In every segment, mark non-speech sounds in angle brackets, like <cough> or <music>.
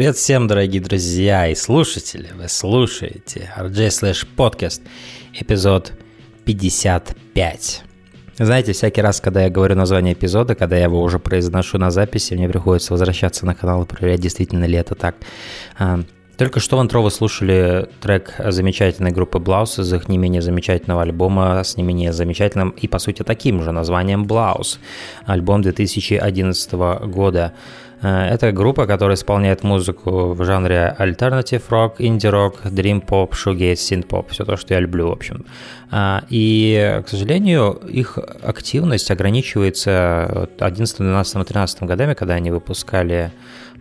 Привет всем, дорогие друзья и слушатели. Вы слушаете RJ Slash Podcast, эпизод 55. Знаете, всякий раз, когда я говорю название эпизода, когда я его уже произношу на записи, мне приходится возвращаться на канал и проверять, действительно ли это так. А, Только что в интро вы слушали трек замечательной группы Blouse из их не менее замечательного альбома с не менее замечательным и, по сути, таким же названием Blouse. Альбом 2011 года. Э, Это группа, которая исполняет музыку в жанре альтернатив рок, инди-рок, дрим-поп, шугейт, синт-поп, все то, что я люблю, в общем. А, И, к сожалению, их активность ограничивается 11, 12, 13 годами, когда они выпускали,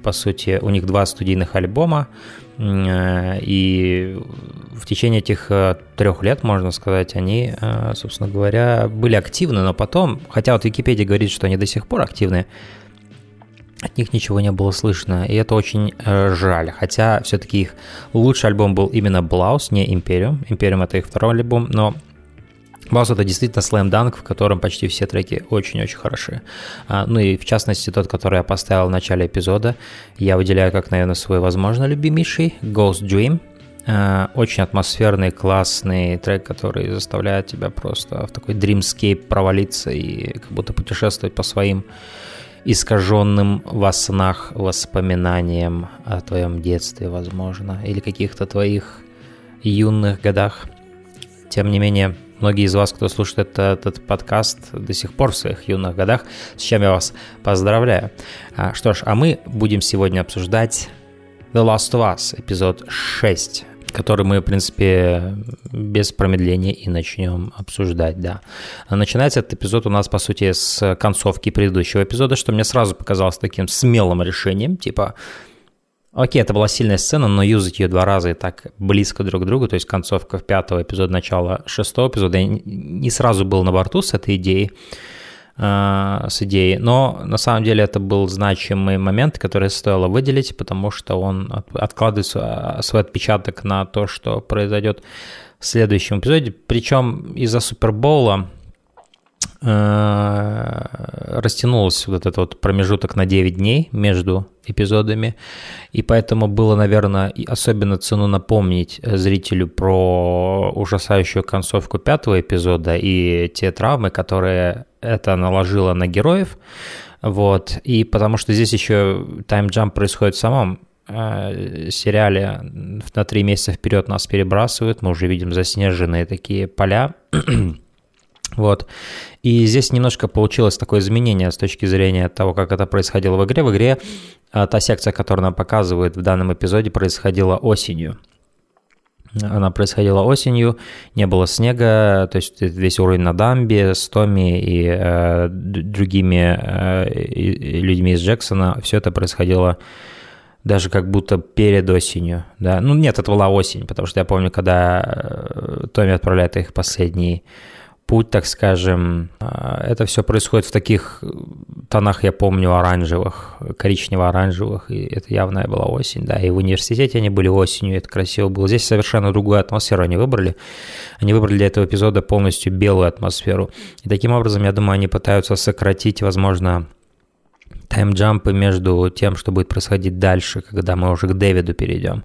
по сути, у них два студийных альбома, э, и в течение этих э, трех лет, можно сказать, они, собственно говоря, были активны, но потом, хотя вот Википедия говорит, что они до сих пор активны, от них ничего не было слышно, и это очень э, жаль. Хотя все-таки их лучший альбом был именно Блаус, не Империум. Империум это их второй альбом, но Блаус это действительно слэм данк, в котором почти все треки очень-очень хороши. А, ну и в частности тот, который я поставил в начале эпизода, я выделяю как, наверное, свой, возможно, любимейший Ghost Dream. А, Очень атмосферный, классный трек, который заставляет тебя просто в такой dreamscape провалиться и как будто путешествовать по своим искаженным во снах воспоминаниям о твоем детстве, возможно, или каких-то твоих юных годах. Тем не менее, многие из вас, кто слушает этот, этот подкаст до сих пор в своих юных годах, с чем я вас поздравляю. А, Что ж, а мы будем сегодня обсуждать The Last of Us, эпизод 6, который мы, в принципе, без промедления и начнем обсуждать, да. Начинается этот эпизод у нас, по сути, с концовки предыдущего эпизода, что мне сразу показалось таким смелым решением, типа, Окей, это была сильная сцена, но юзать ее два раза и так близко друг к другу, то есть концовка пятого эпизода, начало шестого эпизода, я не сразу был на борту с этой идеей, с идеей, но на самом деле это был значимый момент, который стоило выделить, потому что он от- откладывает св- свой отпечаток на то, что произойдет в следующем эпизоде, причем из-за Супербоула э, растянулся вот этот вот промежуток на 9 дней между эпизодами, и поэтому было, наверное, особенно цену напомнить э, зрителю про ужасающую концовку пятого эпизода и те травмы, которые это наложило на героев, вот, и потому что здесь еще таймджамп происходит в самом э, сериале. На три месяца вперед нас перебрасывают, мы уже видим заснеженные такие поля, <clears throat> вот. И здесь немножко получилось такое изменение с точки зрения того, как это происходило в игре. В игре а, та секция, которую нам показывают в данном эпизоде, происходила осенью. Она происходила осенью, не было снега, то есть весь уровень на дамбе с Томми и э, другими э, людьми из Джексона, все это происходило даже как будто перед осенью, да. Ну нет, это была осень, потому что я помню, когда э, Томми отправляет их последний путь, так скажем. А, это все происходит в таких тонах, я помню, оранжевых, коричнево-оранжевых, и это явная была осень, да, и в университете они были осенью, это красиво было. Здесь совершенно другую атмосферу они выбрали. Они выбрали для этого эпизода полностью белую атмосферу. И таким образом, я думаю, они пытаются сократить, возможно, таймджампы между тем, что будет происходить дальше, когда мы уже к Дэвиду перейдем.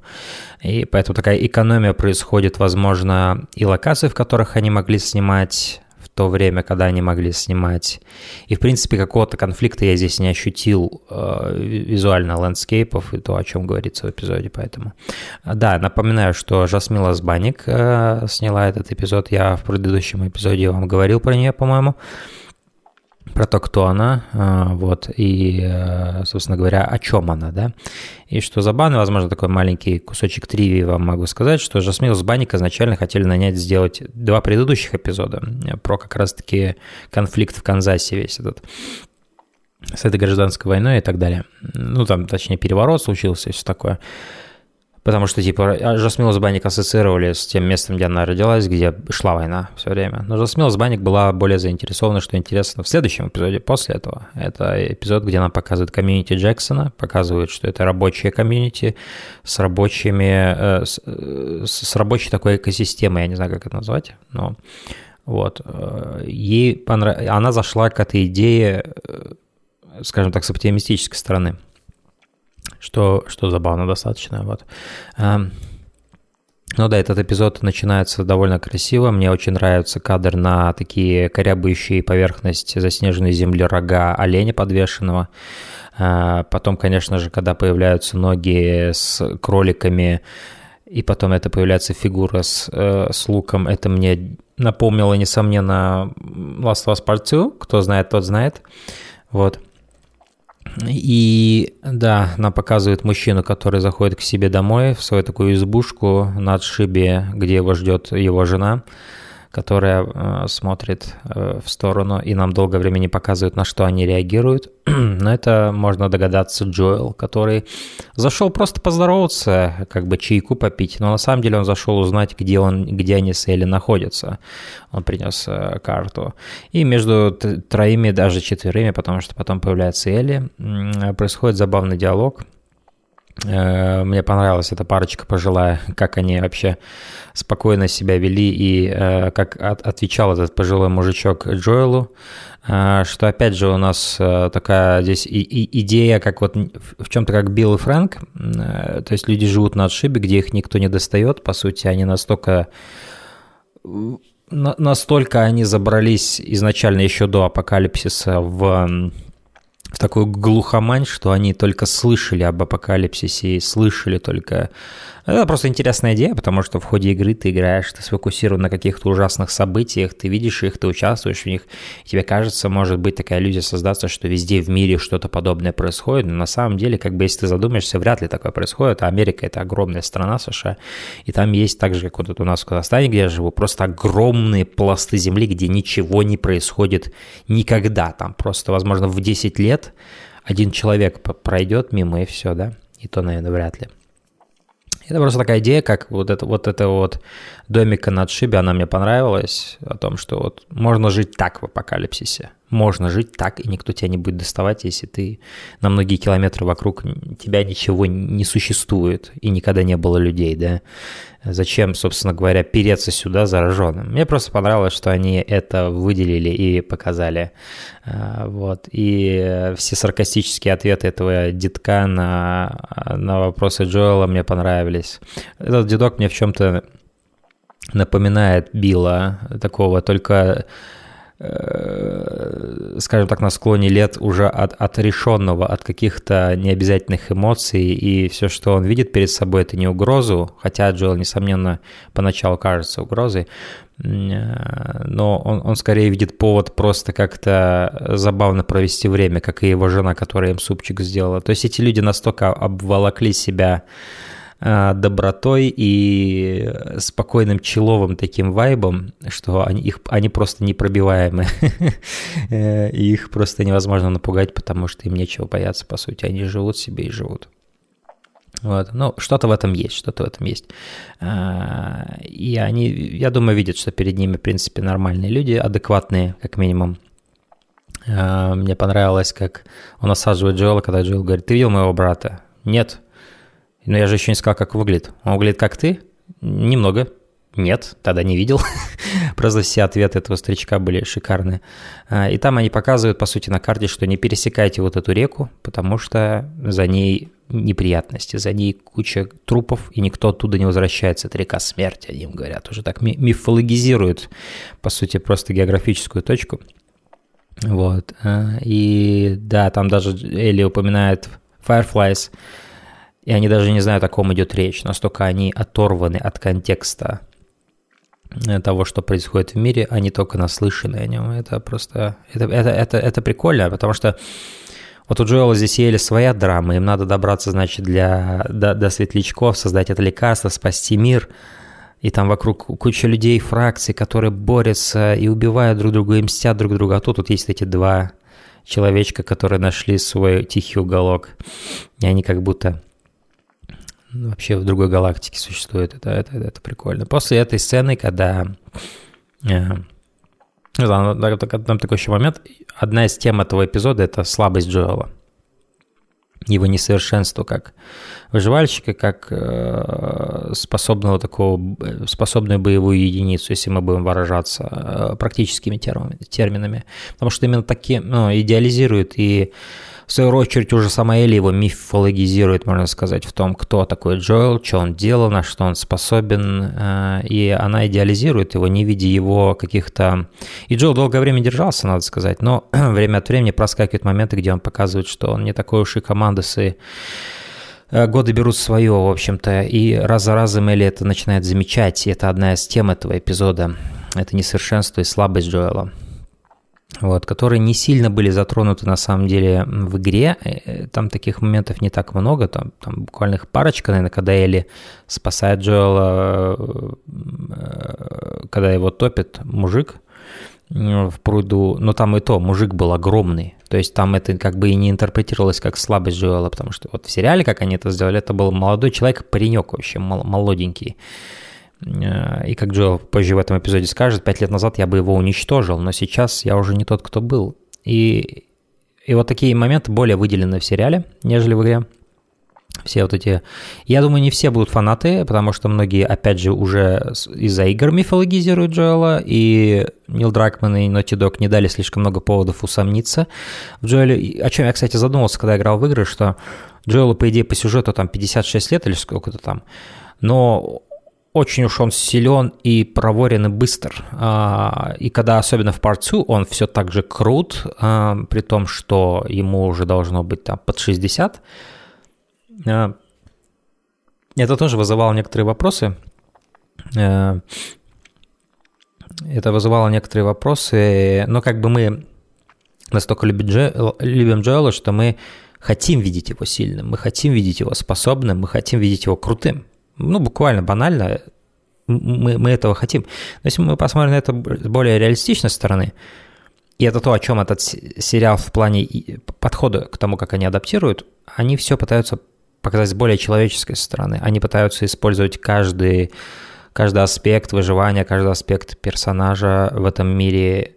И поэтому такая экономия происходит, возможно, и локации, в которых они могли снимать в то время, когда они могли снимать. И, в принципе, какого-то конфликта я здесь не ощутил э, визуально ландскейпов и то, о чем говорится в эпизоде, поэтому. Да, напоминаю, что Жасмила Сбаник э, сняла этот эпизод. Я в предыдущем эпизоде вам говорил про нее, по-моему про то, кто она, а, вот, и, э, собственно говоря, о чем она, да. И что забавно, возможно, такой маленький кусочек тривии вам могу сказать, что Жасмил с Банник изначально хотели нанять сделать два предыдущих эпизода про как раз-таки конфликт в Канзасе весь этот с этой гражданской войной и так далее. Ну, там, точнее, переворот случился и все такое. Потому что, типа, Жасмила Збанник ассоциировали с тем местом, где она родилась, где шла война все время. Но Жасмила Збанник была более заинтересована, что интересно, в следующем эпизоде после этого. Это эпизод, где она показывает комьюнити Джексона, показывает, что это рабочая комьюнити с рабочими, э, с, э, с рабочей такой экосистемой, я не знаю, как это назвать, но вот. Э, ей понрав... Она зашла к этой идее, скажем так, с оптимистической стороны что, что забавно достаточно. Вот. Эм, ну да, этот эпизод начинается довольно красиво. Мне очень нравится кадр на такие корябающие поверхность заснеженной земли рога оленя подвешенного. Э, потом, конечно же, когда появляются ноги с кроликами, и потом это появляется фигура с, э, с луком, это мне напомнило, несомненно, Last of Us Part 2. Кто знает, тот знает. Вот. И да, она показывает мужчину, который заходит к себе домой, в свою такую избушку на отшибе, где его ждет его жена которая э, смотрит э, в сторону, и нам долгое время не показывают, на что они реагируют. <clears throat> Но это можно догадаться Джоэл, который зашел просто поздороваться, как бы чайку попить, но на самом деле он зашел узнать, где, он, где они с Элли находятся. Он принес э, карту. И между троими, даже четверыми, потому что потом появляется Элли, происходит забавный диалог – Э, мне понравилась эта парочка пожилая, как они вообще спокойно себя вели и э, как отвечал этот пожилой мужичок Джоэлу, э, что опять же у нас такая здесь идея, как вот в чем-то как Билл и Фрэнк, то есть люди живут на отшибе, где их никто не достает, по сути, они настолько настолько они забрались изначально еще до апокалипсиса в в такую глухомань, что они только слышали об апокалипсисе и слышали только это просто интересная идея, потому что в ходе игры ты играешь, ты сфокусирован на каких-то ужасных событиях, ты видишь их, ты участвуешь в них, и тебе кажется, может быть такая иллюзия создаться, что везде в мире что-то подобное происходит, но на самом деле, как бы если ты задумаешься, вряд ли такое происходит, а Америка – это огромная страна США, и там есть так же, как вот у нас в Казахстане, где я живу, просто огромные пласты земли, где ничего не происходит никогда, там просто, возможно, в 10 лет один человек пройдет мимо и все, да, и то, наверное, вряд ли. Это просто такая идея, как вот это вот, это вот домика на отшибе, она мне понравилась, о том, что вот можно жить так в апокалипсисе. Можно жить так, и никто тебя не будет доставать, если ты на многие километры вокруг тебя ничего не существует, и никогда не было людей, да. Зачем, собственно говоря, переться сюда зараженным? Мне просто понравилось, что они это выделили и показали. А, вот. И все саркастические ответы этого детка на, на вопросы Джоэла мне понравились. Этот дедок мне в чем-то напоминает Билла такого, только скажем так, на склоне лет уже от, отрешенного от каких-то необязательных эмоций, и все, что он видит перед собой, это не угрозу, хотя Джоэл, несомненно, поначалу кажется угрозой, э, но он, он скорее видит повод просто как-то забавно провести время, как и его жена, которая им супчик сделала. То есть эти люди настолько обволокли себя Э, добротой и спокойным человым таким вайбом, что они, их, они просто непробиваемы. <laughs> Э, их просто невозможно напугать, потому что им нечего бояться, по сути. Они живут себе и живут. Вот. Ну, что-то в этом есть, что-то в этом есть. А, и они, я думаю, видят, что перед ними, в принципе, нормальные люди, адекватные, как минимум. Мне понравилось, как он осаживает Джоэла, когда Джоэл говорит, ты видел моего брата? Нет. Но я же еще не сказал, как выглядит. Он выглядит как ты? Немного. Нет, тогда не видел. <laughs> Просто все ответы этого старичка были шикарные. А, и там они показывают, по сути, на карте, что не пересекайте вот эту реку, потому что за ней неприятности, за ней куча трупов, и никто оттуда не возвращается. Это река смерти, они им говорят. Уже так мифологизируют, по сути, просто географическую точку. Вот. А, и да, там даже Элли упоминает Fireflies, и они даже не знают, о ком идет речь. Настолько они оторваны от контекста того, что происходит в мире, они только наслышаны о нем. Это просто... Это, это, это, это прикольно, потому что вот у Джоэла здесь Еле своя драма, им надо добраться, значит, для, до, до светлячков, создать это лекарство, спасти мир. И там вокруг куча людей, фракций, которые борются и убивают друг друга, и мстят друг друга. А тут вот есть эти два человечка, которые нашли свой тихий уголок. И они как будто вообще в другой галактике существует. Это, это, это прикольно. После этой сцены, когда... Э, там, там такой еще момент. Одна из тем этого эпизода – это слабость Джоэла. Его несовершенство как выживальщика, как э, способного такого, способную боевую единицу, если мы будем выражаться э, практическими терминами. Потому что именно такие, ну, идеализируют и в свою очередь, уже сама Элли его мифологизирует, можно сказать, в том, кто такой Джоэл, что он делал, на что он способен, э, и она идеализирует его, не видя его каких-то... И Джоэл долгое время держался, надо сказать, но <clears throat> время от времени проскакивают моменты, где он показывает, что он не такой уж и командос, и э, годы берут свое, в общем-то, и раз за разом Элли это начинает замечать, и это одна из тем этого эпизода, это несовершенство и слабость Джоэла вот, которые не сильно были затронуты на самом деле в игре. Э, там таких моментов не так много, там, там буквально их парочка, наверное, когда Элли спасает Джоэла, э, когда его топит мужик э, в пруду, но там и то, мужик был огромный, то есть там это как бы и не интерпретировалось как слабость Джоэла, потому что вот в сериале, как они это сделали, это был молодой человек, паренек вообще, молоденький, Э, и как Джо позже в этом эпизоде скажет, пять лет назад я бы его уничтожил, но сейчас я уже не тот, кто был. И, и вот такие моменты более выделены в сериале, нежели в игре. Все вот эти... Я думаю, не все будут фанаты, потому что многие, опять же, уже из-за игр мифологизируют Джоэла, и Нил Дракман и Naughty Dog не дали слишком много поводов усомниться в Джоэле. О чем я, кстати, задумался, когда играл в игры, что Джоэлу, по идее, по сюжету там 56 лет или сколько-то там, но очень уж он силен и проворен и быстр. А, и когда особенно в 2 он все так же крут, а, при том, что ему уже должно быть там под 60. А, это тоже вызывало некоторые вопросы. Это вызывало некоторые вопросы, но как бы мы настолько любим Джоэла, что мы хотим видеть его сильным, мы хотим видеть его способным, мы хотим видеть его крутым ну, буквально банально, мы, мы этого хотим. Но если мы посмотрим на это с более реалистичной стороны, и это то, о чем этот сериал в плане подхода к тому, как они адаптируют, они все пытаются показать с более человеческой стороны. Они пытаются использовать каждый, каждый аспект выживания, каждый аспект персонажа в этом мире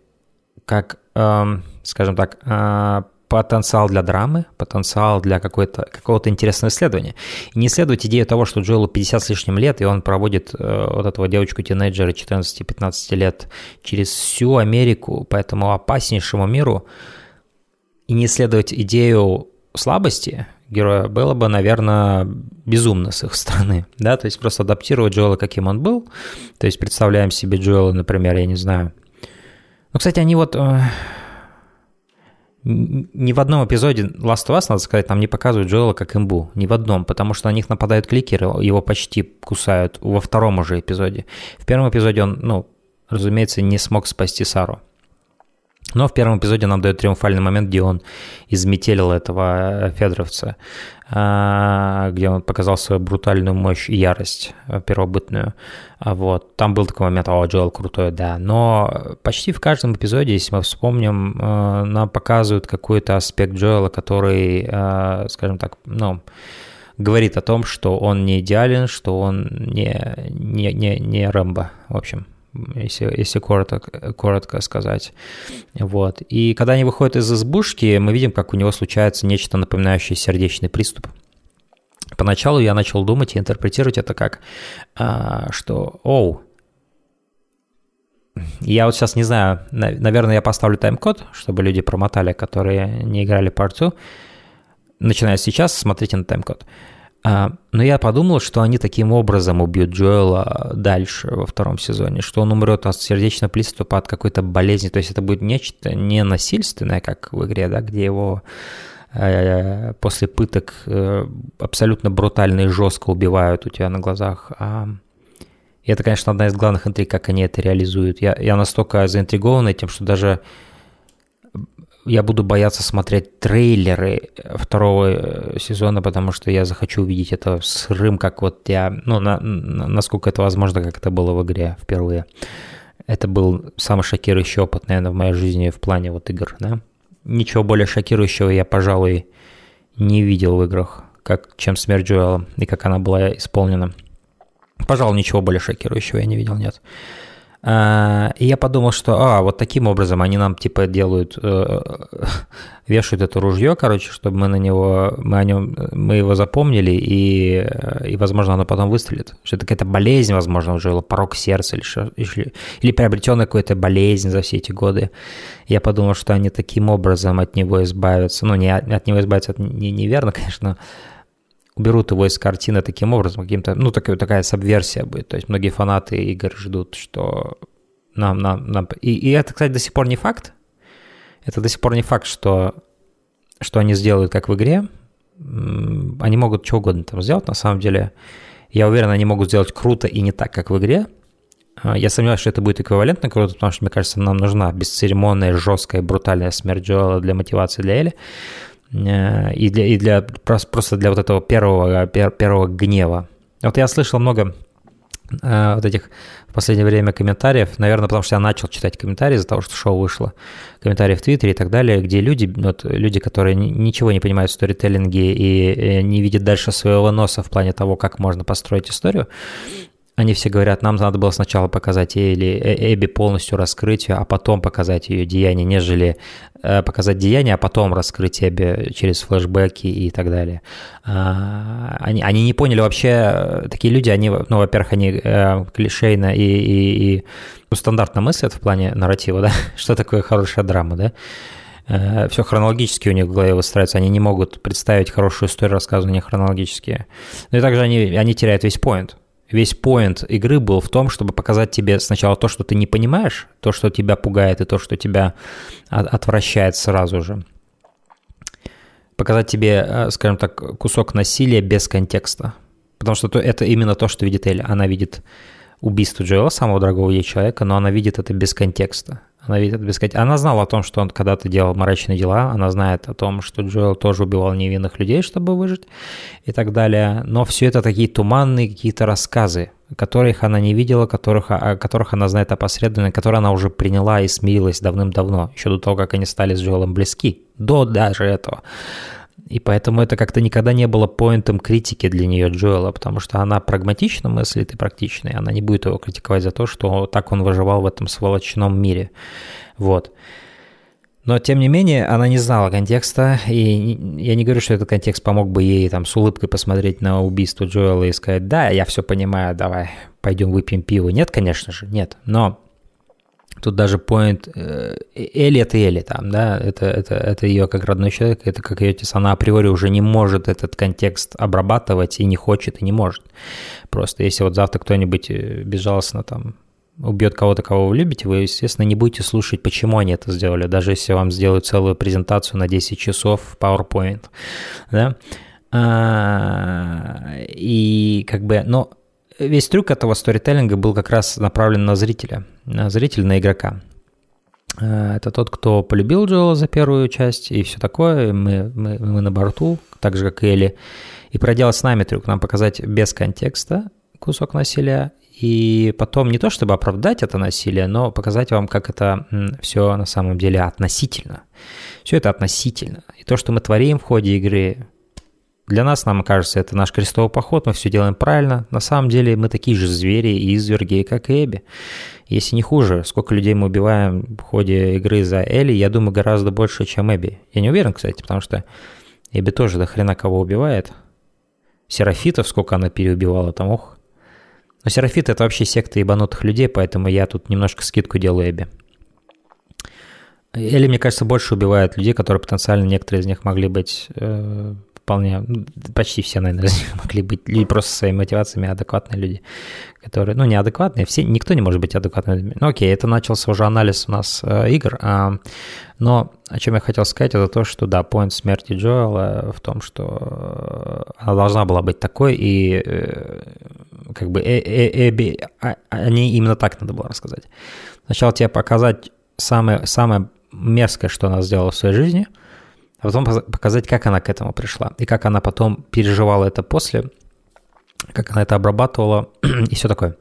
как, эм, скажем так, э, потенциал для драмы, потенциал для какого-то интересного исследования. И не исследовать идею того, что Джоэлу 50 с лишним лет, и он проводит э, вот этого девочку-тинейджера 14-15 лет через всю Америку по этому опаснейшему миру, и не исследовать идею слабости героя было бы, наверное, безумно с их стороны, <laughs> да, то есть просто адаптировать Джоэла, каким он был, то есть представляем себе Джоэла, например, я не знаю. Ну, кстати, они вот э, ни в одном эпизоде Last of Us, надо сказать, там не показывают Джоэла как имбу. Ни в одном, потому что на них нападают кликеры, его почти кусают во втором уже эпизоде. В первом эпизоде он, ну, разумеется, не смог спасти Сару. Но в первом эпизоде нам дает триумфальный момент, где он изметелил этого Федоровца, где он показал свою брутальную мощь и ярость э, первобытную. А вот. Там был такой момент, о, Джоэл крутой, да. Но почти в каждом эпизоде, если мы вспомним, э, нам показывают какой-то аспект Джоэла, который, скажем так, ну, говорит о том, что он не идеален, что он не, не, не, не Рэмбо, в общем, если, если коротко, коротко сказать. Вот. И когда они выходят из избушки, мы видим, как у него случается нечто напоминающее сердечный приступ. Поначалу я начал думать и интерпретировать это как, а, что, оу, я вот сейчас не знаю, наверное, я поставлю тайм-код, чтобы люди промотали, которые не играли партию. Начиная сейчас, смотрите на тайм-код. А, но я подумал, что они таким образом убьют Джоэла дальше во втором сезоне, что он умрет от сердечного приступа, от какой-то болезни. То есть это будет нечто не насильственное, как в игре, да, где его э, после пыток э, абсолютно брутально и жестко убивают у тебя на глазах, а и это, конечно, одна из главных интриг, как они это реализуют. Я, я настолько заинтригован этим, что даже я буду бояться смотреть трейлеры второго э, сезона, потому что я захочу увидеть это сырым, как вот я, ну, на, на, насколько это возможно, как это было в игре впервые. Это был самый шокирующий опыт, наверное, в моей жизни в плане вот игр, да. Ничего более шокирующего я, пожалуй, не видел в играх, как, чем смерть Джоэла и как она была исполнена. Пожалуй, ничего более шокирующего я не видел, нет. И я подумал, что, а, вот таким образом они нам, типа, делают, э, <laughs> вешают это ружье, короче, чтобы мы на него, мы о нем, мы его запомнили, и, и возможно, оно потом выстрелит. Что это какая-то болезнь, возможно, уже, порог сердца, или, или, или приобретенная какая-то болезнь за все эти годы. Я подумал, что они таким образом от него избавятся. Ну, не от него избавятся, это не, неверно, <laughs> конечно, уберут его из картины таким образом, каким-то, ну, такая, такая сабверсия будет. То есть многие фанаты игр ждут, что нам, нам, нам... И, и это, кстати, до сих пор не факт. Это до сих пор не факт, что, что они сделают, как в игре. Они могут что угодно там сделать, на самом деле. Я уверен, они могут сделать круто и не так, как в игре. А, я сомневаюсь, что это будет эквивалентно круто, потому что, мне кажется, нам нужна бесцеремонная, жесткая, брутальная смерть Джоэла для мотивации для Эли. Э, и для, и для просто для вот этого первого, первого гнева. Вот я слышал много э, вот этих в последнее время комментариев, наверное, потому что я начал читать комментарии из-за того, что шоу вышло, комментарии в Твиттере и так далее, где люди, вот, люди, которые ничего не понимают в сторителлинге и э, не видят дальше своего носа в плане того, как можно построить историю, они все говорят, нам надо было сначала показать Эли, Эбби полностью раскрыть а потом показать ее деяние, нежели э, показать деяние, а потом раскрыть Эбби через флешбеки и так далее. А, они, они не поняли вообще, э, такие люди, они, ну, во-первых, они э, клишейно и, и, и ну, стандартно мыслят в плане нарратива, да, <laughs> что такое хорошая драма, да, э, все хронологически у них в голове выстраивается, они не могут представить хорошую историю, рассказывания хронологически. Ну и также они, они теряют весь поинт весь поинт игры был в том, чтобы показать тебе сначала то, что ты не понимаешь, то, что тебя пугает и то, что тебя отвращает сразу же. Показать тебе, э, скажем так, кусок насилия без контекста. Потому что это именно то, что видит Элли. Она видит убийство Джоэла, самого дорогого ей человека, но она видит это без контекста. Она видит это без контекста. Она знала о том, что он когда-то делал мрачные дела, она знает о том, что Джоэл тоже убивал невинных людей, чтобы выжить и так далее. Но все это такие туманные какие-то рассказы, которых она не видела, которых, о которых она знает опосредованно, которые она уже приняла и смирилась давным-давно, еще до того, как они стали с Джоэлом близки, до даже этого. И поэтому это как-то никогда не было поинтом критики для нее Джоэла, потому что она прагматично мыслит и практичная. Она не будет его критиковать за то, что так он выживал в этом сволочном мире. Вот. Но, тем не менее, она не знала контекста, и я не говорю, что этот контекст помог бы ей там с улыбкой посмотреть на убийство Джоэла и сказать, да, я все понимаю, давай, пойдем выпьем пиво. Нет, конечно же, нет. Но Тут даже point Элли это Элли там, да, это, это, это ее как родной человек, это как ее отец, она априори уже не может этот контекст обрабатывать и не хочет, и не может. Просто если вот завтра кто-нибудь э, безжалостно там убьет кого-то, кого вы любите, вы, естественно, не будете слушать, почему они это сделали, даже если вам сделают целую презентацию на 10 часов в PowerPoint, да, а, и как бы, но весь трюк этого сторителлинга был как раз направлен на зрителя, на зрителя, на игрока. Э, это тот, кто полюбил Джоэла за первую часть и все такое. Мы, мы, мы на борту, так же, как и Элли. И проделать с нами трюк, нам показать без контекста кусок насилия, и потом не то, чтобы оправдать это насилие, но показать вам, как это все на самом деле относительно. Все это относительно. И то, что мы творим в ходе игры, для нас, нам кажется, это наш крестовый поход, мы все делаем правильно. На самом деле мы такие же звери и изверги, как и Эбби. Если не хуже, сколько людей мы убиваем в ходе игры за Элли, я думаю, гораздо больше, чем Эбби. Я не уверен, кстати, потому что Эбби тоже до хрена кого убивает. Серафитов, сколько она переубивала, там, ох. Но Серафит — это вообще секта ебанутых людей, поэтому я тут немножко скидку делаю Эбби. Элли, мне кажется, больше убивает людей, которые потенциально, некоторые из них могли быть э, вполне, ну, почти все, наверное, <laughs> могли быть люди просто своими мотивациями адекватные люди, которые, ну, неадекватные, все, никто не может быть адекватным. Ну, окей, это начался уже анализ у нас э, игр, а, но о чем я хотел сказать, это то, что, да, поинт смерти Джоэла в том, что э, она должна была быть такой, и э, как бы э, э, Эбби, о, о ней именно так надо было рассказать. Сначала тебе показать самое, самое мерзкое, что она сделала в своей жизни – потом показать, как она к этому пришла, и как она потом переживала это после, как она это обрабатывала, <clears throat> и все такое.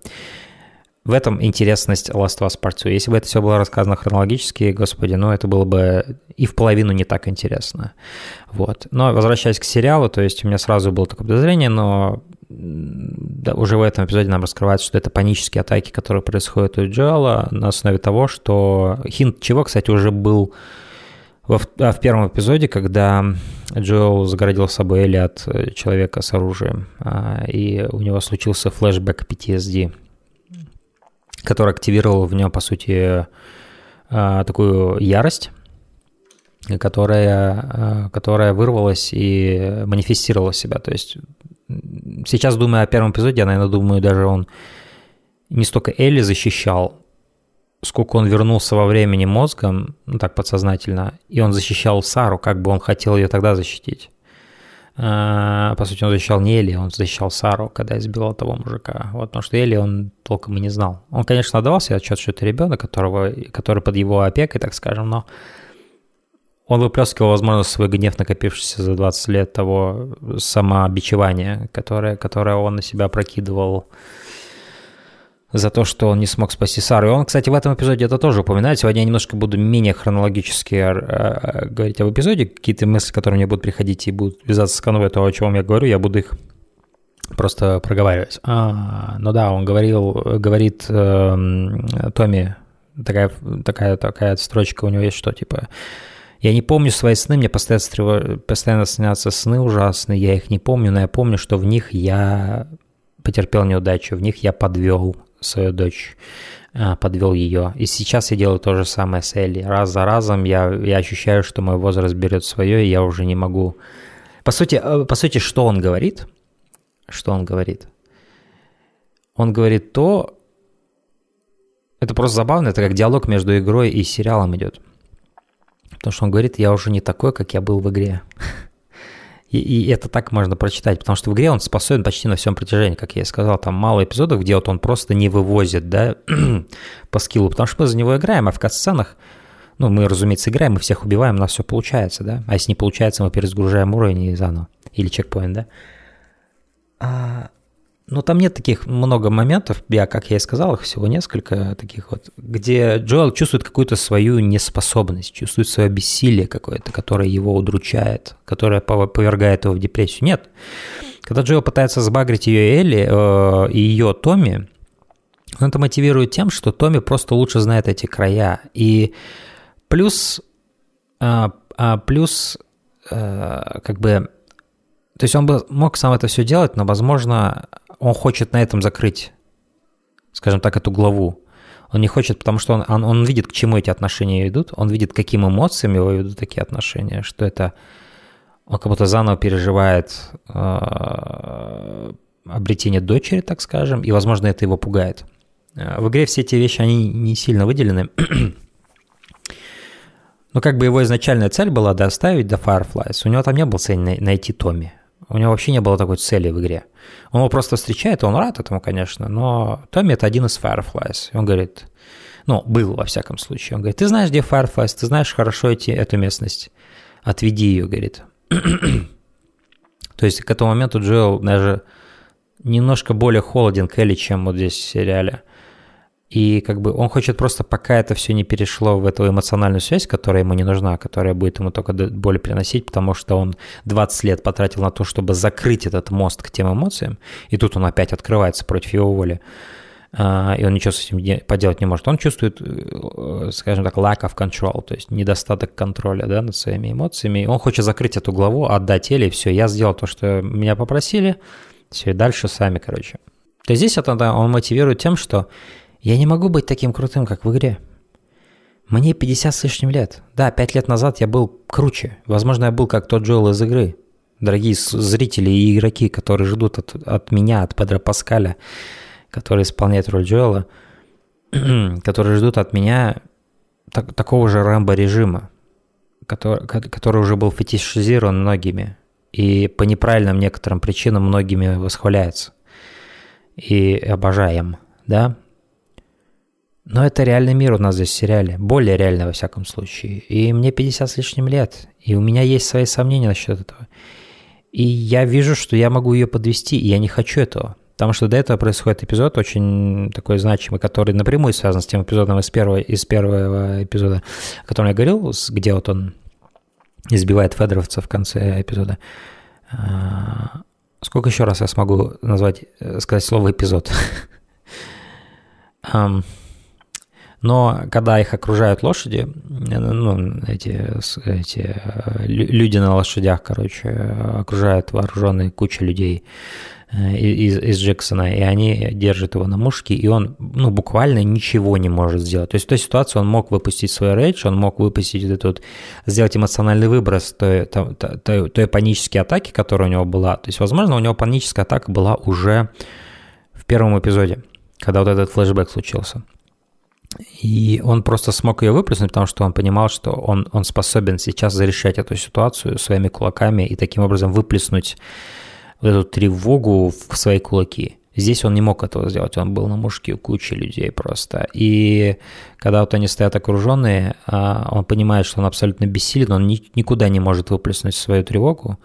В этом интересность Last of Us Part 2. Если бы это все было рассказано хронологически, господи, ну это было бы и в половину не так интересно. Вот. Но возвращаясь к сериалу, то есть у меня сразу было такое подозрение, но да, уже в этом эпизоде нам раскрывается, что это панические атаки, которые происходят у Джоэла на основе того, что хинт чего, кстати, уже был во, а в первом эпизоде, когда Джоэл загородил собой Элли от э, человека с оружием, а, и у него случился флешбэк PTSD, который активировал в нем, по сути, а, такую ярость, которая, а, которая вырвалась и манифестировала себя. То есть сейчас, думая о первом эпизоде, я, наверное, думаю, даже он не столько Элли защищал, сколько он вернулся во времени мозгом, ну так подсознательно, и он защищал Сару, как бы он хотел ее тогда защитить. А, по сути, он защищал не Эли, он защищал Сару, когда избил того мужика. Вот, потому что Эли он толком и не знал. Он, конечно, отдавал себе отчет, что это ребенок, которого, который под его опекой, так скажем, но он выплескивал, возможно, свой гнев, накопившийся за 20 лет того самообичевания, которое, которое он на себя прокидывал за то, что он не смог спасти Сару. И он, кстати, в этом эпизоде это тоже упоминает. Сегодня я немножко буду менее хронологически э, э, говорить об эпизоде. Какие-то мысли, которые мне будут приходить и будут вязаться с канвой того, о чем я говорю, я буду их просто проговаривать. А, ну да, он говорил, говорит э, Томми, такая, такая, такая строчка у него есть, что типа я не помню свои сны, мне постоянно, постоянно снятся сны ужасные, я их не помню, но я помню, что в них я потерпел неудачу, в них я подвел свою дочь, а, подвел ее. И сейчас я делаю то же самое с Элли. Раз за разом я, я ощущаю, что мой возраст берет свое, и я уже не могу... По сути, э, по сути, что он говорит? Что он говорит? Он говорит то... Это просто забавно, это как диалог между игрой и сериалом идет. Потому что он говорит, я уже не такой, как я был в игре. И, и это так можно прочитать, потому что в игре он способен почти на всем протяжении, как я и сказал, там мало эпизодов, где вот он просто не вывозит, да, <clears throat> по скиллу, потому что мы за него играем, а в катсценах, ну, мы, разумеется, играем, мы всех убиваем, у нас все получается, да, а если не получается, мы перезагружаем уровень и заново, или чекпоинт, да. А, ну, там нет таких много моментов, я, как я и сказал, их всего несколько таких вот, где Джоэл чувствует какую-то свою неспособность, чувствует свое бессилие какое-то, которое его удручает, которое повергает его в депрессию. Нет. Когда Джоэл пытается сбагрить ее Элли, э, и ее Томми, он это мотивирует тем, что Томми просто лучше знает эти края. И плюс, э, плюс э, как бы то есть он бы мог сам это все делать, но, возможно, он хочет на этом закрыть, скажем так, эту главу. Он не хочет, потому что он, он, он видит, к чему эти отношения идут, он видит, каким эмоциям его ведут такие отношения, что это он как будто заново переживает э, обретение дочери, так скажем, и, возможно, это его пугает. Э, в игре все эти вещи, они не сильно выделены. <clears throat> Но как бы его изначальная цель была доставить до Fireflies. У него там не было цели найти Томми. У него вообще не было такой цели в игре. Он его просто встречает, и он рад этому, конечно, но Томми это один из Fireflies. И он говорит, ну, был во всяком случае. Он говорит, ты знаешь, где Fireflies, ты знаешь хорошо эти, эту местность. Отведи ее, говорит. <clears throat> То есть к этому моменту Джоэл даже немножко более холоден к Элли, чем вот здесь в сериале. И как бы он хочет просто, пока это все не перешло в эту эмоциональную связь, которая ему не нужна, которая будет ему только боль приносить, потому что он 20 лет потратил на то, чтобы закрыть этот мост к тем эмоциям, и тут он опять открывается против его воли, а, и он ничего с этим поделать не может. Он чувствует, э, скажем так, lack of control, то есть недостаток контроля да, над своими эмоциями. И он хочет закрыть эту главу, отдать Элли, все, я сделал то, что меня попросили, все, и дальше сами, короче. То есть здесь это, он мотивирует тем, что я не могу быть таким крутым, как в игре. Мне 50 с лишним лет. Да, 5 лет назад я был круче. Возможно, я был как тот Джоэл из игры. Дорогие зрители и игроки, которые ждут от, от меня, от Педро Паскаля, который исполняет роль Джоэла, <clears throat> которые ждут от меня так, такого же Рэмбо-режима, который, который уже был фетишизирован многими и по неправильным некоторым причинам многими восхваляется и обожаем, да? Но это реальный мир у нас здесь в сериале, более реальный во всяком случае. И мне 50 с лишним лет, и у меня есть свои сомнения насчет этого. И я вижу, что я могу ее подвести, и я не хочу этого. Потому что до этого происходит эпизод очень такой значимый, который напрямую связан с тем эпизодом из первого, из первого эпизода, о котором я говорил, где вот он избивает Федоровца в конце эпизода. А, сколько еще раз я смогу назвать, э, сказать слово эпизод? <laughs> Но когда их окружают лошади, ну, эти, эти э, люди на лошадях, короче, окружают вооруженные куча людей э, из, из Джексона, и они держат его на мушке, и он, ну, буквально ничего не может сделать. То есть в той ситуации он мог выпустить свой рейдж, он мог выпустить этот, сделать эмоциональный выброс той, той, той, той панической атаки, которая у него была. То есть, возможно, у него паническая атака была уже в первом эпизоде, когда вот этот флешбэк случился. И он просто смог ее выплеснуть, потому что он понимал, что он, он способен сейчас зарешать эту ситуацию своими кулаками и таким образом выплеснуть вот эту тревогу в свои кулаки. Здесь он не мог этого сделать, он был на мушке у кучи людей просто. И когда вот они стоят окруженные, а, он понимает, что он абсолютно бессилен, он никуда не может выплеснуть свою тревогу,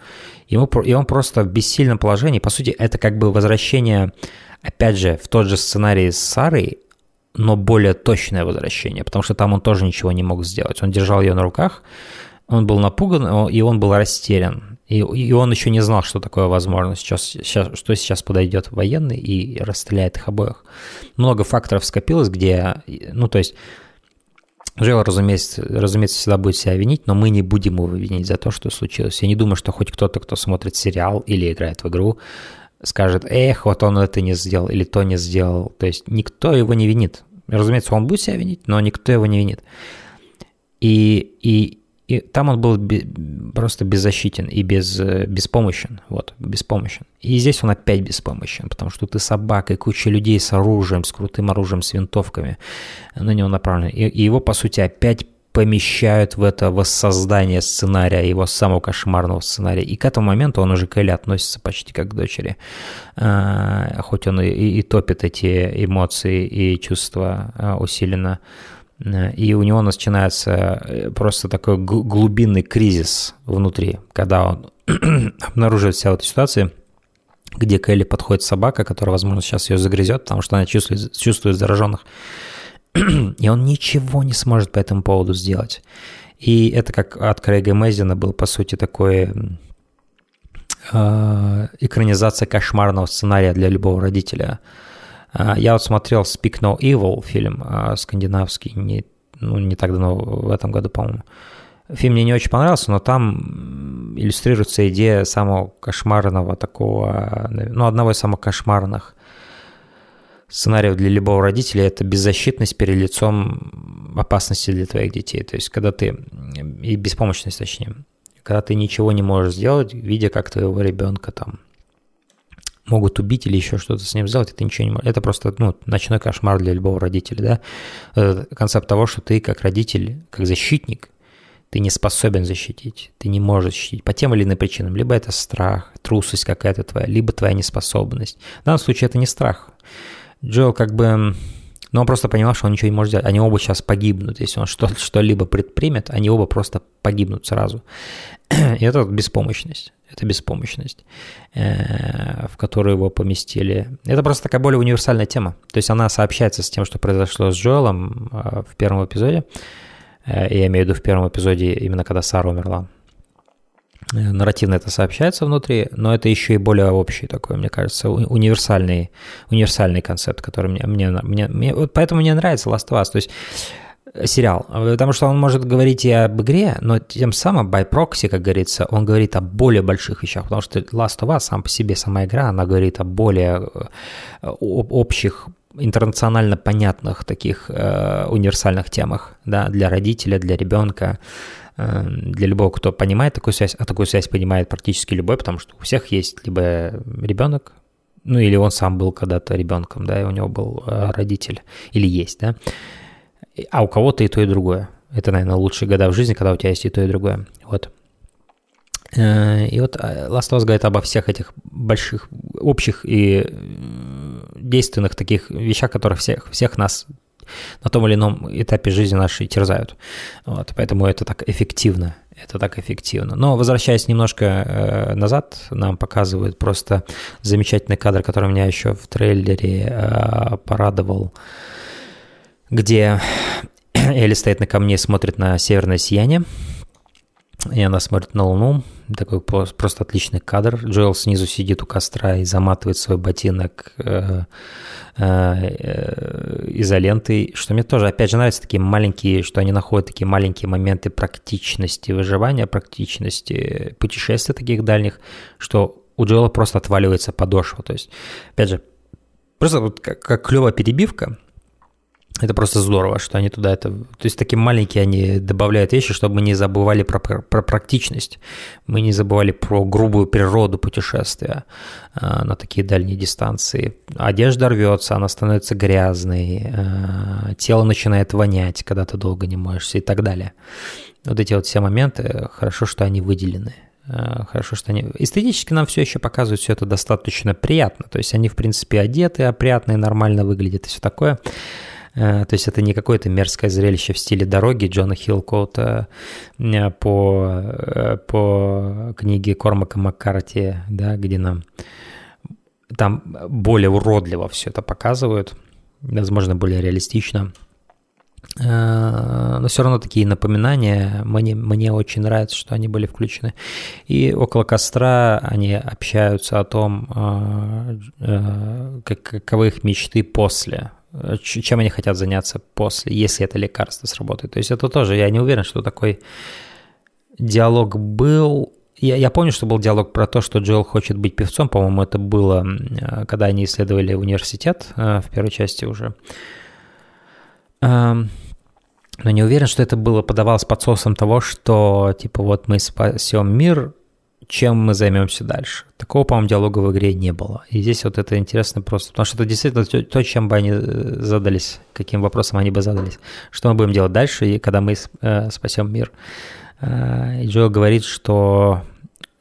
ему, и он просто в бессильном положении. По сути, это как бы возвращение, опять же, в тот же сценарий с Сарой, но более точное возвращение, потому что там он тоже ничего не мог сделать. Он держал ее на руках, он был напуган, и он был растерян. И, и он еще не знал, что такое возможно сейчас, сейчас, что сейчас подойдет военный и расстреляет их обоих. Много факторов скопилось, где, ну, то есть, Джейл, разумеется, разумеется, всегда будет себя винить, но мы не будем его винить за то, что случилось. Я не думаю, что хоть кто-то, кто смотрит сериал или играет в игру, скажет, эх, вот он это не сделал или то не сделал. То есть никто его не винит. Разумеется, он будет себя винить, но никто его не винит. И, и, и там он был просто беззащитен и без, беспомощен. Вот, беспомощен. И здесь он опять беспомощен, потому что ты собака и куча людей с оружием, с крутым оружием, с винтовками на него направлены. И, и его, по сути, опять помещают в это воссоздание сценария, его самого кошмарного сценария. И к этому моменту он уже к Элли относится почти как к дочери. А, хоть он и, и топит эти эмоции и чувства а, усиленно. И у него начинается э, просто такой глубинный кризис внутри, когда он <clears throat> обнаруживает вся эта ситуация, где к Элли подходит собака, которая, возможно, сейчас ее загрызет, потому что она чувствует, чувствует зараженных и он ничего не сможет по этому поводу сделать. И это как от Крейга Мэзина был, по сути, такой э, экранизация кошмарного сценария для любого родителя. Э, я вот смотрел Speak No Evil фильм э, скандинавский, не, ну, не так давно, в этом году, по-моему. Фильм мне не очень понравился, но там иллюстрируется идея самого кошмарного такого, ну, одного из самых кошмарных сценариев для любого родителя – это беззащитность перед лицом опасности для твоих детей. То есть, когда ты, и беспомощность точнее, когда ты ничего не можешь сделать, видя, как твоего ребенка там могут убить или еще что-то с ним сделать, это ничего не можешь. Это просто ну, ночной кошмар для любого родителя. Да? Это концепт того, что ты как родитель, как защитник, ты не способен защитить, ты не можешь защитить по тем или иным причинам. Либо это страх, трусость какая-то твоя, либо твоя неспособность. В данном случае это не страх. Джоэл как бы... Но он просто понимал, что он ничего не может сделать. Они оба сейчас погибнут. Если он что- <laughs> что-либо предпримет, они оба просто погибнут сразу. <clears throat> И это беспомощность. Это беспомощность, э, в которую его поместили. Это просто такая более универсальная тема. То есть она сообщается с тем, что произошло с Джоэлом э, в первом эпизоде. Э, я имею в виду в первом эпизоде, именно когда Сара умерла. Нарративно это сообщается внутри, но это еще и более общий такой, мне кажется, универсальный, универсальный концепт, который мне, мне, мне, мне вот поэтому мне нравится Last of Us. То есть сериал, потому что он может говорить и об игре, но тем самым by proxy, как говорится, он говорит о более больших вещах, потому что Last of Us сам по себе, сама игра, она говорит о более э, общих интернационально понятных таких э, универсальных темах, да, для родителя, для ребенка, э, для любого, кто понимает такую связь, а такую связь понимает практически любой, потому что у всех есть либо ребенок, ну или он сам был когда-то ребенком, да, и у него был э, родитель, или есть, да, а у кого-то и то, и другое. Это, наверное, лучшие года в жизни, когда у тебя есть и то, и другое. Вот. Э, и вот э, Last of Us говорит обо всех этих больших, общих и действенных таких вещах, которые всех, всех нас на том или ином этапе жизни нашей терзают. Вот, поэтому это так эффективно. Это так эффективно. Но возвращаясь немножко э, назад, нам показывают просто замечательный кадр, который меня еще в трейлере э, порадовал где <clears throat> Элли стоит на камне и смотрит на северное сияние. И она смотрит на Луну. Такой просто отличный кадр. Джоэл снизу сидит у костра и заматывает свой ботинок э, э, изолентой. Что мне тоже, опять же, нравятся такие маленькие, что они находят такие маленькие моменты практичности выживания, практичности путешествий таких дальних, что у Джоэла просто отваливается подошва. То есть, опять же, просто вот как, как клевая перебивка – это просто здорово, что они туда это... То есть такие маленькие они добавляют вещи, чтобы мы не забывали про, про, практичность. Мы не забывали про грубую природу путешествия э, на такие дальние дистанции. Одежда рвется, она становится грязной, э, тело начинает вонять, когда ты долго не моешься и так далее. Вот эти вот все моменты, хорошо, что они выделены. Э, хорошо, что они... Эстетически нам все еще показывают все это достаточно приятно. То есть они, в принципе, одеты, опрятные, нормально выглядят и все такое. Э, то есть это не какое-то мерзкое зрелище в стиле дороги Джона Хиллкоута э, по, э, по книге Кормака Маккарти, да, где нам там более уродливо все это показывают, возможно, более реалистично. Но все равно такие напоминания, мне, мне очень нравится, что они были включены. И около костра они общаются о том, каковы их мечты после чем они хотят заняться после, если это лекарство сработает. То есть это тоже, я не уверен, что такой диалог был. Я, я помню, что был диалог про то, что Джоэл хочет быть певцом, по-моему, это было, э, когда они исследовали университет э, в первой части уже. Эм, но не уверен, что это было подавалось под того, что типа вот мы спасем мир, чем мы займемся дальше. Такого, по-моему, диалога в игре не было. И здесь вот это интересно просто, потому что это действительно то, чем бы они э, задались, каким вопросом они бы задались. Что мы будем делать дальше, и когда мы э, спасем мир. Э, и Джоэл говорит, что,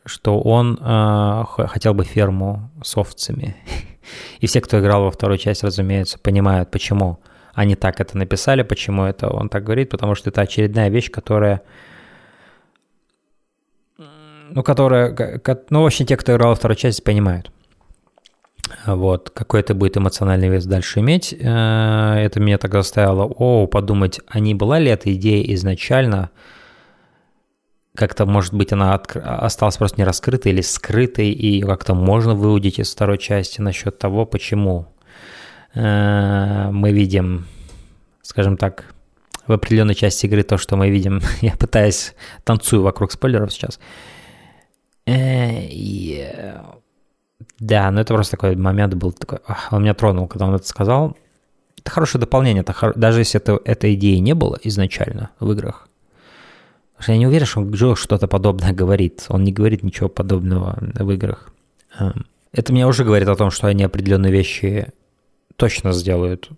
что он хотел бы ферму с овцами. <laughs> И все, кто играл во вторую часть, разумеется, понимают, почему они так это написали, почему это он так говорит, потому что это очередная вещь, которая ну, которая, ну, в общем, те, кто играл вторую часть, понимают. Вот, какой это будет эмоциональный вес дальше иметь. Э, это меня тогда заставило, о, подумать, а не была ли эта идея изначально, как-то, может быть, она от, осталась просто не раскрытой или скрытой, и как-то можно выудить из второй части насчет того, почему э, мы видим, скажем так, в определенной части игры то, что мы видим. <laughs> Я пытаюсь, танцую вокруг спойлеров сейчас. Э. Э, да, но это просто такой момент был такой, он меня тронул, когда он это сказал. Это хорошее дополнение, это хор... даже если это, этой идеи не было изначально в играх. Потому что я не уверен, что Джо что-то подобное говорит. Он не говорит ничего подобного в играх. Эм, это мне уже говорит о том, что они определенные вещи точно сделают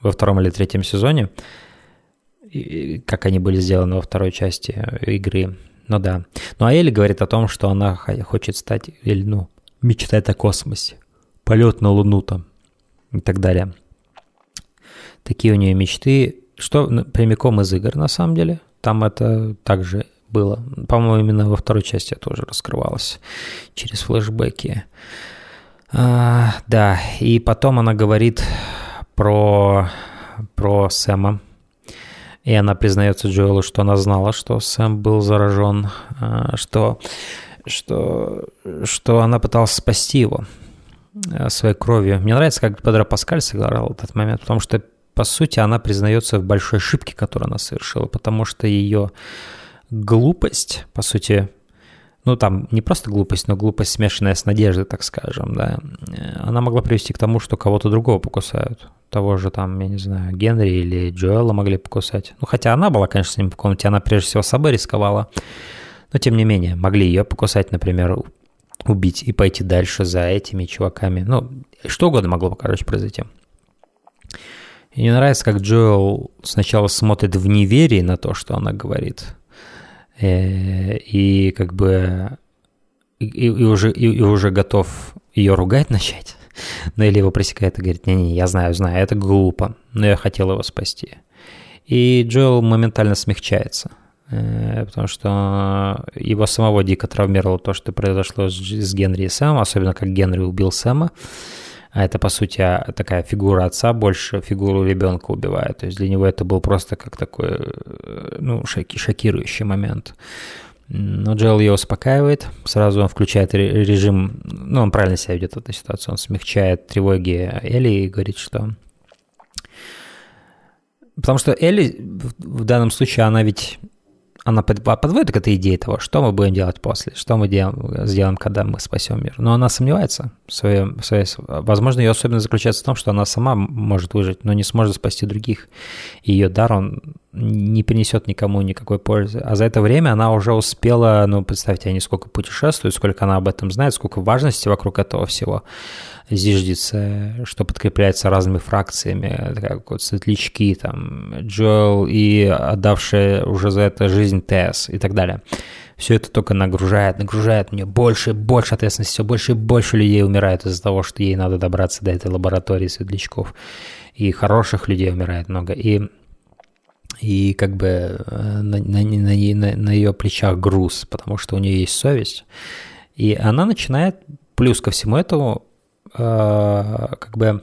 во втором или третьем сезоне, как они были сделаны во второй части игры. Ну да. Ну а Элли говорит о том, что она хочет стать, или, ну, мечтает о космосе. Полет на Луну там и так далее. Такие у нее мечты, что прямиком из игр на самом деле. Там это также было. По-моему, именно во второй части это уже раскрывалось через флешбеки. А, да, и потом она говорит про, про Сэма. И она признается Джоэлу, что она знала, что Сэм был заражен, а, что, что, что она пыталась спасти его а, своей кровью. Мне нравится, как Педро Паскаль сыграл этот момент, потому что, по сути, она признается в большой ошибке, которую она совершила, потому что ее глупость, по сути, ну там не просто глупость, но глупость, смешанная с надеждой, так скажем, да, она могла привести к тому, что кого-то другого покусают. Того же там, я не знаю, Генри или Джоэла могли покусать. Ну, хотя она была, конечно, с ним в комнате, она прежде всего собой рисковала. Но, тем не менее, могли ее покусать, например, убить и пойти дальше за этими чуваками. Ну, что угодно могло, короче, произойти. И мне нравится, как Джоэл сначала смотрит в неверии на то, что она говорит – и как бы и, и, уже, и, и уже готов ее ругать начать. <laughs> Но Элли его пресекает и говорит, не-не, я знаю, знаю, это глупо, но я хотел его спасти. И Джоэл моментально смягчается, э, потому что его самого дико травмировало то, что произошло с Генри и Сэмом, особенно как Генри убил Сэма. А это, по сути, а, такая фигура отца больше фигуру ребенка убивает. То есть для него это был просто как такой, э, ну, шоки, шокирующий момент. Но Джел ее успокаивает, сразу он включает режим, ну, он правильно себя ведет в этой ситуации, он смягчает тревоги Элли и говорит, что... Потому что Элли в данном случае, она ведь она подводит к этой идее того, что мы будем делать после, что мы делаем, сделаем, когда мы спасем мир. Но она сомневается в своем, в своей, возможно, ее особенность заключается в том, что она сама может выжить, но не сможет спасти других. Ее дар, он не принесет никому никакой пользы. А за это время она уже успела, ну, представьте, они сколько путешествуют, сколько она об этом знает, сколько важности вокруг этого всего зиждется, что подкрепляется разными фракциями, как вот светлячки, там, Джоэл и отдавшая уже за это жизнь Тесс и так далее. Все это только нагружает, нагружает мне больше и больше ответственности, все больше и больше людей умирает из-за того, что ей надо добраться до этой лаборатории светлячков. И хороших людей умирает много. И и как бы э, на, на, на, на, на ее плечах груз, потому что у нее есть совесть. И она начинает, плюс ко всему этому, э, как бы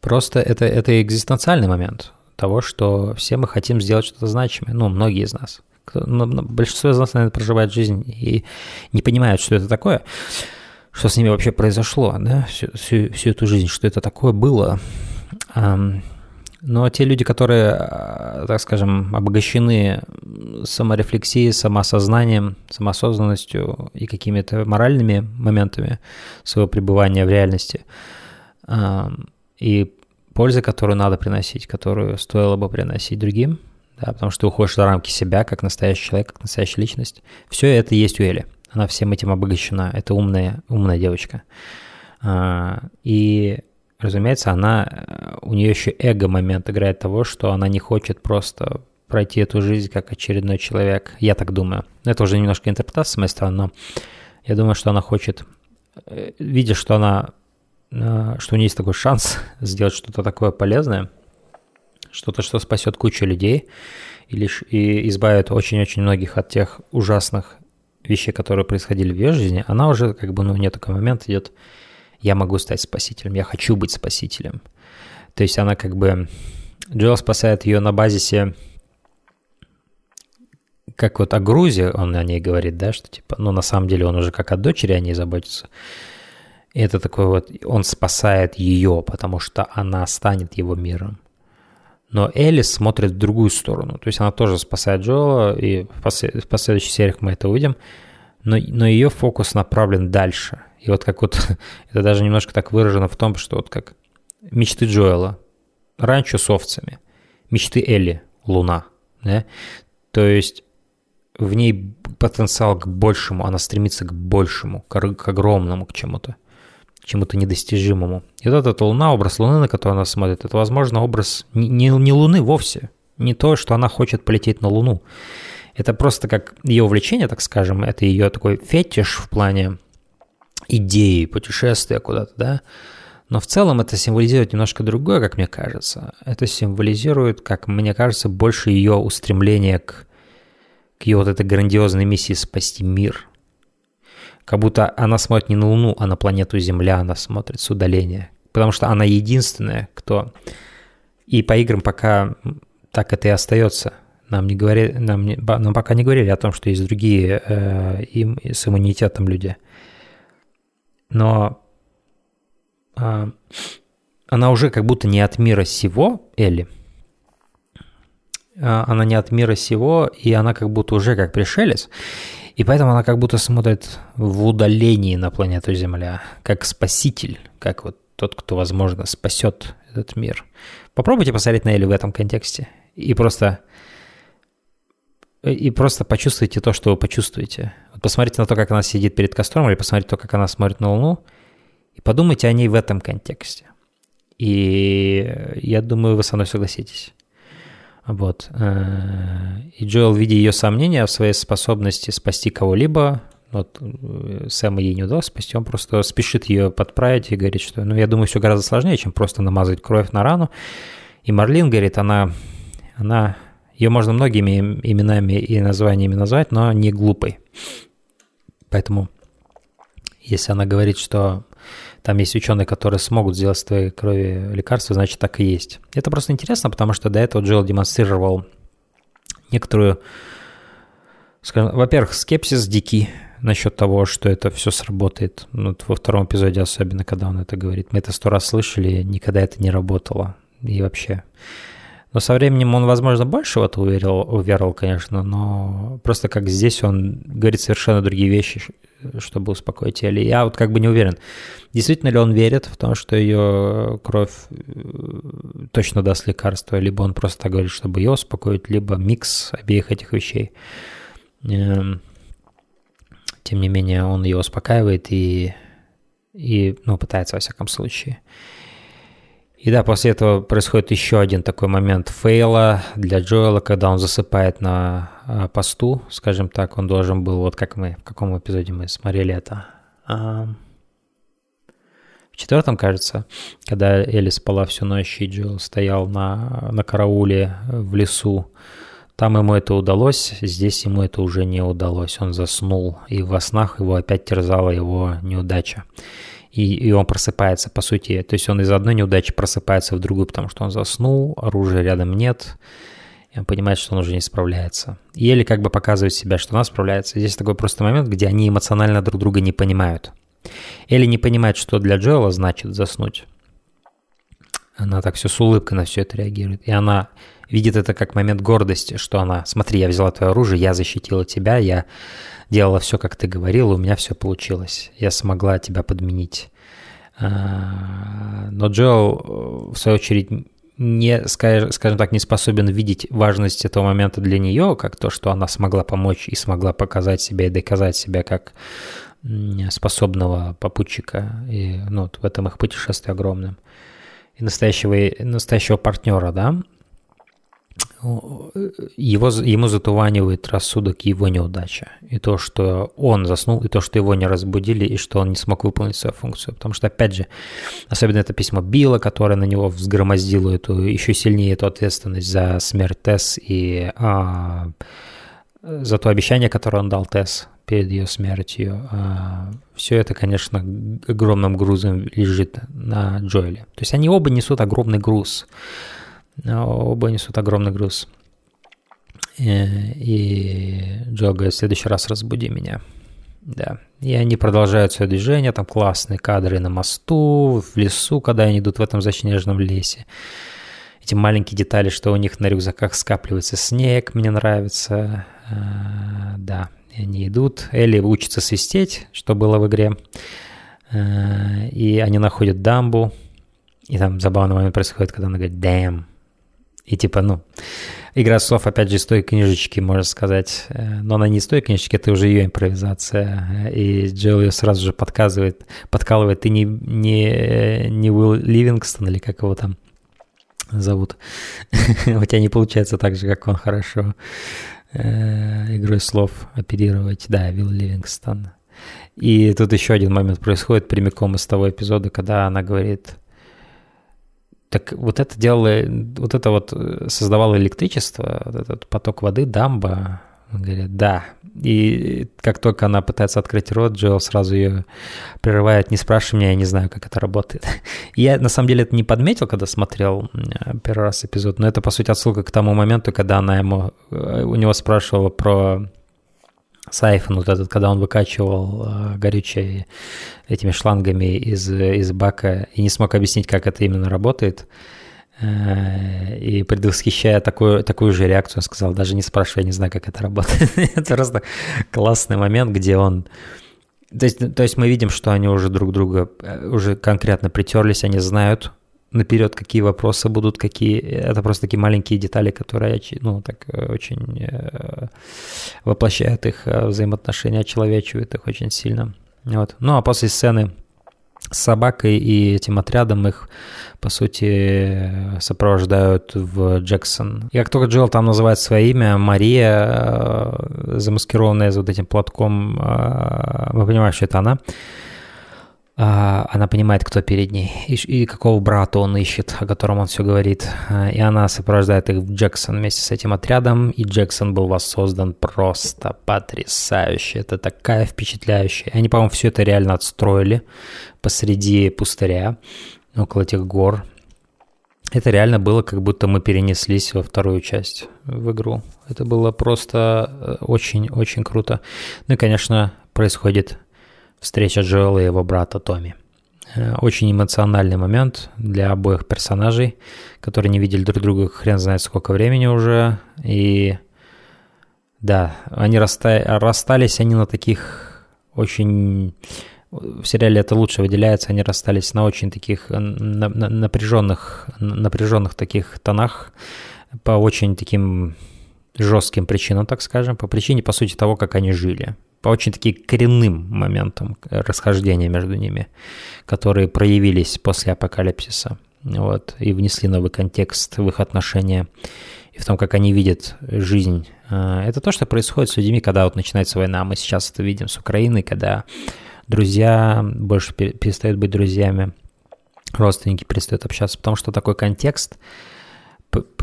просто это, это экзистенциальный момент того, что все мы хотим сделать что-то значимое, ну, многие из нас. Ну, ну, большинство из нас, наверное, проживает жизнь и не понимают, что это такое, что с ними вообще произошло, да, всю, всю, всю эту жизнь, что это такое было. Но те люди, которые, а, так скажем, обогащены саморефлексией, самоосознанием, самоосознанностью и какими-то моральными моментами своего пребывания в реальности, а, и пользы, которую надо приносить, которую стоило бы приносить другим, да, потому что ты уходишь за рамки себя, как настоящий человек, как настоящая личность. Все это есть у Эли. Она всем этим обогащена. Это умная, умная девочка. А, и разумеется, она, э, у нее еще эго-момент играет того, что она не хочет просто пройти эту жизнь как очередной человек. Я так думаю. Это уже немножко интерпретация с моей стороны, но я думаю, что она хочет, э, видя, что она, э, что у нее есть такой шанс <laughs> сделать что-то такое полезное, что-то, что спасет кучу людей и, лишь, и избавит очень-очень многих от тех ужасных вещей, которые происходили в ее жизни, она уже как бы, ну, не такой момент идет, я могу стать спасителем, я хочу быть спасителем. То есть она как бы... Джоэл спасает ее на базисе как вот о Грузе он о ней говорит, да, что типа, ну, на самом деле он уже как о дочери о ней заботится. И это такой вот, он спасает ее, потому что она станет его миром. Но Элис смотрит в другую сторону. То есть она тоже спасает Джоэла, и в, послед... в последующих сериях мы это увидим. Но, но ее фокус направлен дальше – и вот как вот, <laughs> это даже немножко так выражено в том, что вот как мечты Джоэла, ранчо с овцами, мечты Элли, луна, да? То есть в ней потенциал к большему, она стремится к большему, к, к огромному, к чему-то, к чему-то недостижимому. И вот эта луна, образ луны, на которую она смотрит, это, возможно, образ не, не, не луны вовсе, не то, что она хочет полететь на луну. Это просто как ее увлечение, так скажем, это ее такой фетиш в плане идеи путешествия куда-то, да. Но в целом это символизирует немножко другое, как мне кажется. Это символизирует, как мне кажется, больше ее устремление к, к ее вот этой грандиозной миссии спасти мир. Как будто она смотрит не на Луну, а на планету Земля, она смотрит с удаления. Потому что она единственная, кто... И по играм пока так это и остается. Нам, не говори, нам, нам пока не говорили о том, что есть другие э, им, с иммунитетом люди. Но э, она уже как будто не от мира сего, Элли. Э, она не от мира сего, и она как будто уже как пришелец. И поэтому она как будто смотрит в удалении на планету Земля, как спаситель, как вот тот, кто, возможно, спасет этот мир. Попробуйте посмотреть на Элли в этом контексте и просто и просто почувствуйте то, что вы почувствуете. Вот посмотрите на то, как она сидит перед костром, или посмотрите то, как она смотрит на Луну, и подумайте о ней в этом контексте. И я думаю, вы со мной согласитесь. Вот. Э, и Джоэл, видя ее сомнения в своей способности спасти кого-либо, вот э, Сэма ей не удалось спасти, он просто спешит ее подправить и говорит, что, ну, я думаю, все гораздо сложнее, чем просто намазать кровь на рану. И Марлин говорит, она, она, ее можно многими именами и названиями назвать, но не глупой. Поэтому, если она говорит, что там есть ученые, которые смогут сделать с твоей крови лекарство, значит, так и есть. Это просто интересно, потому что до этого Джилл демонстрировал некоторую, скажем, во-первых, скепсис дикий насчет того, что это все сработает. Ну, во втором эпизоде особенно, когда он это говорит. Мы это сто раз слышали, никогда это не работало. И вообще. Но со временем он, возможно, больше в это уверил, уверовал, конечно, но просто как здесь он говорит совершенно другие вещи, чтобы успокоить Элли. Я вот как бы не уверен, действительно ли он верит в то, что ее кровь э, точно даст лекарство, либо он просто так говорит, чтобы ее успокоить, либо микс обеих этих вещей. Эм, тем не менее, он ее успокаивает и, и ну, пытается во всяком случае. И да, после этого происходит еще один такой момент фейла для Джоэла, когда он засыпает на а, посту, скажем так, он должен был, вот как мы, в каком эпизоде мы смотрели это, в четвертом, кажется, когда Элли спала всю ночь, и Джоэл стоял на, на карауле в лесу, там ему это удалось, здесь ему это уже не удалось. Он заснул, и во снах его опять терзала его неудача. И, и он просыпается, по сути. То есть он из одной неудачи просыпается в другую, потому что он заснул, оружия рядом нет, и он понимает, что он уже не справляется. И Элли как бы показывает себя, что она справляется. Здесь такой просто момент, где они эмоционально друг друга не понимают. Элли не понимает, что для Джоэла значит заснуть. Она так все с улыбкой на все это реагирует. И она видит это как момент гордости, что она, смотри, я взяла твое оружие, я защитила тебя, я делала все, как ты говорил, у меня все получилось. Я смогла тебя подменить. А, но Джоэл, в свою очередь, не, скажем так, не способен видеть важность этого момента для нее, как то, что она смогла помочь и смогла показать себя и доказать себя как способного попутчика и, ну, вот в этом их путешествии огромным и настоящего, настоящего партнера, да, его, ему затуманивает рассудок его неудача. И то, что он заснул, и то, что его не разбудили, и что он не смог выполнить свою функцию. Потому что, опять же, особенно это письмо Билла, которое на него взгромоздило эту, еще сильнее эту ответственность за смерть Тесс и а, за то обещание, которое он дал Тесс перед ее смертью. А, все это, конечно, огромным грузом лежит на Джоэле. То есть они оба несут огромный груз. Оба несут огромный груз. И, и Джо говорит, в следующий раз разбуди меня. Да. И они продолжают свое движение, там классные кадры на мосту, в лесу, когда они идут в этом заснеженном лесе. Эти маленькие детали, что у них на рюкзаках скапливается снег, мне нравится. А, да, и они идут. Элли учится свистеть, что было в игре. А, и они находят дамбу. И там забавный момент происходит, когда она говорит «damn», и типа, ну, игра слов, опять же, из той книжечки, можно сказать. Э, но она не из той книжечки, это уже ее импровизация. И Джилл ее сразу же подказывает, подкалывает. Ты не, не, не Уилл Ливингстон или как его там зовут. <laughs> У тебя не получается так же, как он хорошо э, игрой слов оперировать. Да, Уилл Ливингстон. И тут еще один момент происходит прямиком из того эпизода, когда она говорит так вот это делало, вот это вот э, создавало электричество, вот этот поток воды, дамба, Он говорит, да. И как только она пытается открыть рот, Джоэл сразу ее прерывает, не спрашивай меня, я не знаю, как это работает. <laughs> Я на самом деле это не подметил, когда смотрел первый раз эпизод, но это, по сути, отсылка к тому моменту, когда она ему, э, у него спрашивала про сайфон вот этот, когда он выкачивал э, горючее этими шлангами из, из бака и не смог объяснить, как это именно работает. Э, и предвосхищая такую, такую же реакцию, он сказал, даже не спрашивая, не знаю, как это работает. <laughs> это просто классный момент, где он... То есть, то есть мы видим, что они уже друг друга э, уже конкретно притерлись, они знают наперед, какие вопросы будут, какие... Это просто такие маленькие детали, которые, ну, так э, очень воплощают их взаимоотношения, очеловечивают их очень сильно. Вот. Ну, а после сцены с собакой и этим отрядом их, по сути, сопровождают в Джексон. И как только Джилл там называет свое имя, Мария, э, замаскированная за вот этим платком, э, мы понимаем, что это она, она понимает, кто перед ней и, и какого брата он ищет, о котором он все говорит. А, и она сопровождает их в Джексон вместе с этим отрядом. И Джексон был воссоздан просто потрясающе. Это такая впечатляющая. Они, по-моему, все это реально отстроили посреди пустыря, около этих гор. Это реально было, как будто мы перенеслись во вторую часть в игру. Это было просто очень-очень э, круто. Ну и, конечно, происходит встреча Джоэла и его брата Томми. Э, очень эмоциональный момент для обоих персонажей, которые не видели друг друга хрен знает сколько времени уже. И да, они расста... расстались они на таких очень... В сериале это лучше выделяется, они расстались на очень таких напряженных, напряженных таких тонах, по очень таким жестким причинам, так скажем, по причине, по сути, того, как они жили по очень таким коренным моментам расхождения между ними, которые проявились после апокалипсиса вот, и внесли новый контекст в их отношения и в том, как они видят жизнь. А, это то, что происходит с людьми, когда вот начинается война. Мы сейчас это видим с Украиной, когда друзья больше перестают быть друзьями, родственники перестают общаться, потому что такой контекст –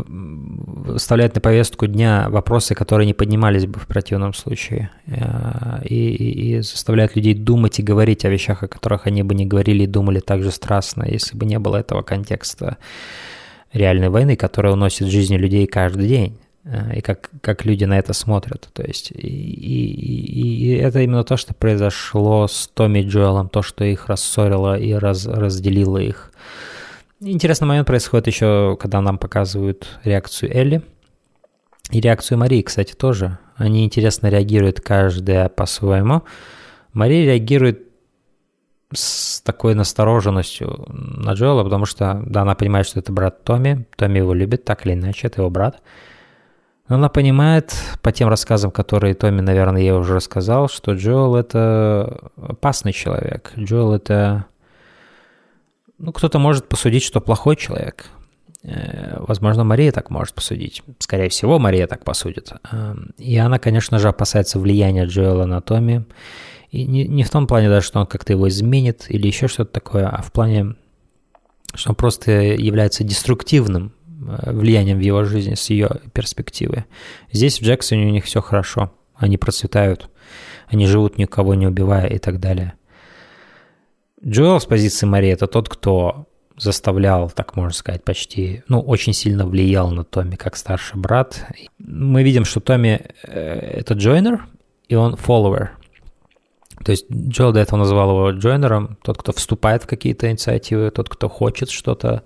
выставляет на повестку дня вопросы, которые не поднимались бы в противном случае, э, и, и, и заставляет людей думать и говорить о вещах, о которых они бы не говорили и думали так же страстно, если бы не было этого контекста реальной войны, которая уносит жизни людей каждый день э, и как, как люди на это смотрят. То есть, и, и, и это именно то, что произошло с Томми Джоэлом, то, что их рассорило и раз, разделило их. Интересный момент происходит еще, когда нам показывают реакцию Элли. И реакцию Марии, кстати, тоже. Они интересно реагируют каждая по-своему. Мария реагирует с такой настороженностью на Джоэла, потому что, да, она понимает, что это брат Томми, Томми его любит, так или иначе, это его брат. Но она понимает, по тем рассказам, которые Томми, наверное, ей уже рассказал, что Джоэл — это опасный человек. Джоэл — это ну, кто-то может посудить, что плохой человек. Э, возможно, Мария так может посудить. Скорее всего, Мария так посудит. Эм, и она, конечно же, опасается влияния Джоэла на Томми. И не, в том плане даже, что он как-то его изменит или еще что-то такое, а в плане, что он просто является деструктивным э, влиянием в его жизни с ее перспективы. Здесь в Джексоне у них все хорошо. Они процветают, они живут никого не убивая и так далее. Джоэл с позиции Марии это тот, кто заставлял, так можно сказать, почти, ну, очень сильно влиял на Томми как старший брат. Мы видим, что Томми э, это джойнер, и он follower. То есть Джоэл до этого называл его джойнером, тот, кто вступает в какие-то инициативы, тот, кто хочет что-то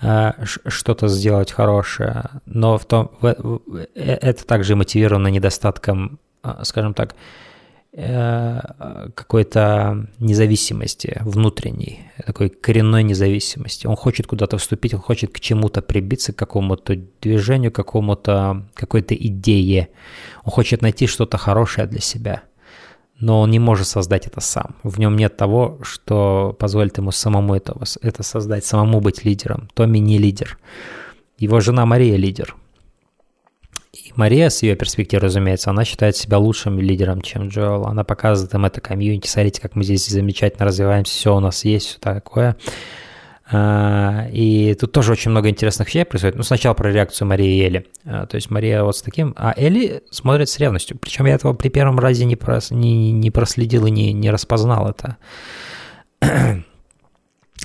э, что-то сделать хорошее. Но в том, в, в, э, это также мотивировано недостатком, скажем так, Э, какой-то независимости внутренней, такой коренной независимости. Он хочет куда-то вступить, он хочет к чему-то прибиться, к какому-то движению, к какому-то, какой-то идее. Он хочет найти что-то хорошее для себя, но он не может создать это сам. В нем нет того, что позволит ему самому это, это создать, самому быть лидером. Томми не лидер. Его жена Мария лидер – Мария, с ее перспективы, разумеется, она считает себя лучшим лидером, чем Джоэл. Она показывает им это комьюнити. Смотрите, как мы здесь замечательно развиваемся, все у нас есть, все такое. А, И тут тоже очень много интересных вещей происходит. Ну, сначала про реакцию Марии и Эли. А, То есть Мария вот с таким, а Эли смотрит с ревностью. Причем я этого при первом разе не, прос- не, не проследил и не, не распознал это.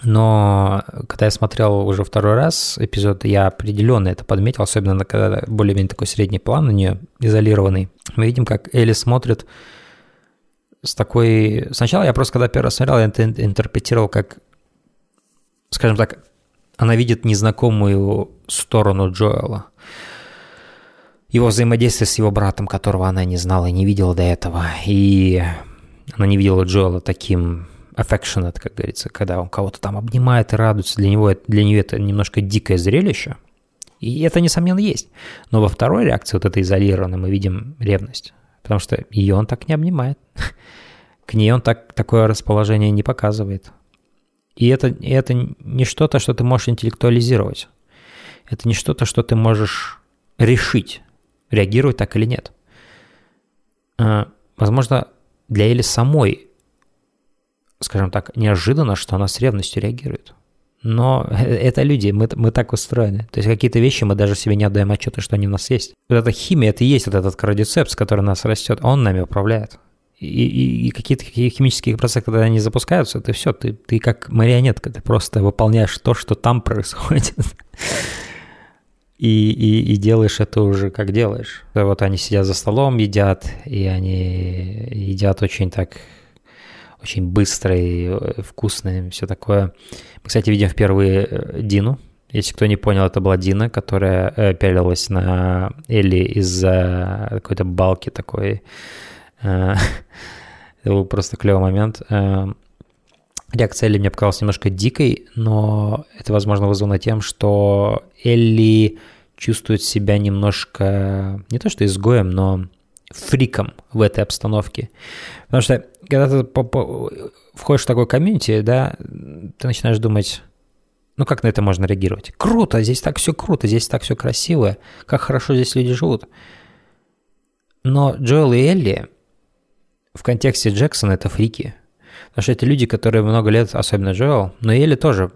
Но когда я смотрел уже второй раз эпизод, я определенно это подметил, особенно когда более-менее такой средний план на нее, изолированный. Мы видим, как Элли смотрит с такой... Сначала я просто, когда первый раз смотрел, я это ин- интерпретировал как, скажем так, она видит незнакомую сторону Джоэла. Его взаимодействие с его братом, которого она не знала и не видела до этого. И она не видела Джоэла таким affectionate, как говорится, когда он кого-то там обнимает и радуется. Для, него, для нее это немножко дикое зрелище. И это, несомненно, есть. Но во второй реакции, вот этой изолированной, мы видим ревность. Потому что ее он так не обнимает. <laughs> К ней он так, такое расположение не показывает. И это, и это не что-то, что ты можешь интеллектуализировать. Это не что-то, что ты можешь решить, реагировать так или нет. А, Возможно, для Эли самой, скажем так, неожиданно, что она с ревностью реагирует. Но <laughs> это люди, мы, мы так устроены. То есть какие-то вещи мы даже себе не отдаем отчета, что они у нас есть. Вот эта химия, это и есть вот этот кардицепс, который нас растет, он нами управляет. И, и- и какие-то химические процессы, когда они запускаются, ты все, ты, ты как марионетка, ты просто выполняешь то, что там <laughs> происходит. И, и, и делаешь это уже как делаешь. Вот они сидят за столом, едят, и они едят очень так, очень быстро и э, вкусно, и все такое. Мы, кстати, видим впервые э, Дину. Если кто не понял, это была Дина, которая э, пялилась на Элли из-за какой-то балки такой. <laughs> Это был просто клевый момент. Реакция Элли мне показалась немножко дикой, но это, возможно, вызвано тем, что Элли чувствует себя немножко, не то что изгоем, но фриком в этой обстановке. Потому что когда ты входишь в такой комьюнити, да, ты начинаешь думать, ну как на это можно реагировать? Круто, здесь так все круто, здесь так все красиво, как хорошо здесь люди живут. Но Джоэл и Элли в контексте Джексона это фрики. Потому что это люди, которые много лет, особенно Джоэл, но Элли тоже,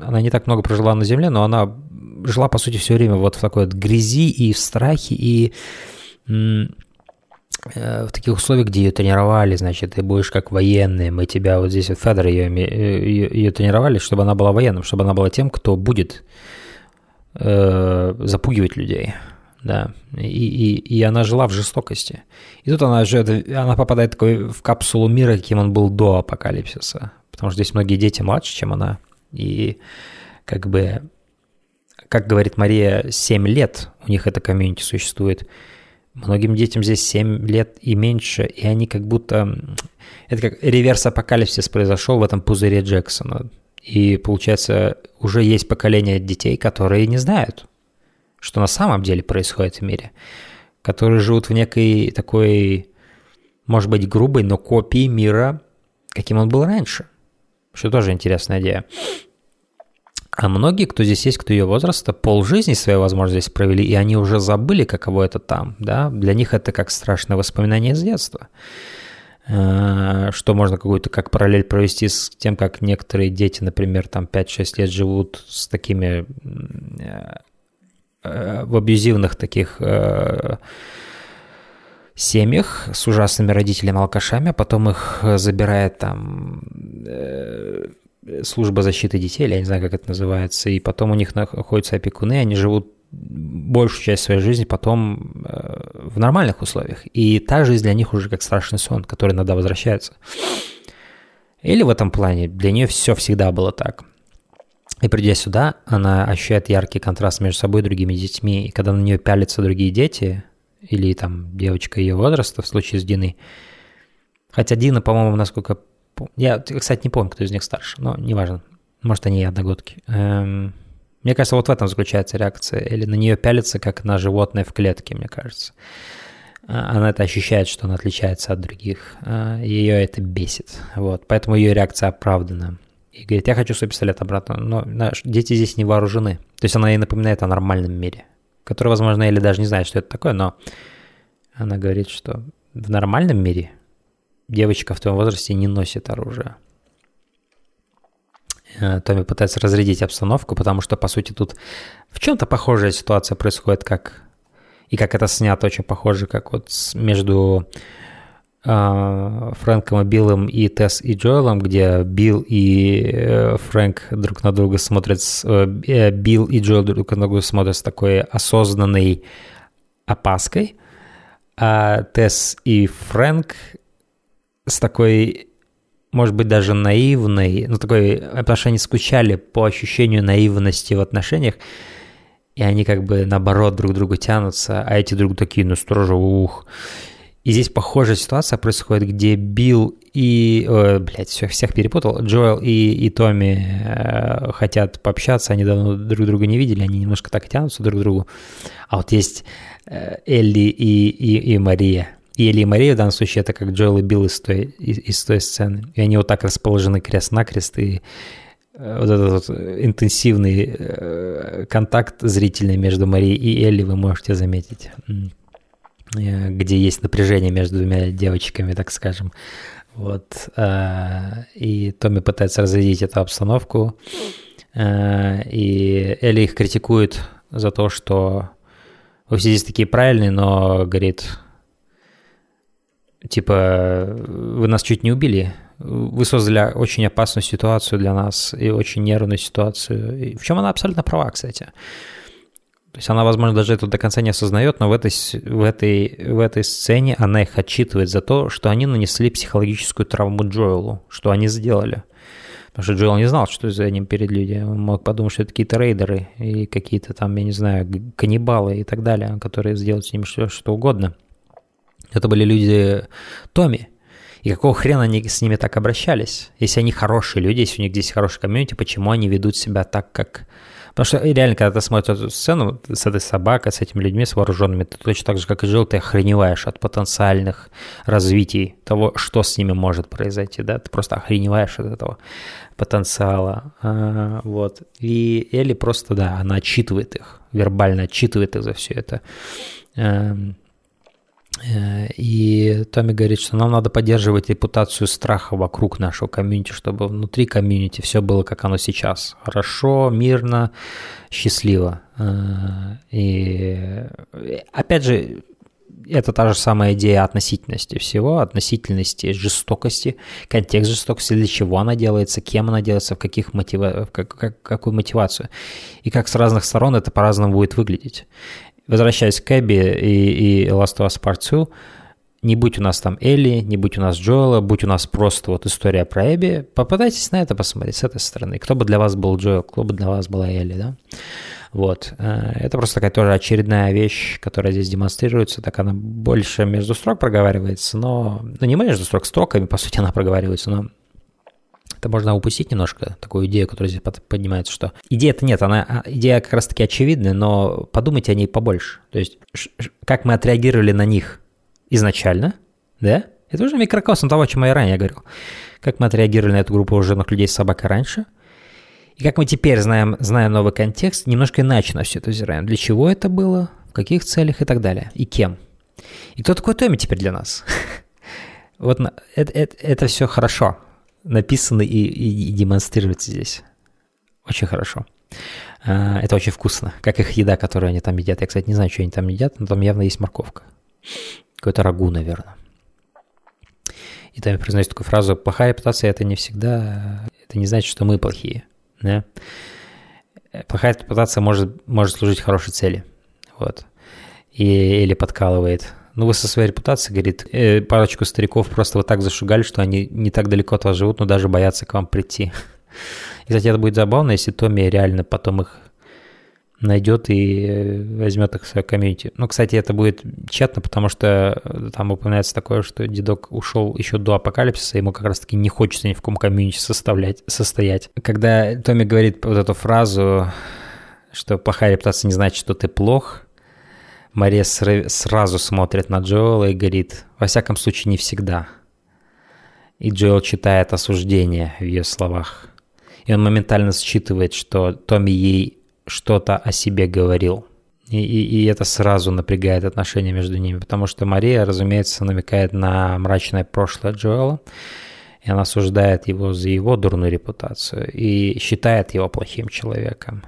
она не так много прожила на Земле, но она жила, по сути, все время вот в такой вот грязи и в страхе, и в таких условиях, где ее тренировали, значит, ты будешь как военный, мы тебя вот здесь вот Федор ее, ее, ее тренировали, чтобы она была военным, чтобы она была тем, кто будет э, запугивать людей, да, и, и, и она жила в жестокости. И тут она живет, она попадает такой в капсулу мира, каким он был до апокалипсиса, потому что здесь многие дети младше, чем она, и как бы, как говорит Мария, 7 лет у них это комьюнити существует, Многим детям здесь 7 лет и меньше, и они как будто... Это как реверс-апокалипсис произошел в этом пузыре Джексона. И получается, уже есть поколение детей, которые не знают, что на самом деле происходит в мире. Которые живут в некой такой, может быть, грубой, но копии мира, каким он был раньше. Что тоже интересная идея. А многие, кто здесь есть, кто ее возраста, полжизни своей, возможно, здесь провели, и они уже забыли, каково это там, да, для них это как страшное воспоминание из детства. Э, Что можно какую-то как параллель провести с тем, как некоторые дети, например, там 5-6 лет живут с такими э, э, в абьюзивных таких семьях с ужасными родителями-алкашами, а потом их забирает там служба защиты детей, или я не знаю, как это называется, и потом у них находятся опекуны, они живут большую часть своей жизни потом э, в нормальных условиях. И та жизнь для них уже как страшный сон, который иногда возвращается. Или в этом плане для нее все всегда было так. И придя сюда, она ощущает яркий контраст между собой и другими детьми. И когда на нее пялятся другие дети, или там девочка ее возраста, в случае с Диной, хотя Дина, по-моему, насколько я, кстати, не помню, кто из них старше, но неважно. Может, они и одногодки. Эм, мне кажется, вот в этом заключается реакция. Или на нее пялится, как на животное в клетке, мне кажется. Она это ощущает, что она отличается от других. Ее это бесит. Вот. Поэтому ее реакция оправдана. И говорит, я хочу свой пистолет обратно. Но дети здесь не вооружены. То есть она ей напоминает о нормальном мире, который, возможно, или даже не знает, что это такое, но она говорит, что в нормальном мире девочка в твоем возрасте не носит оружие. Э, Томми пытается разрядить обстановку, потому что, по сути, тут в чем-то похожая ситуация происходит, как и как это снято, очень похоже, как вот между э, Фрэнком и Биллом и Тесс и Джоэлом, где Билл и э, Фрэнк друг на друга смотрят, с- э, э, Билл и Джоэл друг на друга смотрят с такой осознанной опаской, а Тесс и Фрэнк с такой, может быть, даже наивной, ну, такой, потому что они скучали по ощущению наивности в отношениях, и они как бы наоборот друг к другу тянутся, а эти друг такие, ну, строже, ух. И здесь похожая ситуация происходит, где Билл и... Э, блядь, все, всех перепутал. Джоэл и, и Томми э, хотят пообщаться, они давно друг друга не видели, они немножко так тянутся друг к другу. А вот есть э, Элли и, и, и Мария. И Элли и Мария в данном случае это как Джоэл и Билл из той, из, из той сцены. И они вот так расположены крест-накрест, и э, вот этот вот интенсивный э, контакт зрительный между Марией и Элли вы можете заметить. Э, где есть напряжение между двумя девочками, так скажем. Вот. И Томми пытается разрядить эту обстановку, и Элли их критикует за то, что вы все здесь такие правильные, но, говорит, типа, вы нас чуть не убили, вы создали очень опасную ситуацию для нас и очень нервную ситуацию. И в чем она абсолютно права, кстати. То есть она, возможно, даже это до конца не осознает, но в этой, в, этой, в этой сцене она их отчитывает за то, что они нанесли психологическую травму Джоэлу, что они сделали. Потому что Джоэл не знал, что за ним перед люди. Он мог подумать, что это какие-то рейдеры и какие-то там, я не знаю, каннибалы и так далее, которые сделают с ним что, что угодно. Это были люди Томми. И какого хрена они с ними так обращались? Если они хорошие люди, если у них здесь хороший комьюнити, почему они ведут себя так, как... Потому что реально, когда ты смотришь эту сцену с этой собакой, с этими людьми, с вооруженными, ты точно так же, как и жил, ты охреневаешь от потенциальных развитий того, что с ними может произойти, да, ты просто охреневаешь от этого потенциала, А, вот. И Элли просто, да, она отчитывает их, вербально отчитывает их за все это. Э, И Томми говорит, что нам надо поддерживать репутацию страха вокруг нашего комьюнити, чтобы внутри комьюнити все было, как оно сейчас. Хорошо, мирно, счастливо. Э, И опять же, это та же самая идея относительности всего, относительности жестокости, контекст жестокости, для чего она делается, кем она делается, в, каких мотива... как, как- какую мотивацию. И как с разных сторон это по-разному будет выглядеть. Возвращаясь к Эбби и, и Last of Us Part 2, не будь у нас там Элли, не будь у нас Джоэла, будь у нас просто вот история про Эбби, попытайтесь на это посмотреть с этой стороны. Кто бы для вас был Джоэл, кто бы для вас была Элли, да? Вот. Э, Это просто такая тоже очередная вещь, которая здесь демонстрируется. Так она больше между строк проговаривается, но... Ну, не между строк, строками, по сути, она проговаривается, но это можно упустить немножко, такую идею, которая здесь под- поднимается, что идея-то нет, она, а, идея как раз-таки очевидная, но подумайте о ней побольше. То есть, как мы отреагировали на них изначально, да? Это уже микрокосм того, о чем я ранее говорил. Как мы отреагировали на эту группу вооруженных людей с собакой раньше, и как мы теперь знаем, зная новый контекст, немножко иначе на все это взираем. Для чего это было, в каких целях и так далее, и кем. И кто такой Томми теперь для нас? <laughs> Вот это, это, это все хорошо написано и, и- и демонстрируется здесь. Очень хорошо. А, Это очень вкусно, как их еда, которую они там едят. Я, кстати, не знаю, что они там едят, но там явно есть морковка. Какой-то рагу, наверное. И там произносит такую фразу «плохая репутация – это не всегда, это не значит, что мы плохие». Да? Плохая репутация может, может служить хорошей цели. Вот. И, или подкалывает. Ну, вы со своей репутацией, говорит, э, парочку стариков просто вот так зашугали, что они не так далеко от вас живут, но даже боятся к вам прийти. И, кстати, это будет забавно, если Томми реально потом их найдет и э, возьмет их в свое комьюнити. Ну, кстати, это будет тщетно, потому что э, там упоминается такое, что дедок ушел еще до апокалипсиса, ему как раз-таки не хочется ни в каком комьюнити составлять, состоять. Когда Томми говорит вот эту фразу, что плохая репутация не значит, что ты плох, Мария сра- сразу смотрит на Джоэла и говорит, во всяком случае, не всегда. И Джоэл читает осуждение в ее словах. И он моментально считывает, что Томми ей что-то о себе говорил. И, и, и это сразу напрягает отношения между ними, потому что Мария, разумеется, намекает на мрачное прошлое Джоэла. И она осуждает его за его дурную репутацию и считает его плохим человеком.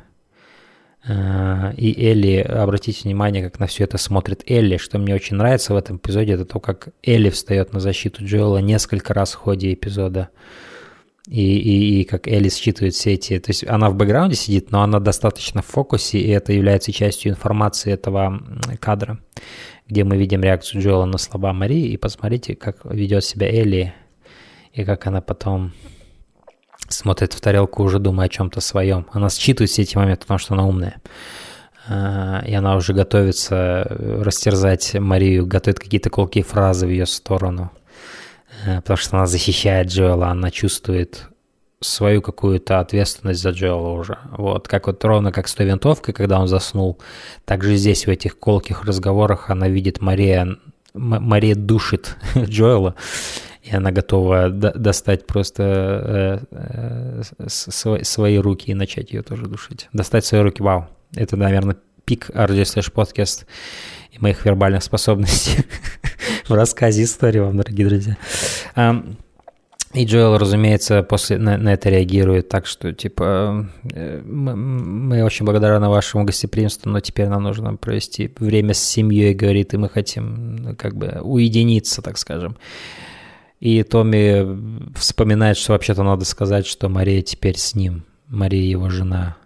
А, и Элли, обратите внимание, как на все это смотрит Элли. Что мне очень нравится в этом эпизоде, это то, как Элли встает на защиту Джоэла несколько раз в ходе эпизода. И, и, и как Элли считывает все эти... То есть она в бэкграунде сидит, но она достаточно в фокусе, и это является частью информации этого кадра, где мы видим реакцию Джоэла на слова Марии, и посмотрите, как ведет себя Элли, и как она потом смотрит в тарелку, уже думая о чем-то своем. Она считывает все эти моменты, потому что она умная. А, и она уже готовится растерзать Марию, готовит какие-то колкие фразы в ее сторону. А, потому что она защищает Джоэла, она чувствует свою какую-то ответственность за Джоэла уже. Вот, как вот ровно как с той винтовкой, когда он заснул, так же здесь в этих колких разговорах она видит Мария, Мария душит <laughs> Джоэла, и она готова достать просто э, э, свои руки и начать ее тоже душить. Достать свои руки, вау. Это, наверное, пик RJ Slash Podcast и моих вербальных способностей <laughs> в рассказе истории вам, дорогие друзья. И Джоэл, разумеется, после на, на это реагирует так, что типа э, мы, мы очень благодарны вашему гостеприимству, но теперь нам нужно провести время с семьей, говорит, и мы хотим ну, как бы уединиться, так скажем. И Томми вспоминает, что вообще-то надо сказать, что Мария теперь с ним. Мария его жена.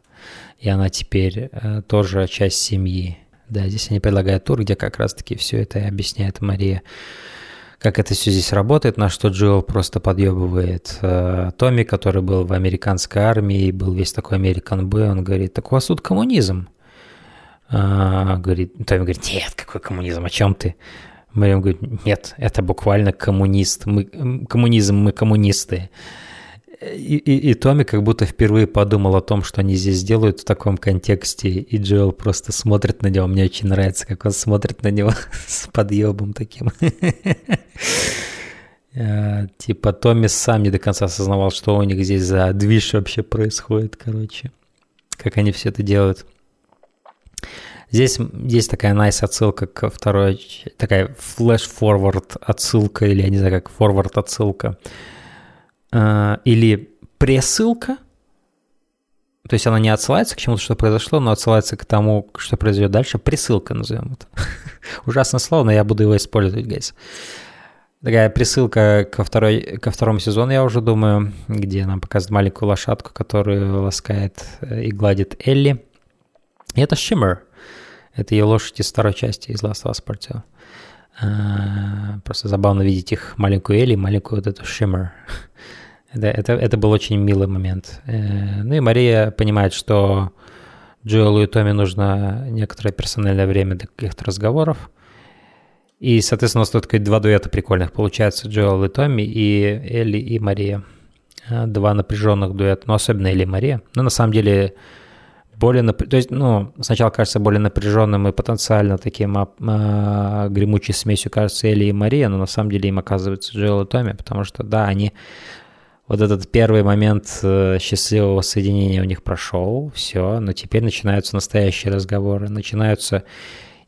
И она теперь э, тоже часть семьи. Да, здесь они предлагают тур, где как раз-таки все это и объясняет Мария, как это все здесь работает, на что Джоэл просто подъебывает э, Томми, который был в американской армии, был весь такой Американ Б, он говорит, так у вас тут коммунизм. А, говорит, Томми говорит, нет, какой коммунизм, о чем ты? Мэриам говорит, нет, это буквально коммунист, мы, коммунизм, мы коммунисты. И, и, и Томми как будто впервые подумал о том, что они здесь делают в таком контексте, и Джоэл просто смотрит на него. Мне очень нравится, как он смотрит на него <laughs> с подъебом таким. Э, <laughs> типа Томми сам не до конца осознавал, что у них здесь за движ вообще происходит, короче. Как они все это делают. Здесь есть такая nice отсылка к второй, такая flash-forward отсылка, или я не знаю, как forward отсылка, а, или пресылка, то есть она не отсылается к чему-то, что произошло, но отсылается к тому, что произойдет дальше. Присылка назовем это. <laughs> Ужасное слово, но я буду его использовать, гайс. Такая присылка ко, второй, ко второму сезону, я уже думаю, где нам показывают маленькую лошадку, которую ласкает э, и гладит Элли. И это Shimmer. Это ее лошадь из второй части, из Last of Us Part 2. А, просто забавно видеть их маленькую Элли, маленькую вот эту Shimmer. <laughs> это, это, это был очень милый момент. Э, ну и Мария понимает, что Джоэлу и Томми нужно некоторое персональное время для каких-то разговоров. И, соответственно, у нас тут два дуэта прикольных. Получается Джоэл и Томми, и Элли и Мария. А, два напряженных дуэта, но особенно Элли и Мария. Но на самом деле более, нап... то есть, ну, сначала кажется более напряженным и потенциально таким а, а, гремучей смесью, кажется, Элли и Мария, но на самом деле им оказывается Джоэл и Томми, потому что, да, они вот этот первый момент э, счастливого соединения у них прошел, все, но теперь начинаются настоящие разговоры, начинаются,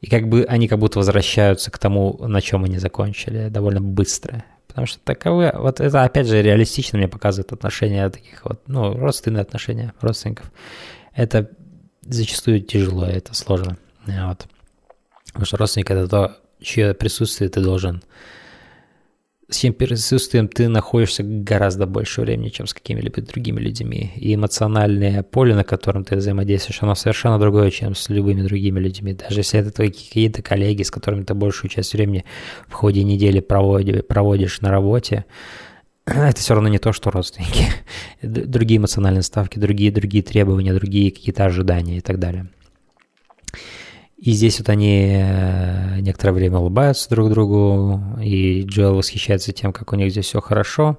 и как бы они как будто возвращаются к тому, на чем они закончили, довольно быстро. Потому что таковы, вот это опять же реалистично мне показывает отношения таких вот, ну, родственные отношения родственников. Это зачастую тяжело, это сложно. Вот. Потому что родственник – это то, чье присутствие ты должен с чьим присутствием ты находишься гораздо больше времени, чем с какими-либо другими людьми. И эмоциональное поле, на котором ты взаимодействуешь, оно совершенно другое, чем с любыми другими людьми. Даже если это твои какие-то коллеги, с которыми ты большую часть времени в ходе недели проводишь на работе, <clears throat> это все равно не то, что родственники. <laughs> Другие эмоциональные ставки, другие, другие требования, другие какие-то ожидания и так далее. И здесь вот они э, некоторое время улыбаются друг другу, и Джоэл восхищается тем, как у них здесь все хорошо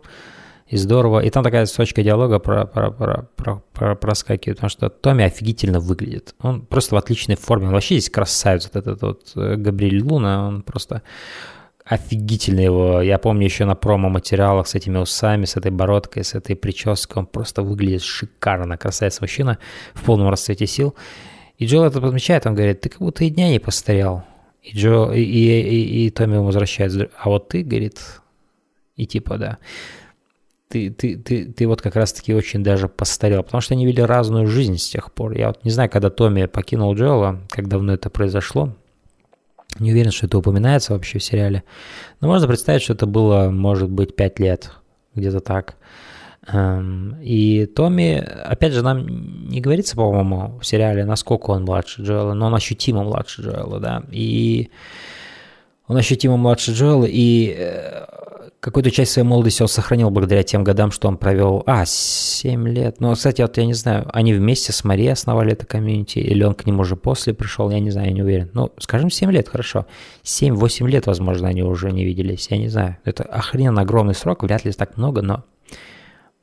и здорово. И там такая точка диалога про, про, про, про, про, проскакивает, потому что Томми офигительно выглядит. Он просто в отличной форме. Он вообще здесь красавец, вот этот вот э, Габриэль Луна, он просто офигительно его. Я помню еще на промо-материалах с этими усами, с этой бородкой, с этой прической. Он просто выглядит шикарно. Красавец мужчина в полном расцвете сил. И Джоэл это подмечает, он говорит, ты как будто и дня не постарел. И, Джо, и, и, и, и Томми ему возвращает, а вот ты, говорит, и типа, да. ты, ты, ты, ты вот как раз-таки очень даже постарел, потому что они вели разную жизнь с тех пор. Я вот не знаю, когда Томми покинул Джоэла, как давно это произошло. Не уверен, что это упоминается вообще в сериале. Но можно представить, что это было, может быть, 5 лет, где-то так. Эм, и Томми, опять же, нам не говорится, по-моему, в сериале, насколько он младше Джоэла, но он ощутимо младше Джоэла, да. И он ощутимо младше Джоэла, и э, какую-то часть своей молодости он сохранил благодаря тем годам, что он провел... А, 7 лет. Ну, кстати, вот я не знаю, они вместе с Марией основали это комьюнити, или он к ним уже после пришел, я не знаю, я не уверен. Ну, скажем, 7 лет, хорошо. 7-8 лет, возможно, они уже не виделись, я не знаю. Это охрененно огромный срок, вряд ли так много, но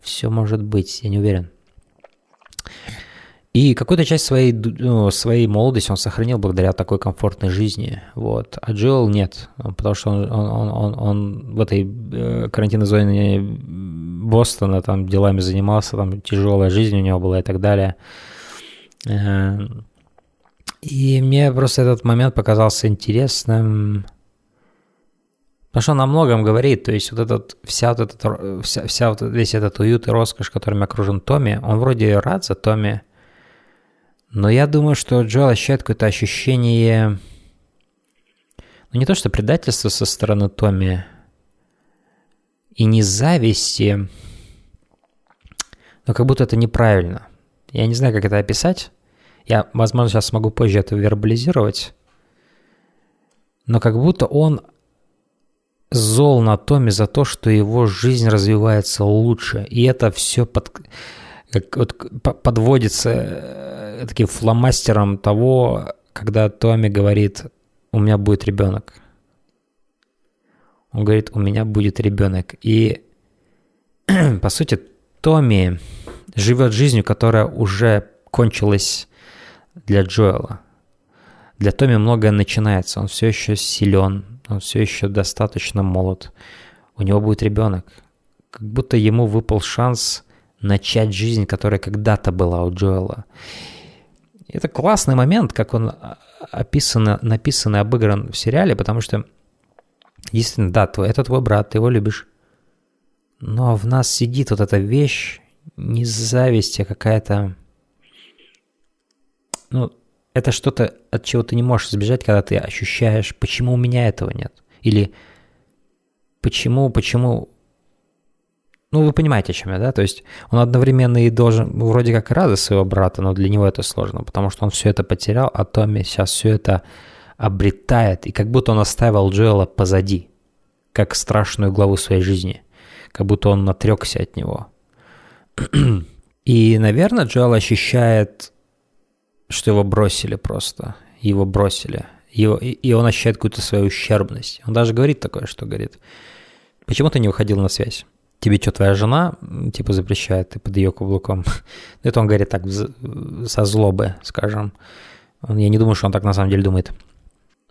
все может быть, я не уверен. И какую-то часть своей, ну, своей молодости он сохранил благодаря такой комфортной жизни. Вот. А Джилл нет, потому что он, он, он, он в этой э, карантинной зоне Бостона там делами занимался, там тяжелая жизнь у него была и так далее. И мне просто этот момент показался интересным, потому что он о многом говорит, то есть вот этот, вся вот этот, вся, вся вот весь этот уют и роскошь, которыми окружен Томми, он вроде рад за Томми, но я думаю, что Джоэл ощущает какое-то ощущение... Ну, не то, что предательство со стороны Томми, и не зависти, но как будто это неправильно. Я не знаю, как это описать. Я, возможно, сейчас смогу позже это вербализировать. Но как будто он зол на Томе за то, что его жизнь развивается лучше. И это все под, как, вот, подводится таким фломастером того, когда Томми говорит, у меня будет ребенок. Он говорит, у меня будет ребенок. И, <clears throat> по сути, Томми живет жизнью, которая уже кончилась для Джоэла. Для Томми многое начинается. Он все еще силен, он все еще достаточно молод. У него будет ребенок. Как будто ему выпал шанс начать жизнь, которая когда-то была у Джоэла. Это классный момент, как он описан, написан и обыгран в сериале, потому что действительно, да, твой, это твой брат, ты его любишь. Но в нас сидит вот эта вещь, не зависть, а какая-то... Ну, это что-то, от чего ты не можешь избежать, когда ты ощущаешь, почему у меня этого нет. Или почему, почему ну, вы понимаете, о чем я, да? То есть он одновременно и должен, вроде как рад за своего брата, но для него это сложно, потому что он все это потерял, а Томми сейчас все это обретает, и как будто он оставил Джоэла позади, как страшную главу своей жизни, как будто он отрекся от него. И, наверное, Джоэл ощущает, что его бросили просто, его бросили, его, и он ощущает какую-то свою ущербность. Он даже говорит такое, что говорит, почему ты не выходил на связь? Тебе что, твоя жена, типа, запрещает, ты под ее каблуком. <laughs> Это он говорит так, со злобы, скажем. Я не думаю, что он так на самом деле думает.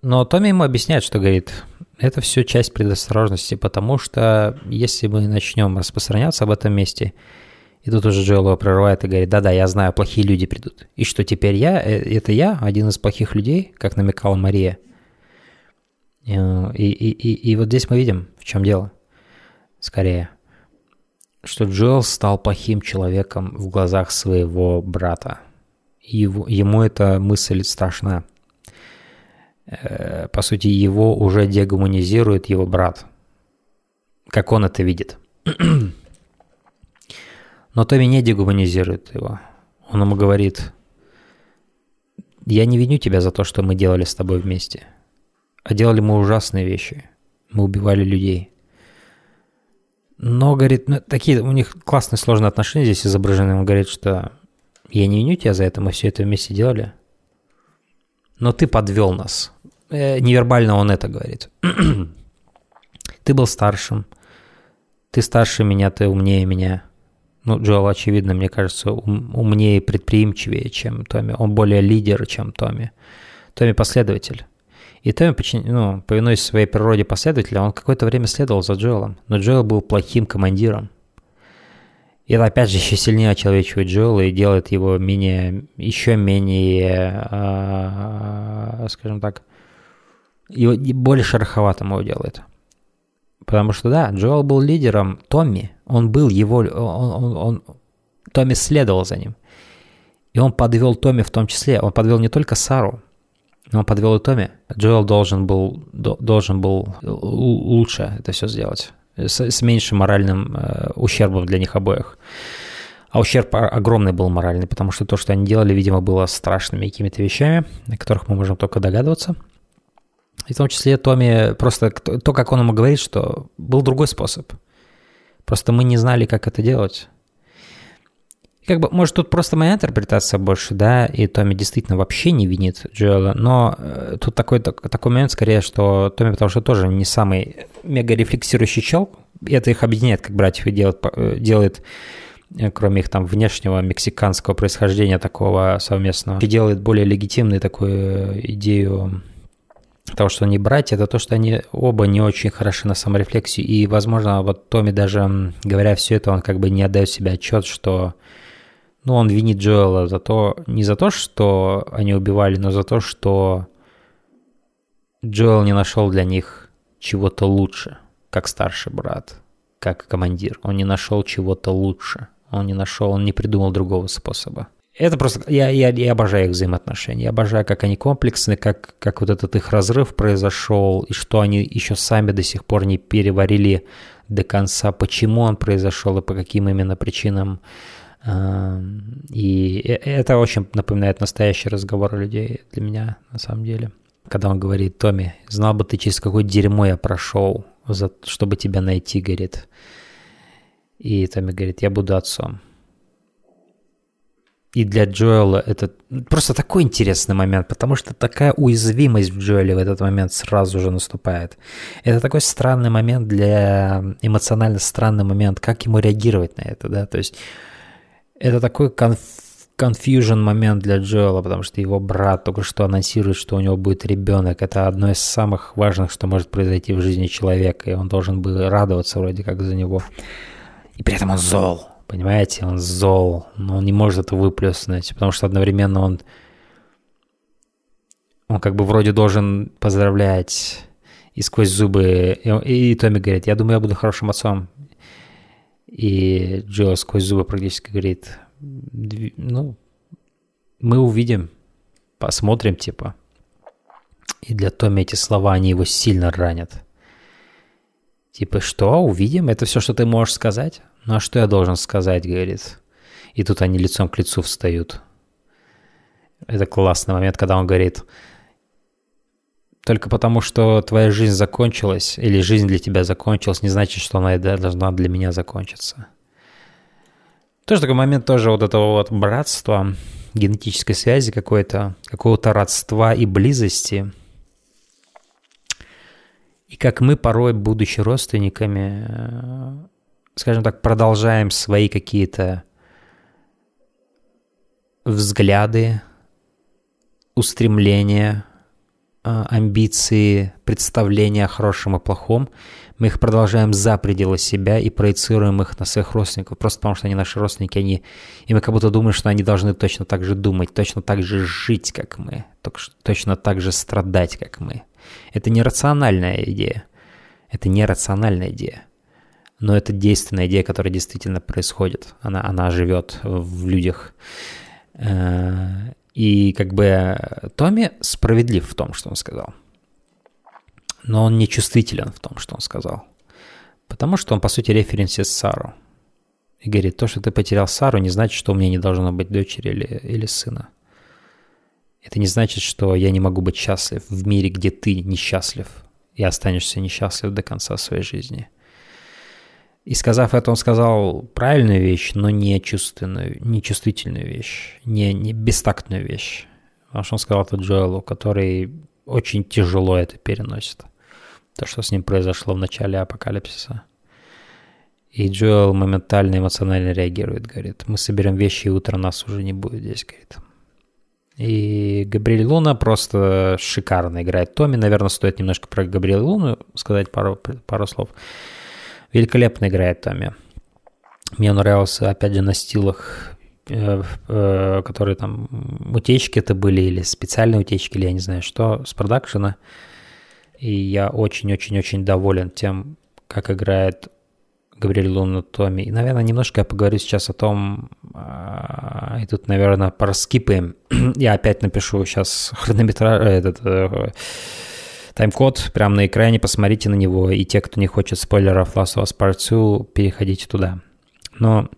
Но Томми ему объясняет, что говорит, это все часть предосторожности, потому что если мы начнем распространяться об этом месте, и тут уже Джоэл его прерывает и говорит, да-да, я знаю, плохие люди придут. И что теперь я, э, это я, один из плохих людей, как намекала Мария. Э, и, и, и, и вот здесь мы видим, в чем дело, скорее что Джоэл стал плохим человеком в глазах своего брата. Его, ему эта мысль страшна. Э, по сути, его уже дегуманизирует его брат. Как он это видит. <clears throat> Но Томми не дегуманизирует его. Он ему говорит, я не виню тебя за то, что мы делали с тобой вместе. А делали мы ужасные вещи. Мы убивали людей. Но, говорит, ну, такие у них классные сложные отношения здесь изображены. Он говорит, что я не виню тебя за это, мы все это вместе делали. Но ты подвел нас. Э, невербально он это говорит. <clears throat> ты был старшим. Ты старше меня, ты умнее меня. Ну, Джоэл, очевидно, мне кажется, ум, умнее и предприимчивее, чем Томми. Он более лидер, чем Томми. Томми последователь. И Томми, ну, повинуясь своей природе последователя, он какое-то время следовал за Джоэлом, но Джоэл был плохим командиром. И это опять же еще сильнее очеловечивает Джоэла и делает его менее, еще менее, э, скажем так, его более шероховатым его делает. Потому что, да, Джоэл был лидером Томми. Он был его... Он, он, он, Томми следовал за ним. И он подвел Томми в том числе. Он подвел не только Сару, он подвел и Томми. Джоэл должен был, должен был лучше это все сделать. С, с меньшим моральным э, ущербом для них обоих. А ущерб огромный был моральный, потому что то, что они делали, видимо, было страшными какими-то вещами, о которых мы можем только догадываться. И в том числе Томми просто то, как он ему говорит, что был другой способ. Просто мы не знали, как это делать. Как бы, может, тут просто моя интерпретация больше, да, и Томми действительно вообще не винит Джоэла, но э, тут такой, так, такой момент скорее, что Томми, потому что тоже не самый мега рефлексирующий чел, это их объединяет, как братьев, и делает, э, делает э, кроме их там внешнего мексиканского происхождения такого совместного, и делает более легитимную такую идею того, что они братья, это то, что они оба не очень хороши на саморефлексию. И, возможно, вот Томми даже, говоря все это, он как бы не отдает себе отчет, что ну, он винит Джоэла за то, не за то, что они убивали, но за то, что Джоэл не нашел для них чего-то лучше, как старший брат, как командир. Он не нашел чего-то лучше. Он не нашел, он не придумал другого способа. Это просто... Я, я, я обожаю их взаимоотношения. Я обожаю, как они комплексны, как, как вот этот их разрыв произошел, и что они еще сами до сих пор не переварили до конца, почему он произошел и по каким именно причинам. И это очень напоминает настоящий разговор людей для меня, на самом деле. Когда он говорит, Томми, знал бы ты, через какое дерьмо я прошел, чтобы тебя найти, говорит. И Томми говорит, я буду отцом. И для Джоэла это просто такой интересный момент, потому что такая уязвимость в Джоэле в этот момент сразу же наступает. Это такой странный момент для... эмоционально странный момент, как ему реагировать на это, да, то есть это такой конф confusion момент для Джоэла, потому что его брат только что анонсирует, что у него будет ребенок. Это одно из самых важных, что может произойти в жизни человека, и он должен был радоваться вроде как за него. И при этом он зол. Понимаете, он зол, но он не может это выплеснуть, потому что одновременно он, он как бы вроде должен поздравлять и сквозь зубы. И, и Томми говорит, я думаю, я буду хорошим отцом. И Джо сквозь зубы практически говорит, ну, мы увидим, посмотрим, типа. И для Томми эти слова, они его сильно ранят. Типа, что, увидим? Это все, что ты можешь сказать? Ну а что я должен сказать, говорит. И тут они лицом к лицу встают. Это классный момент, когда он говорит, только потому, что твоя жизнь закончилась, или жизнь для тебя закончилась, не значит, что она должна для меня закончиться. Тоже такой момент тоже вот этого вот братства, генетической связи какой-то, какого-то родства и близости. И как мы порой, будучи родственниками, скажем так, продолжаем свои какие-то взгляды, устремления, амбиции, представления о хорошем и плохом, мы их продолжаем за пределы себя и проецируем их на своих родственников, просто потому что они наши родственники, они, и мы как будто думаем, что они должны точно так же думать, точно так же жить, как мы, точно так же страдать, как мы. Это не рациональная идея. Это не рациональная идея но это действенная идея, которая действительно происходит. Она, она живет в людях. Э, и как бы Томми справедлив в том, что он сказал. Но он не чувствителен в том, что он сказал. Потому что он, по сути, референсит Сару. И говорит, то, что ты потерял Сару, не значит, что у меня не должно быть дочери или, или сына. Это не значит, что я не могу быть счастлив в мире, где ты несчастлив и останешься несчастлив до конца своей жизни. И сказав это, он сказал правильную вещь, но не чувственную, не чувствительную вещь, не, не бестактную вещь. Потому что он сказал это Джоэлу, который очень тяжело это переносит. То, что с ним произошло в начале апокалипсиса. И Джоэл моментально эмоционально реагирует, говорит, мы соберем вещи, и утро нас уже не будет здесь, говорит. И Габриэль Луна просто шикарно играет Томми. Наверное, стоит немножко про Габриэль Луну сказать пару, пару слов. Великолепно играет Томми. Мне нравился, опять же, на стилах, э, э, которые там утечки это были, или специальные утечки, или я не знаю что, с продакшена. И я очень-очень-очень доволен тем, как играет Габриэль Луна Томми. И, наверное, немножко я поговорю сейчас о том, а, и тут, наверное, проскипаем. <clears throat> я опять напишу сейчас хронометраж, этот э, тайм-код прямо на экране, посмотрите на него, и те, кто не хочет спойлеров Last of Us Part 2, переходите туда. Но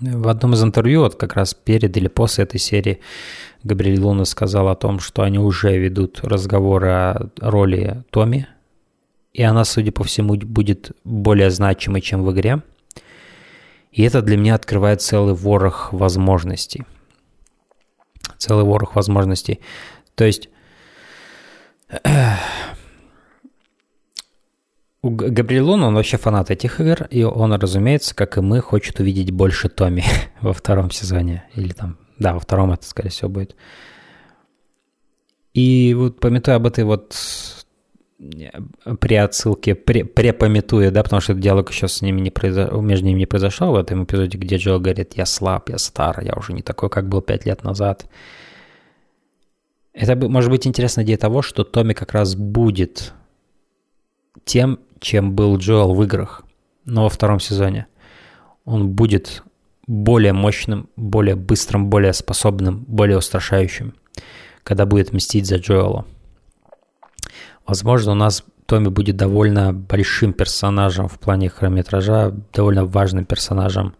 в одном из интервью, вот как раз перед или после этой серии, Габриэль Луна сказал о том, что они уже ведут разговоры о роли Томми, и она, судя по всему, будет более значимой, чем в игре. И это для меня открывает целый ворох возможностей. Целый ворох возможностей. То есть у Габриэлона, он вообще фанат этих игр, и он, разумеется, как и мы, хочет увидеть больше Томми <laughs> во втором сезоне. Или там, да, во втором это, скорее всего, будет. И вот пометуя об этой вот при отсылке, при, препометуя, да, потому что этот диалог еще с ними не произошел, между ними не произошел в этом эпизоде, где Джо говорит, я слаб, я стар, я уже не такой, как был пять лет назад. Это может быть интересно идея того, что Томми как раз будет тем, чем был Джоэл в играх, но во втором сезоне. Он будет более мощным, более быстрым, более способным, более устрашающим, когда будет мстить за Джоэла. Возможно, у нас Томми будет довольно большим персонажем в плане хронометража, довольно важным персонажем.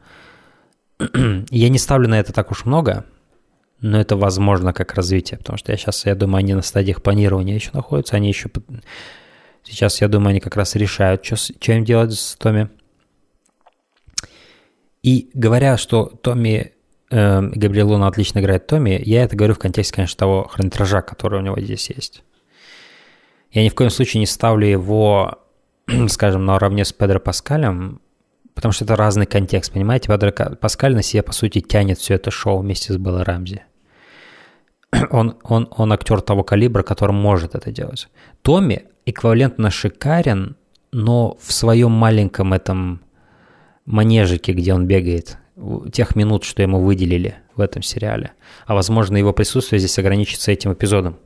<clears throat> я не ставлю на это так уж много, но это возможно как развитие, потому что я сейчас, я думаю, они на стадиях планирования еще находятся, они еще... Сейчас, я думаю, они как раз решают, что, что им делать с Томми. И говоря, что Томми, э, Габриэл Луна отлично играет Томми, я это говорю в контексте, конечно, того хронометража, который у него здесь есть. Я ни в коем случае не ставлю его, <clears throat> скажем, наравне с Педро Паскалем, потому что это разный контекст, понимаете? Педро Паскаль на себе, по сути, тянет все это шоу вместе с Беллой Рамзи. <clears throat> Он, он, он актер того калибра, который может это делать. Томми эквивалентно шикарен, но в своем маленьком этом манежике, где он бегает, тех минут, что ему выделили в этом сериале. А возможно, его присутствие здесь ограничится этим эпизодом.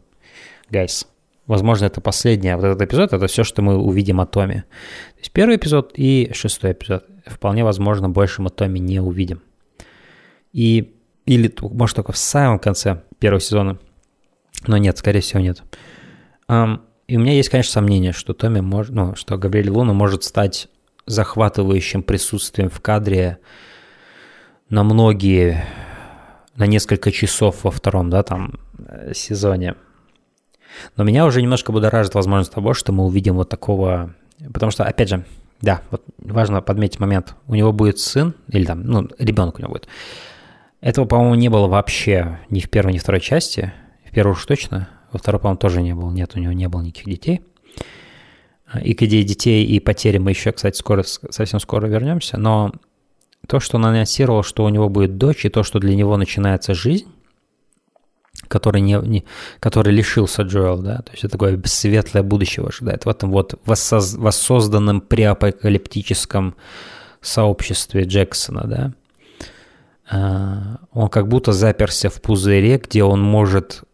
Гайс. Возможно, это последний, а вот этот эпизод – это все, что мы увидим о Томе. То есть первый эпизод и шестой эпизод. Вполне возможно, больше мы Томе не увидим. И, или, может, только в самом конце первого сезона. Но нет, скорее всего, нет. И у меня есть, конечно, сомнение, что Томми может, ну, что Габриэль Луна может стать захватывающим присутствием в кадре на многие, на несколько часов во втором, да, там, э, сезоне. Но меня уже немножко будоражит возможность того, что мы увидим вот такого... Потому что, опять же, да, вот важно подметить момент. У него будет сын, или там, ну, ребенок у него будет. Этого, по-моему, не было вообще ни в первой, ни в второй части. В первой уж точно. Во второй, по-моему, тоже не было. Нет, у него не было никаких детей. И к идее детей и потери мы еще, кстати, скоро, совсем скоро вернемся. Но то, что он анонсировал, что у него будет дочь, и то, что для него начинается жизнь, который, не, не, который лишился Джоэл, да, то есть это такое светлое будущее ожидает в этом вот воссоз, воссозданном преапокалиптическом сообществе Джексона, да. А, он как будто заперся в пузыре, где он может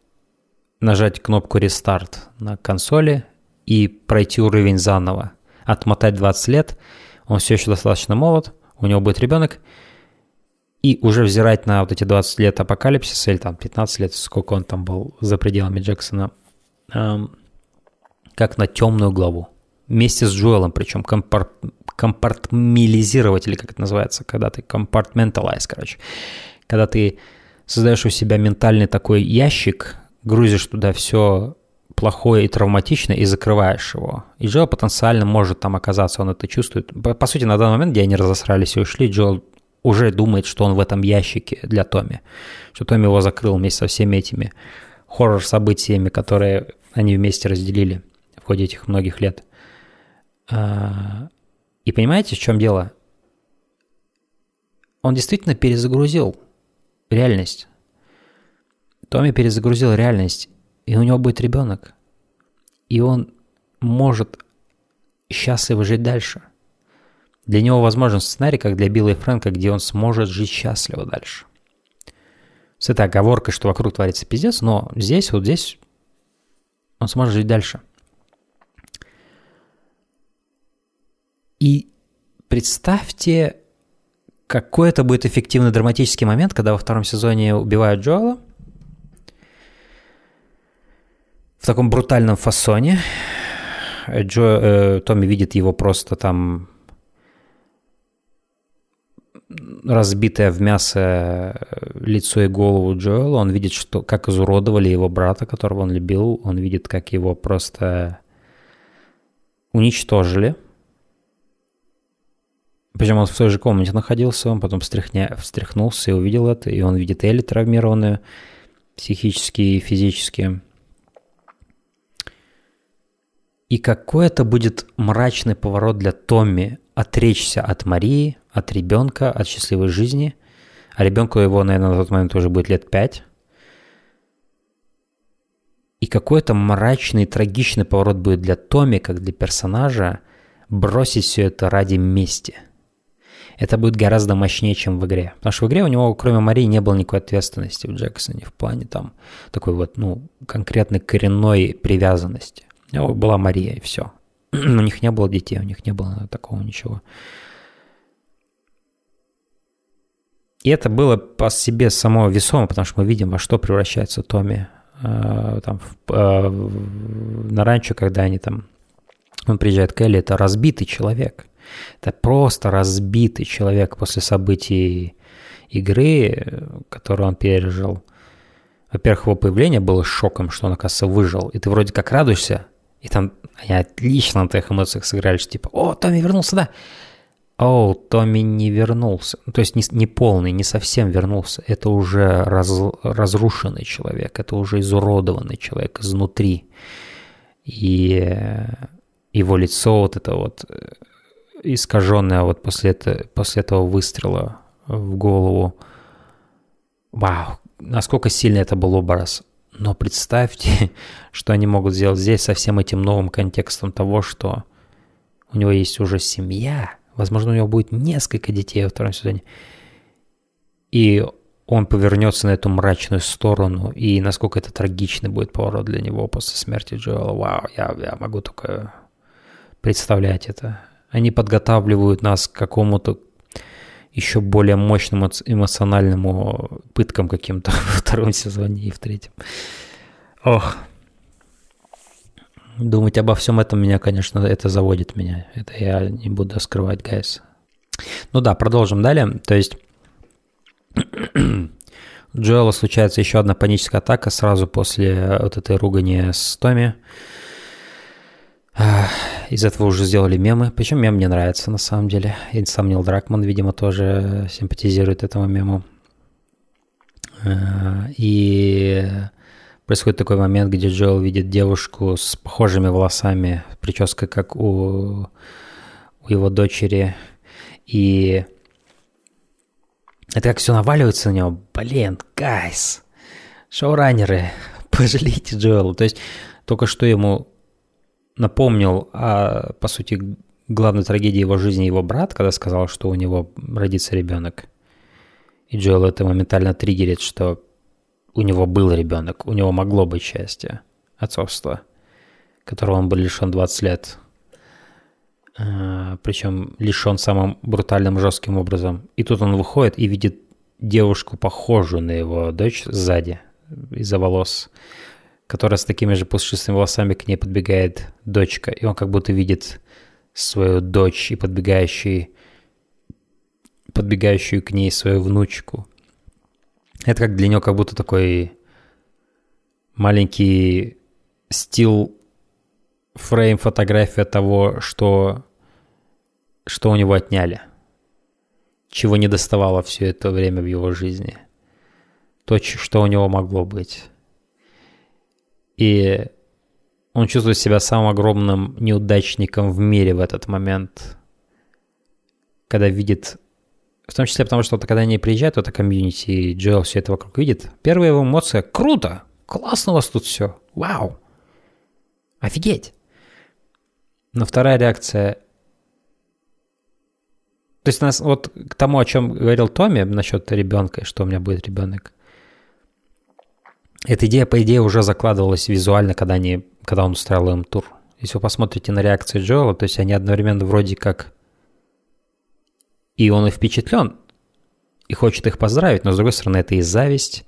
нажать кнопку рестарт на консоли и пройти уровень заново, отмотать 20 лет, он все еще достаточно молод, у него будет ребенок, и уже взирать на вот эти 20 лет апокалипсиса, или там 15 лет, сколько он там был за пределами Джексона, эм, как на темную главу. Вместе с Джоэлом, причем компар- компартмилизировать, или как это называется, когда ты компартменталайз, короче. Когда ты создаешь у себя ментальный такой ящик, грузишь туда все плохое и травматичное и закрываешь его. И Джоэл потенциально может там оказаться, он это чувствует. По, по сути, на данный момент, где они разосрались и ушли, Джоэл уже думает, что он в этом ящике для Томи. Что Томи его закрыл вместе со всеми этими хоррор-событиями, которые они вместе разделили в ходе этих многих лет. И понимаете, в чем дело? Он действительно перезагрузил реальность. Томми перезагрузил реальность, и у него будет ребенок. И он может счастливо жить дальше. Для него возможен сценарий, как для Билла и Фрэнка, где он сможет жить счастливо дальше. С этой оговоркой, что вокруг творится пиздец, но здесь, вот здесь он сможет жить дальше. И представьте, какой это будет эффективный драматический момент, когда во втором сезоне убивают Джоэла. В таком брутальном фасоне. Джо, э, Томми видит его просто там разбитое в мясо лицо и голову Джоэла. Он видит, что, как изуродовали его брата, которого он любил. Он видит, как его просто уничтожили. Причем он в той же комнате находился, он потом встряхня, встряхнулся и увидел это, и он видит Элли травмированную психически и физически. И какой это будет мрачный поворот для Томми отречься от Марии, от ребенка, от счастливой жизни. А ребенку его, наверное, на тот момент уже будет лет пять. И какой-то мрачный, трагичный поворот будет для Томми, как для персонажа, бросить все это ради мести. Это будет гораздо мощнее, чем в игре. Потому что в игре у него, кроме Марии, не было никакой ответственности в Джексоне в плане там такой вот, ну, конкретной коренной привязанности. Была Мария, и все. <clears throat> у них не было детей, у них не было такого ничего. И это было по себе само весомо, потому что мы видим, во что превращается Томми э, там, в, э, на ранчо, когда они там, он приезжает к Элли, это разбитый человек. Это просто разбитый человек после событий игры, которую он пережил. Во-первых, его появление было шоком, что он, оказывается, выжил. И ты вроде как радуешься, и там они отлично на твоих эмоциях сыграли, что типа, о, Томми вернулся, да. О, Томми не вернулся. Ну, то есть не, не полный, не совсем вернулся. Это уже раз, разрушенный человек, это уже изуродованный человек изнутри. И его лицо вот это вот э, искаженное вот после, это, после этого выстрела в голову. Вау, насколько сильно это был образ. Но представьте, <laughs> что они могут сделать здесь со всем этим новым контекстом того, что у него есть уже семья, возможно, у него будет несколько детей во втором сезоне, и он повернется на эту мрачную сторону, и насколько это трагичный будет поворот для него после смерти Джоэла. Вау, я, я могу только представлять это. Они подготавливают нас к какому-то еще более мощному эмоциональному пыткам каким-то <laughs> во втором сезоне и в третьем. Ох. Думать обо всем этом меня, конечно, это заводит меня. Это я не буду скрывать, гайс. Ну да, продолжим далее. То есть <clears throat> Джоэла случается еще одна паническая атака сразу после вот этой ругани с Томми. Из этого уже сделали мемы. Причем мем мне нравится на самом деле. И сам Нил Дракман, видимо, тоже симпатизирует этому мему. А, и происходит такой момент, где Джоэл видит девушку с похожими волосами, прической, как у, у его дочери. И это как все наваливается на него. Блин, гайс, шоураннеры, <laughs> пожалейте Джоэла. То есть только что ему напомнил о, по сути, главной трагедии его жизни его брат, когда сказал, что у него родится ребенок. И Джоэл это моментально триггерит, что у него был ребенок, у него могло быть счастье, отцовство, которого он был лишен 20 лет. А, Причем лишен самым брутальным, жестким образом. И тут он выходит и видит девушку, похожую на его дочь, сзади, из-за волос которая с такими же пушистыми волосами к ней подбегает дочка, и он как будто видит свою дочь и подбегающий, подбегающую к ней свою внучку. Это как для него как будто такой маленький стил фрейм фотография того, что, что у него отняли, чего не доставало все это время в его жизни, то, что у него могло быть. И он чувствует себя самым огромным неудачником в мире в этот момент, когда видит, в том числе потому, что вот, когда они приезжают в это комьюнити, и Джоэл все это вокруг видит, первая его эмоция – круто, классно у вас тут все, вау, офигеть. Но вторая реакция то есть нас вот к тому, о чем говорил Томми насчет ребенка, что у меня будет ребенок. Эта идея, по идее, уже закладывалась визуально, когда, они, когда он устраивал им тур. Если вы посмотрите на реакции Джоэла, то есть они одновременно вроде как И он и впечатлен, и хочет их поздравить, но с другой стороны, это и зависть,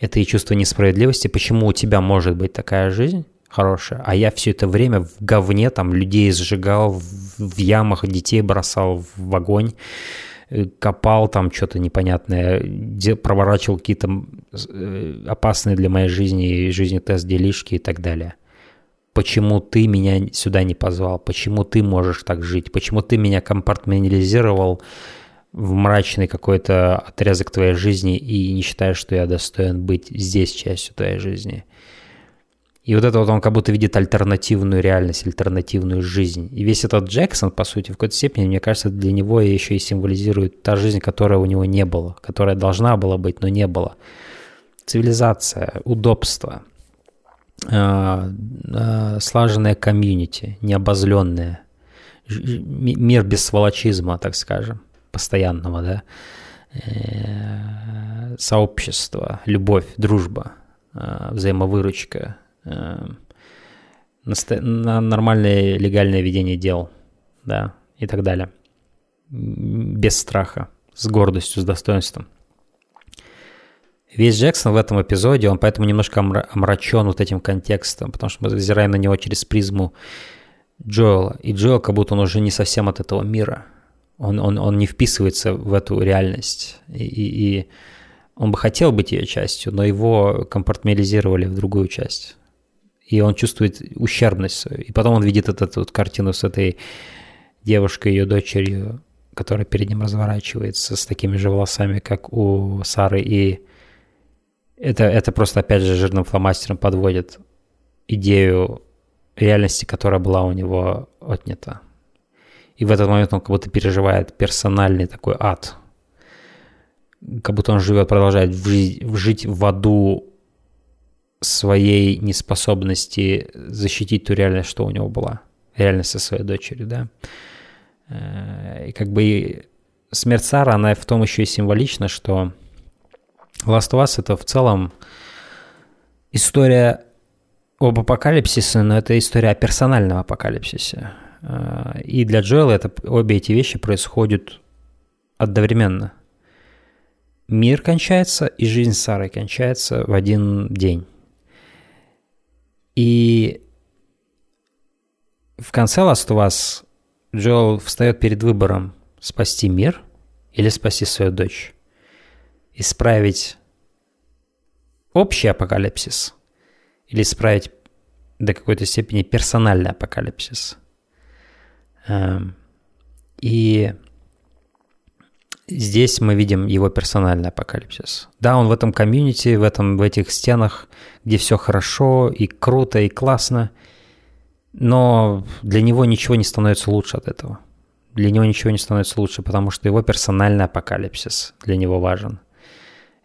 это и чувство несправедливости. Почему у тебя может быть такая жизнь хорошая, а я все это время в говне, там, людей сжигал, в, ямах детей бросал в огонь, копал там что-то непонятное, проворачивал какие-то э, опасные для моей жизни и жизни тест-делишки и так далее. Почему ты меня сюда не позвал? Почему ты можешь так жить? Почему ты меня компартментализировал в мрачный какой-то отрезок твоей жизни и не считаешь, что я достоин быть здесь частью твоей жизни? И вот это вот он как будто видит альтернативную реальность, альтернативную жизнь. И весь этот Джексон, по сути, в какой-то степени, мне кажется, для него еще и символизирует та жизнь, которая у него не было, которая должна была быть, но не было. Цивилизация, удобство, э, э, слаженное комьюнити, необозленное, мир без сволочизма, так скажем, постоянного, да, Э, сообщество, любовь, дружба, взаимовыручка, на нормальное легальное ведение дел, да, и так далее. Без страха, с гордостью, с достоинством. Весь Джексон в этом эпизоде, он поэтому немножко омра- омрачен вот этим контекстом, потому что мы взираем на него через призму Джоэла. И Джоэл как будто он уже не совсем от этого мира. Он, он, он не вписывается в эту реальность. И, и, и он бы хотел быть ее частью, но его компартментализировали в другую часть. И он чувствует ущербность свою. И потом он видит эту вот картину с этой девушкой, ее дочерью, которая перед ним разворачивается с такими же волосами, как у Сары. И это, это просто, опять же, жирным фломастером подводит идею реальности, которая была у него отнята. И в этот момент он как будто переживает персональный такой ад. Как будто он живет, продолжает жить, жить в аду своей неспособности защитить ту реальность, что у него была. Реальность со своей дочерью, да. Э, И как бы смерть Сара, она в том еще и символична, что Last of Us это в целом история об апокалипсисе, но это история о персональном апокалипсисе. Э, И для Джоэла это, обе эти вещи происходят одновременно. Мир кончается, и жизнь Сары кончается в один день. И в конце Last of Us Джоэл встает перед выбором спасти мир или спасти свою дочь. Исправить общий апокалипсис или исправить до какой-то степени персональный апокалипсис. Эм, И здесь мы видим его персональный апокалипсис. Да, он в этом комьюнити, в, этом, в этих стенах, где все хорошо и круто и классно, но для него ничего не становится лучше от этого. Для него ничего не становится лучше, потому что его персональный апокалипсис для него важен.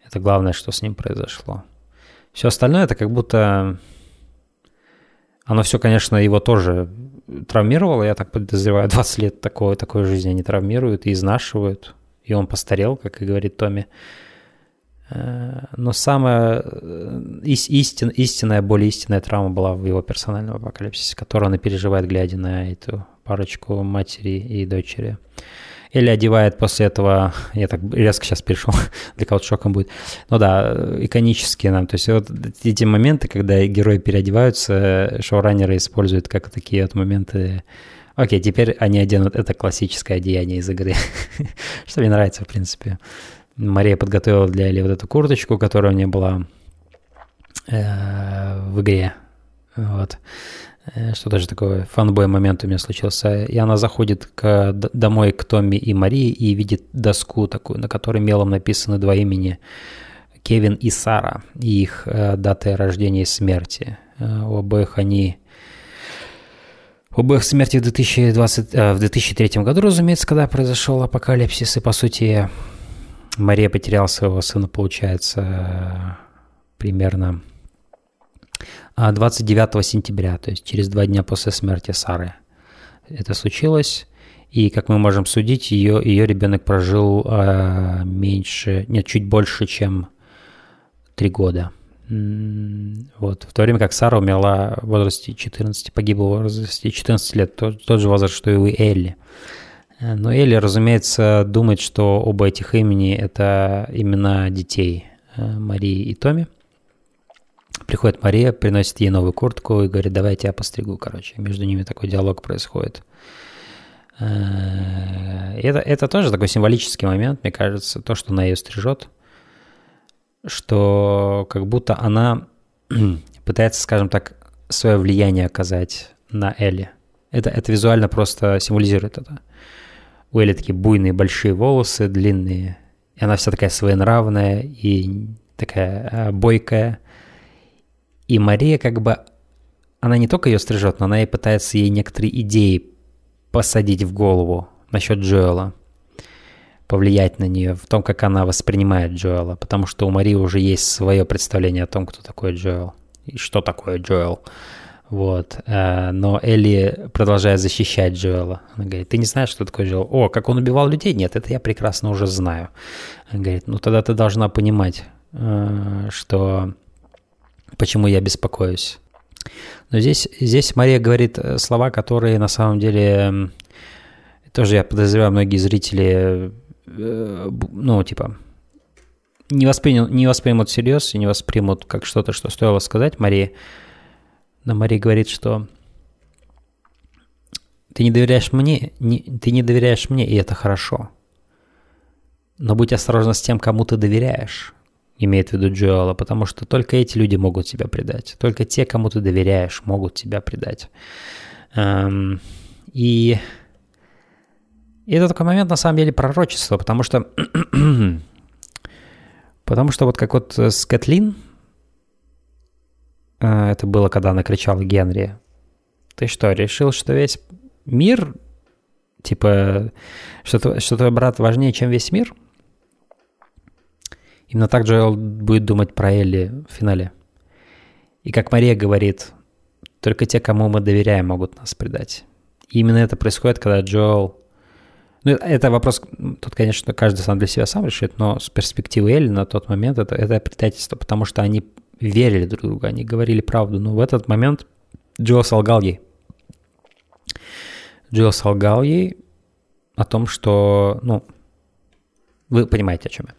Это главное, что с ним произошло. Все остальное это как будто... Оно все, конечно, его тоже травмировало, я так подозреваю, <laughs> 20 лет такой, такой жизни они травмируют и изнашивают. И он постарел, как и говорит Томми. Э, Но самая э, ис- истин, истинная, более истинная травма была в его персональном апокалипсисе, которую он и переживает, глядя на эту парочку матери и дочери. Или одевает после этого, я так резко сейчас перешел, <laughs> для кого-то шоком будет. Ну да, иконические нам. То есть вот эти моменты, когда герои переодеваются, шоураннеры используют как такие вот моменты. Окей, теперь они оденут это классическое одеяние из игры, <laughs> что мне нравится, в принципе. Мария подготовила для Эли вот эту курточку, которая у нее была э, в игре. Вот. Э, Что даже такой фанбой момент у меня случился. И она заходит к, домой к Томми и Марии и видит доску такую, на которой мелом написаны два имени. Кевин и Сара, и их э, даты рождения и смерти. Э, у обоих они... У обоих смерти в, 2020, э, в 2003 году, разумеется, когда произошел апокалипсис, и, по сути, Мария потеряла своего сына, получается, примерно а 29 сентября, то есть через два дня после смерти Сары. Это случилось, и, как мы можем судить, ее, ее ребенок прожил э, меньше, нет, чуть больше, чем три года. Вот, в то время как Сара умерла в возрасте 14, погибла в возрасте 14 лет, тот, тот же возраст, что и у Элли. Э, Но Элли, разумеется, думает, что оба этих имени – это имена детей э, Марии и Томи. Приходит Мария, приносит ей новую куртку и говорит, давай я тебя постригу, короче. Между ними такой диалог происходит. Э, Это, это тоже такой символический момент, мне кажется, то, что она ее стрижет, что как будто она <clears throat> пытается, скажем так, свое влияние оказать на Элли. Это, это визуально просто символизирует это. У Элли такие буйные большие волосы, длинные. И она вся такая своенравная и такая э, бойкая. И Мария как бы... Она не только ее стрижет, но она и пытается ей некоторые идеи посадить в голову насчет Джоэла. Повлиять на нее в том, как она воспринимает Джоэла. Потому что у Марии уже есть свое представление о том, кто такой Джоэл. И что такое Джоэл. Вот. э, Но Элли продолжает защищать Джоэла. Она говорит, ты не знаешь, что такое Джоэл? О, как он убивал людей? Нет, это я прекрасно уже знаю. Она говорит, ну тогда ты должна понимать, э, что почему я беспокоюсь. Но здесь, здесь Мария говорит э, слова, которые на самом деле тоже, я подозреваю, многие зрители, ну, типа, не, воспринял, не воспримут всерьез и не воспримут как что-то, что стоило сказать Марии. Но Мария говорит, что ты не доверяешь мне, не, ты не доверяешь мне, и это хорошо. Но будь осторожна с тем, кому ты доверяешь, имеет в виду Джоэла, потому что только эти люди могут тебя предать. Только те, кому ты доверяешь, могут тебя предать. Эм, и, и это такой момент, на самом деле, пророчества, потому что <clears throat> потому что вот как вот с Кэтлин, э, это было, когда она кричала Генри, ты что, решил, что весь мир, типа, что, что твой брат важнее, чем весь мир? Именно так Джоэл будет думать про Элли в финале. И как Мария говорит, только те, кому мы доверяем, могут нас предать. И именно это происходит, когда Джоэл... Ну, это вопрос, тут, конечно, каждый сам для себя сам решит, но с перспективы Элли на тот момент это, это предательство, потому что они верили друг другу, они говорили правду. Но в этот момент Джоэл солгал ей. Джоэл солгал ей о том, что, ну, вы понимаете, о чем я.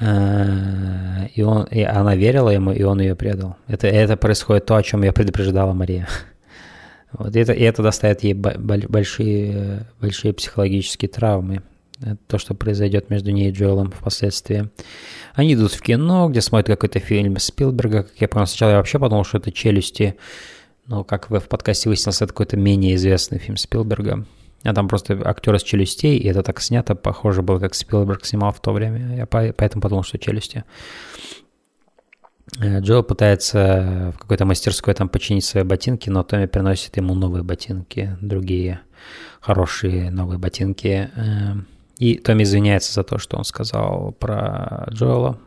Э, И, он, и она верила ему, и он ее предал. Это, это происходит то, о чем я предупреждала Мария. Вот, это, и это доставит ей бо- боль- большие, большие психологические травмы. Это то, что произойдет между ней и Джоэлом впоследствии. Они идут в кино, где смотрят какой-то фильм Спилберга. Как я понял, сначала я вообще подумал, что это «Челюсти». Но как в в подкасте выяснилось, это какой-то менее известный фильм Спилберга. А там просто актер из «Челюстей», и это так снято, похоже было, как Спилберг снимал в то время. Я по- поэтому подумал, что «Челюсти». Э, Джо пытается в какой-то мастерской там починить свои ботинки, но Томми приносит ему новые ботинки, другие хорошие новые ботинки. Э, И Томми извиняется за то, что он сказал про Джоэла.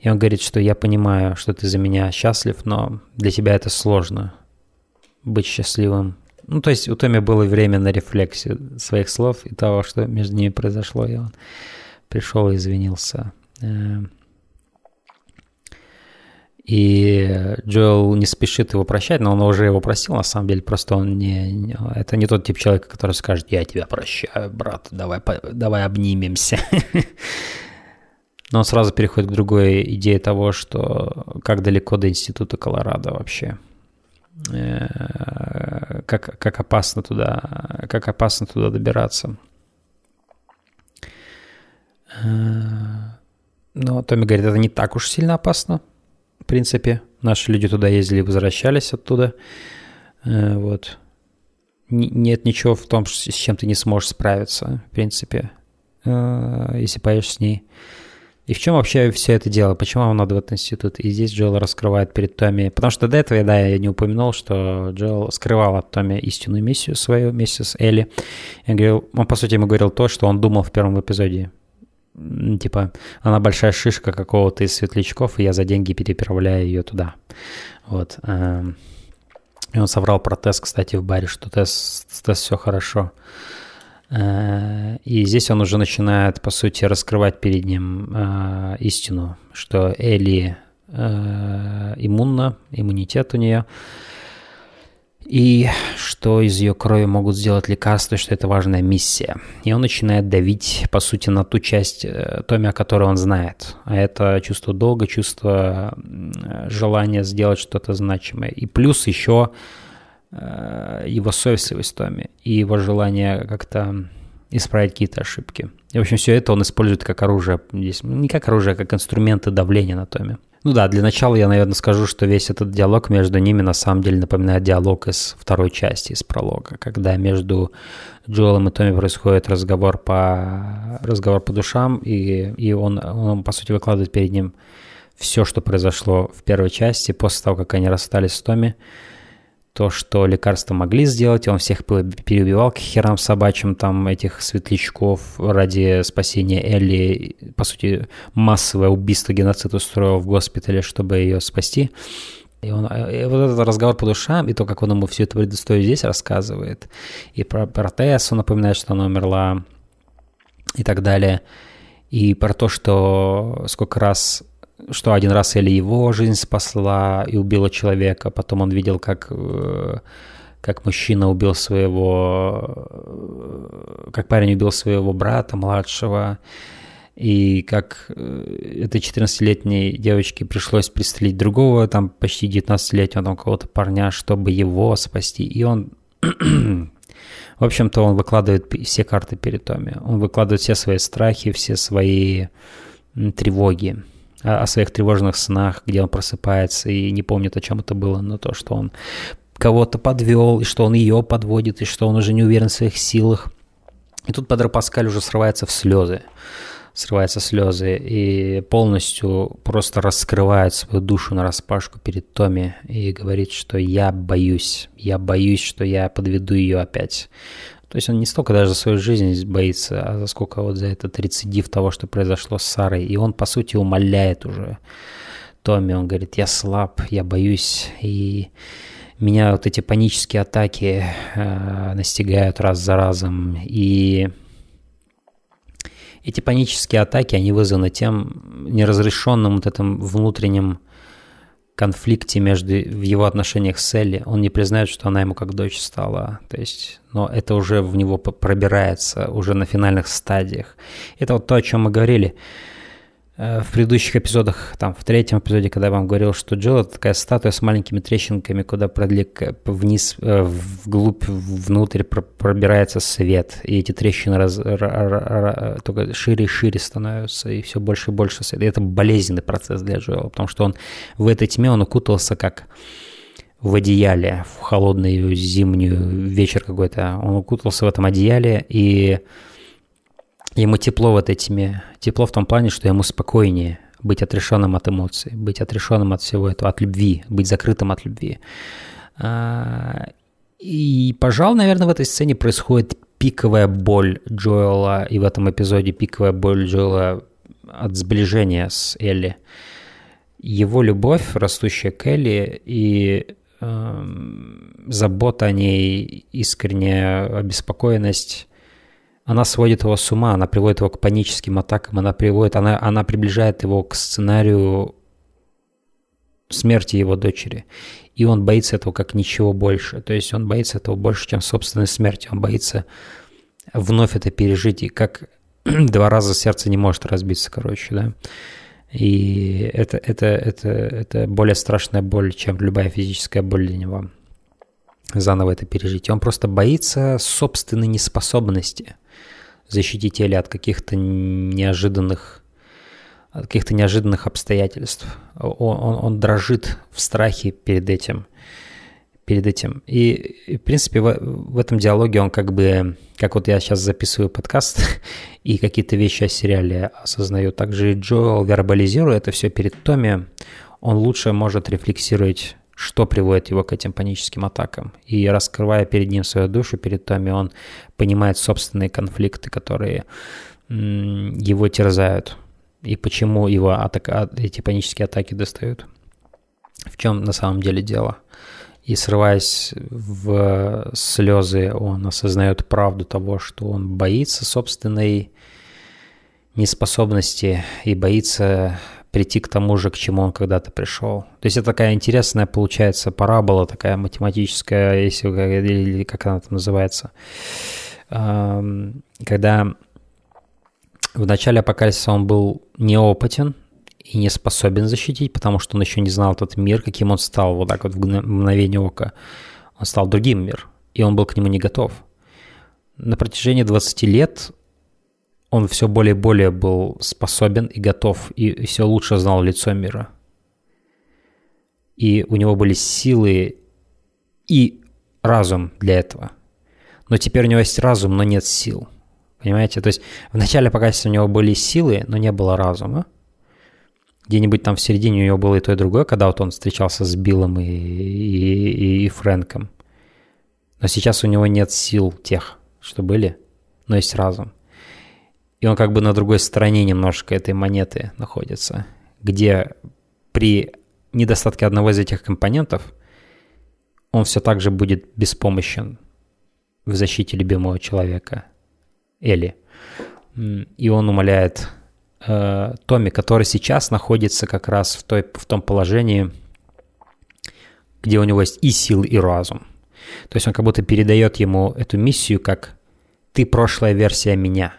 И он говорит, что я понимаю, что ты за меня счастлив, но для тебя это сложно быть счастливым. Ну, то есть у Томми было время на рефлексию своих слов и того, что между ними произошло, и он пришел и извинился. И Джоэл не спешит его прощать, но он уже его просил, на самом деле, просто он не... Это не тот тип человека, который скажет, я тебя прощаю, брат, давай, давай обнимемся. <laughs> Но он сразу переходит к другой идее того, что как далеко до института Колорадо вообще. Э, Как, как опасно туда, как опасно туда добираться. Э, Но Томми говорит, это не так уж сильно опасно. Принципе, наши люди туда ездили и возвращались оттуда. Э, Вот. Нет ничего в том, с чем ты не сможешь справиться, в принципе, э, если поедешь с ней. И в чем вообще все это дело? Почему вам надо в этот институт? И здесь Джоэл раскрывает перед Томми... Потому что до этого, да, я не упомянул, что Джоэл скрывал от Томми истинную миссию свою вместе с Элли. Я говорил, он, по сути, ему говорил то, что он думал в первом эпизоде. Типа, она большая шишка какого-то из светлячков, и я за деньги переправляю ее туда. Вот. эм. И он соврал про тест, кстати, в баре, что тест, тест все хорошо. Э, И здесь он уже начинает, по сути, раскрывать перед ним э, истину, что Элли э, иммунна, иммунитет у нее. И что из ее крови могут сделать лекарства, что это важная миссия. И он начинает давить, по сути, на ту часть э, Томи, о которой он знает. А это чувство долга, чувство желания сделать что-то значимое. И плюс еще э, его совестливость Томи и его желание как-то исправить какие-то ошибки. И, в общем, все это он использует как оружие, здесь, не как оружие, а как инструменты давления на Томи. Ну да, для начала я, наверное, скажу, что весь этот диалог между ними на самом деле напоминает диалог из второй части, из пролога, когда между Джоэлом и Томми происходит разговор по, разговор по душам, и, и он, он, по сути, выкладывает перед ним все, что произошло в первой части, после того, как они расстались с Томми то, что лекарства могли сделать, он всех переубивал к херам собачьим, там, этих светлячков ради спасения Элли, по сути, массовое убийство, геноцид устроил в госпитале, чтобы ее спасти. И, он, и вот этот разговор по душам, и то, как он ему всю эту предысторию здесь рассказывает, и про, про Тессу напоминает, что она умерла, и так далее, и про то, что сколько раз что один раз Элли его жизнь спасла и убила человека, потом он видел, как, э, как мужчина убил своего, как парень убил своего брата младшего, и как э, этой 14-летней девочке пришлось пристрелить другого, там почти 19-летнего там какого-то парня, чтобы его спасти. И он, <clears throat> в общем-то, он выкладывает все карты перед Томи. Он выкладывает все свои страхи, все свои тревоги о своих тревожных снах, где он просыпается и не помнит, о чем это было, но то, что он кого-то подвел, и что он ее подводит, и что он уже не уверен в своих силах. И тут Педро Паскаль уже срывается в слезы, срывается в слезы и полностью просто раскрывает свою душу на распашку перед Томи и говорит, что я боюсь, я боюсь, что я подведу ее опять. То есть он не столько даже за свою жизнь боится, а за сколько вот за этот рецидив того, что произошло с Сарой. И он, по сути, умоляет уже Томми. Он говорит, я слаб, я боюсь. И меня вот эти панические атаки э, настигают раз за разом. И эти панические атаки, они вызваны тем неразрешенным вот этим внутренним конфликте между в его отношениях с Элли. Он не признает, что она ему как дочь стала. То есть, но это уже в него пробирается уже на финальных стадиях. Это вот то, о чем мы говорили. Э, в предыдущих эпизодах, там, в третьем эпизоде, когда я вам говорил, что Джилл это такая статуя с маленькими трещинками, куда продлик вниз, э, вглубь, внутрь пробирается свет, и эти трещины раз, ра, только шире и шире становятся, и все больше и больше света. И это болезненный процесс для Джилла, потому что он в этой тьме, он укутался как в одеяле, в холодный зимнюю вечер какой-то. Он укутался в этом одеяле, и Ему тепло в этой тьме. Тепло в том плане, что ему спокойнее быть отрешенным от эмоций, быть отрешенным от всего этого, от любви, быть закрытым от любви. А, и, пожалуй, наверное, в этой сцене происходит пиковая боль Джоэла, и в этом эпизоде пиковая боль Джоэла от сближения с Элли. Его любовь, растущая к Элли, и э, забота о ней, искренняя обеспокоенность она сводит его с ума, она приводит его к паническим атакам, она приводит, она, она приближает его к сценарию смерти его дочери. И он боится этого как ничего больше. То есть он боится этого больше, чем собственной смерти. Он боится вновь это пережить. И как <clears throat> два раза сердце не может разбиться, короче, да. И это, это, это, это более страшная боль, чем любая физическая боль для него. Заново это пережить. Он просто боится собственной неспособности защитить Элли от каких-то неожиданных от каких-то неожиданных обстоятельств. Он, он, он дрожит в страхе перед этим. Перед этим. И, в принципе, в, в этом диалоге он как бы, как вот я сейчас записываю подкаст <laughs> и какие-то вещи о сериале осознаю, также Джоэл вербализируя это все перед Томми, он лучше может рефлексировать что приводит его к этим паническим атакам. И раскрывая перед ним свою душу, перед Томми, он понимает собственные конфликты, которые его терзают, и почему его атака, а, эти панические атаки достают. В чем на самом деле дело. И срываясь в слезы, он осознает правду того, что он боится собственной неспособности и боится прийти к тому же, к чему он когда-то пришел. То есть это такая интересная, получается, парабола, такая математическая, если или как она там называется, когда в начале апокалипсиса он был неопытен и не способен защитить, потому что он еще не знал этот мир, каким он стал вот так вот в мгновение ока. Он стал другим мир, и он был к нему не готов. На протяжении 20 лет он все более и более был способен и готов, и все лучше знал лицо мира. И у него были силы и разум для этого. Но теперь у него есть разум, но нет сил. Понимаете? То есть в начале пока у него были силы, но не было разума. Где-нибудь там в середине у него было и то, и другое, когда вот он встречался с Биллом и, и, и, и Фрэнком. Но сейчас у него нет сил тех, что были, но есть разум. И он как бы на другой стороне немножко этой монеты находится, где при недостатке одного из этих компонентов он все так же будет беспомощен в защите любимого человека, Элли. И он умоляет э, Томми, который сейчас находится как раз в, той, в том положении, где у него есть и сил, и разум. То есть он как будто передает ему эту миссию как «ты прошлая версия меня»,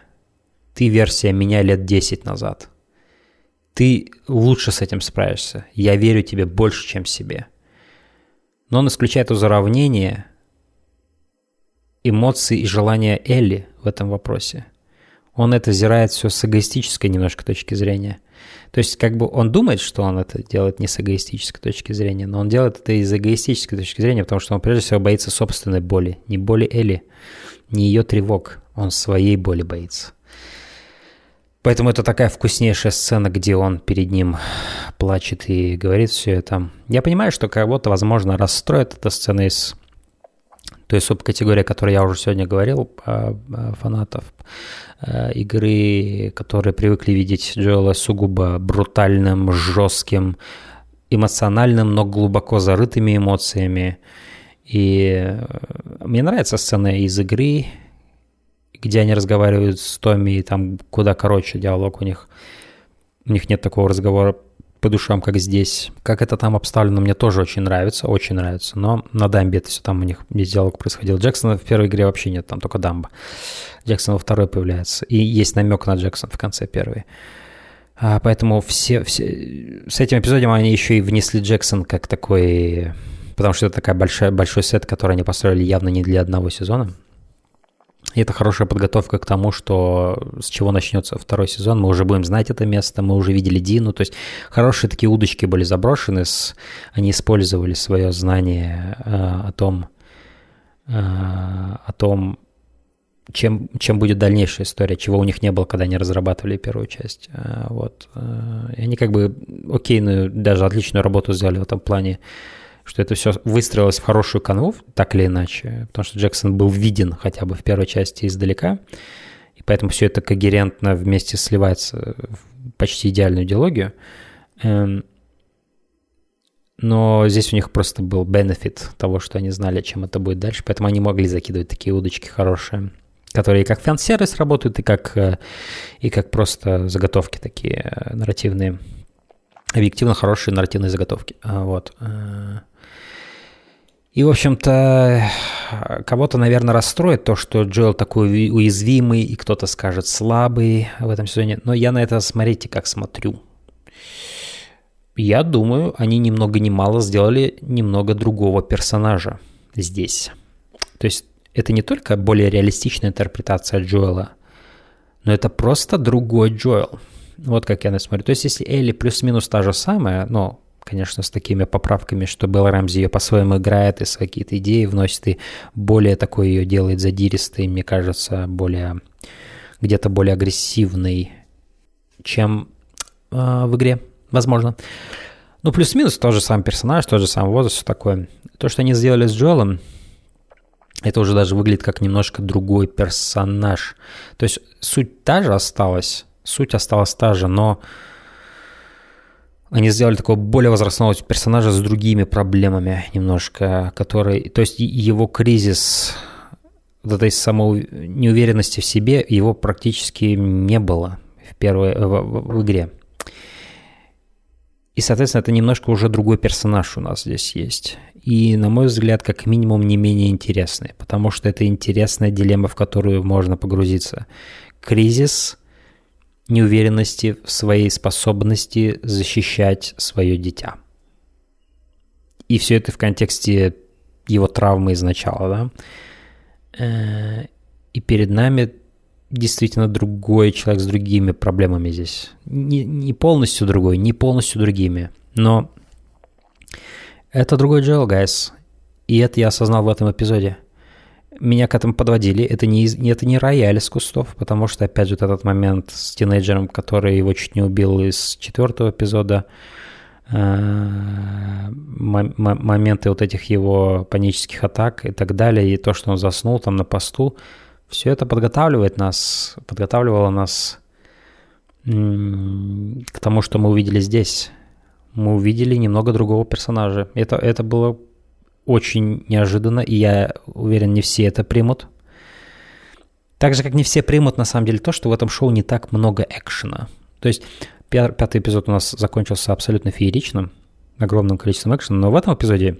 «ты версия меня лет 10 назад», «ты лучше с этим справишься, я верю тебе больше, чем себе». Но он исключает из уравнения эмоции и желания Элли в этом вопросе. Он это взирает все с эгоистической немножко точки зрения. То есть как бы он думает, что он это делает не с эгоистической точки зрения, но он делает это из эгоистической точки зрения, потому что он прежде всего боится собственной боли, не боли Элли, не ее тревог, он своей боли боится. Поэтому это такая вкуснейшая сцена, где он перед ним плачет и говорит все это. Я понимаю, что кого-то, возможно, расстроит эта сцена из той субкатегории, о которой я уже сегодня говорил, фанатов э, игры, которые привыкли видеть Джоэла сугубо брутальным, жестким, эмоциональным, но глубоко зарытыми эмоциями. И э, мне нравится сцена из игры, где они разговаривают с Томми, и там куда короче диалог у них. У них нет такого разговора по душам, как здесь. Как это там обставлено, мне тоже очень нравится, очень нравится. Но на дамбе это все там у них весь диалог происходил. Джексона в первой игре вообще нет, там только дамба. Джексон во второй появляется. И есть намек на Джексон в конце первой. А, поэтому все, все... С этим эпизодом они еще и внесли Джексон как такой... Потому что это такая большая, большой сет, который они построили явно не для одного сезона. И это хорошая подготовка к тому, что с чего начнется второй сезон. Мы уже будем знать это место, мы уже видели Дину. То есть хорошие такие удочки были заброшены. С, они использовали свое знание э, о том, э, о том, чем, чем будет дальнейшая история, чего у них не было, когда они разрабатывали первую часть. Э, вот. Э, и они как бы окейную, даже отличную работу сделали в этом плане что это все выстроилось в хорошую канву, так или иначе, потому что Джексон был виден хотя бы в первой части издалека, и поэтому все это когерентно вместе сливается в почти идеальную идеологию. Эм, но здесь у них просто был бенефит того, что они знали, чем это будет дальше, поэтому они могли закидывать такие удочки хорошие, которые как фан-сервис работают, и как, э, и как просто заготовки такие э, нарративные объективно хорошие нарративные заготовки. А, вот. И, в общем-то, кого-то, наверное, расстроит то, что Джоэл такой уязвимый, и кто-то скажет слабый в этом сезоне. Но я на это, смотрите, как смотрю. Я думаю, они ни много ни мало сделали немного другого персонажа здесь. То есть это не только более реалистичная интерпретация Джоэла, но это просто другой Джоэл. Вот как я на это смотрю. То есть если Элли плюс-минус та же самая, но конечно, с такими поправками, что Белл Рэмзи ее по-своему играет, и какие-то идеи вносит, и более такой ее делает задиристый, мне кажется, более где-то более агрессивный, чем э, в игре, возможно. Ну, плюс-минус тот же самый персонаж, тот же самый возраст, все такое. То, что они сделали с Джоэлом, это уже даже выглядит как немножко другой персонаж. То есть суть та же осталась, суть осталась та же, но они сделали такого более возрастного персонажа с другими проблемами немножко, который, то есть его кризис вот этой самой неуверенности в себе, его практически не было в первой в, в, в игре. И, соответственно, это немножко уже другой персонаж у нас здесь есть. И, на мой взгляд, как минимум не менее интересный, потому что это интересная дилемма, в которую можно погрузиться. Кризис неуверенности в своей способности защищать свое дитя. И все это в контексте его травмы изначала, да. Э, и перед нами действительно другой человек с другими проблемами здесь. Не, не полностью другой, не полностью другими, но это другой Джоэл, гайс. И это я осознал в этом эпизоде. Меня к этому подводили. Это не, это не рояль из кустов, потому что, опять же, вот этот момент с тинейджером, который его чуть не убил из четвертого эпизода, э, моменты вот этих его панических атак и так далее, и то, что он заснул там на посту, все это подготавливает нас, подготавливало нас к тому, что мы увидели здесь. Мы увидели немного другого персонажа. Это, это было очень неожиданно, и я уверен, не все это примут. Так же, как не все примут, на самом деле, то, что в этом шоу не так много экшена. То есть пятый эпизод у нас закончился абсолютно феерично, огромным количеством экшена, но в этом эпизоде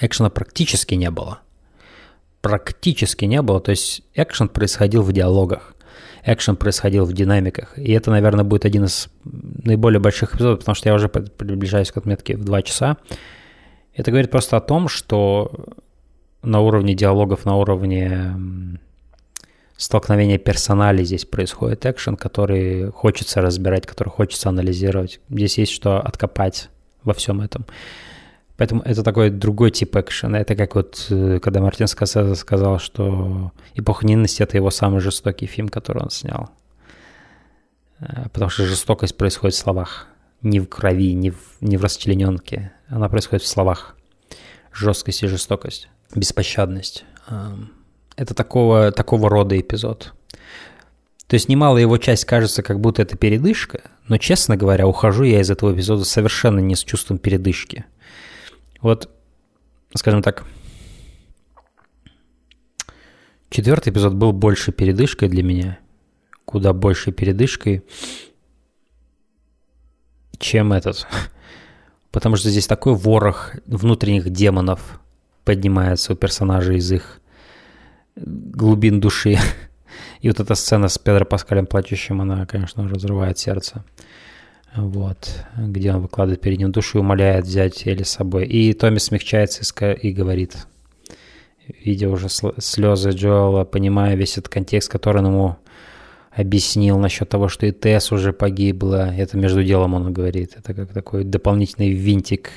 экшена практически не было. Практически не было, то есть экшен происходил в диалогах, экшен происходил в динамиках, и это, наверное, будет один из наиболее больших эпизодов, потому что я уже приближаюсь к отметке в 2 часа, это говорит просто о том, что на уровне диалогов, на уровне столкновения персоналей здесь происходит экшен, который хочется разбирать, который хочется анализировать. Здесь есть что откопать во всем этом. Поэтому это такой другой тип экшена. Это как вот, э, когда Мартин Скорсезе сказал, что «Эпоха ненависти» — это его самый жестокий фильм, который он снял. Э, потому что жестокость происходит в словах не в крови, не в, не в расчлененке. Она происходит в словах. Жесткость и жестокость, беспощадность. Это такого, такого рода эпизод. То есть немалая его часть кажется, как будто это передышка, но, честно говоря, ухожу я из этого эпизода совершенно не с чувством передышки. Вот, скажем так, четвертый эпизод был больше передышкой для меня, куда больше передышкой, чем этот. <laughs> Потому что здесь такой ворох внутренних демонов поднимается у персонажей из их глубин души. <laughs> И вот эта сцена с Педро Паскалем плачущим, она, конечно, разрывает сердце. Вот, где он выкладывает перед ним душу и умоляет взять Элли с собой. И Томми смягчается и говорит, видя уже слезы Джоэла, понимая весь этот контекст, который он ему объяснил насчет того, что и Тесс уже погибла. Это между делом он говорит. Это как такой дополнительный винтик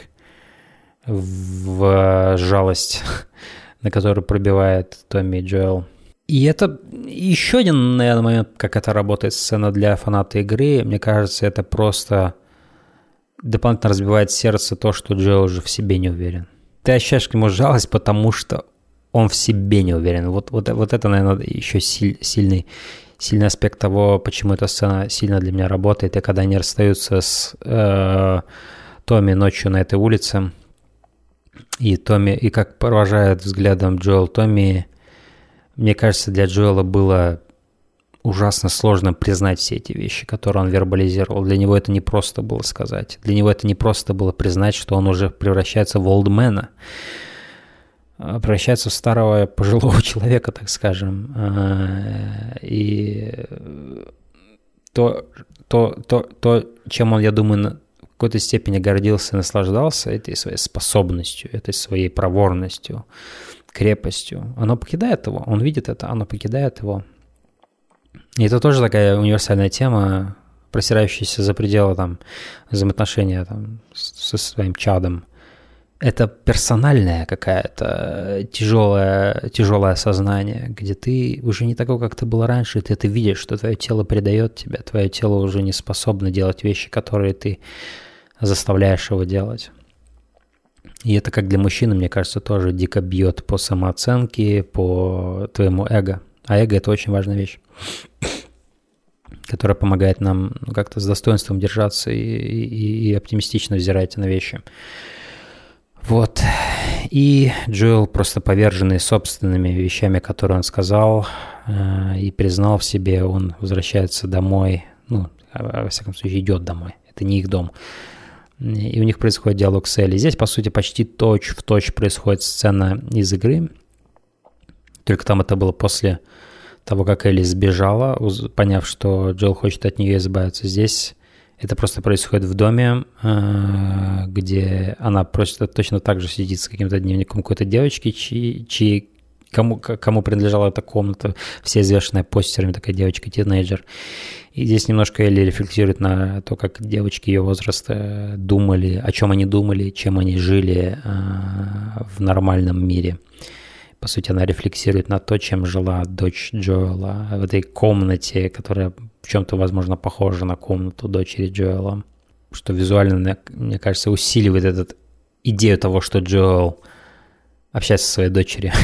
в жалость, <laughs> на который пробивает Томми и Джоэл. И это еще один, наверное, момент, как это работает сцена для фаната игры. Мне кажется, это просто дополнительно разбивает сердце то, что Джоэл уже в себе не уверен. Ты ощущаешь к нему жалость, потому что он в себе не уверен. Вот, вот, вот это, наверное, еще силь, сильный сильный аспект того, почему эта сцена сильно для меня работает, и когда они расстаются с э, Томми ночью на этой улице, и Томми, и как провожает взглядом Джоэл Томми, мне кажется, для Джоэла было ужасно сложно признать все эти вещи, которые он вербализировал. Для него это не просто было сказать. Для него это не просто было признать, что он уже превращается в олдмена. А, превращается в старого пожилого <laughs> человека, так скажем. А, и то, то, то, то, чем он, я думаю, в какой-то степени гордился и наслаждался этой своей способностью, этой своей проворностью, крепостью, оно покидает его, он видит это, оно покидает его. И это тоже такая универсальная тема, просирающаяся за пределы там, взаимоотношения там, со своим чадом это персональное какая-то тяжелое, тяжелое сознание, где ты уже не такой, как ты был раньше, ты это видишь, что твое тело предает тебя, твое тело уже не способно делать вещи, которые ты заставляешь его делать. И это как для мужчины, мне кажется, тоже дико бьет по самооценке, по твоему эго. А эго – это очень важная вещь, которая помогает нам как-то с достоинством держаться и, и, и оптимистично взирать на вещи. Вот. И Джоэл, просто поверженный собственными вещами, которые он сказал э, и признал в себе, он возвращается домой, ну, во всяком случае, идет домой. Это не их дом. и у них происходит диалог с Элли. Здесь, по сути, почти точь-в-точь происходит сцена из игры, только там это было после того, как Элли сбежала, поняв, что Джилл хочет от нее избавиться. Здесь это просто происходит в доме, э, где она просто точно так же сидит с каким-то дневником какой-то девочки, чьи, чьи кому, кому принадлежала эта комната, все извешенная постерами, такая девочка-тинейджер. И здесь немножко Элли рефлексирует на то, как девочки ее возраста думали, о чем они думали, чем они жили э, в нормальном мире. По сути, она рефлексирует на то, чем жила дочь Джоэла в этой комнате, которая в чем-то, возможно, похожа на комнату дочери Джоэла. Что визуально, мне кажется, усиливает эту идею того, что Джоэл общается со своей дочерью. <laughs>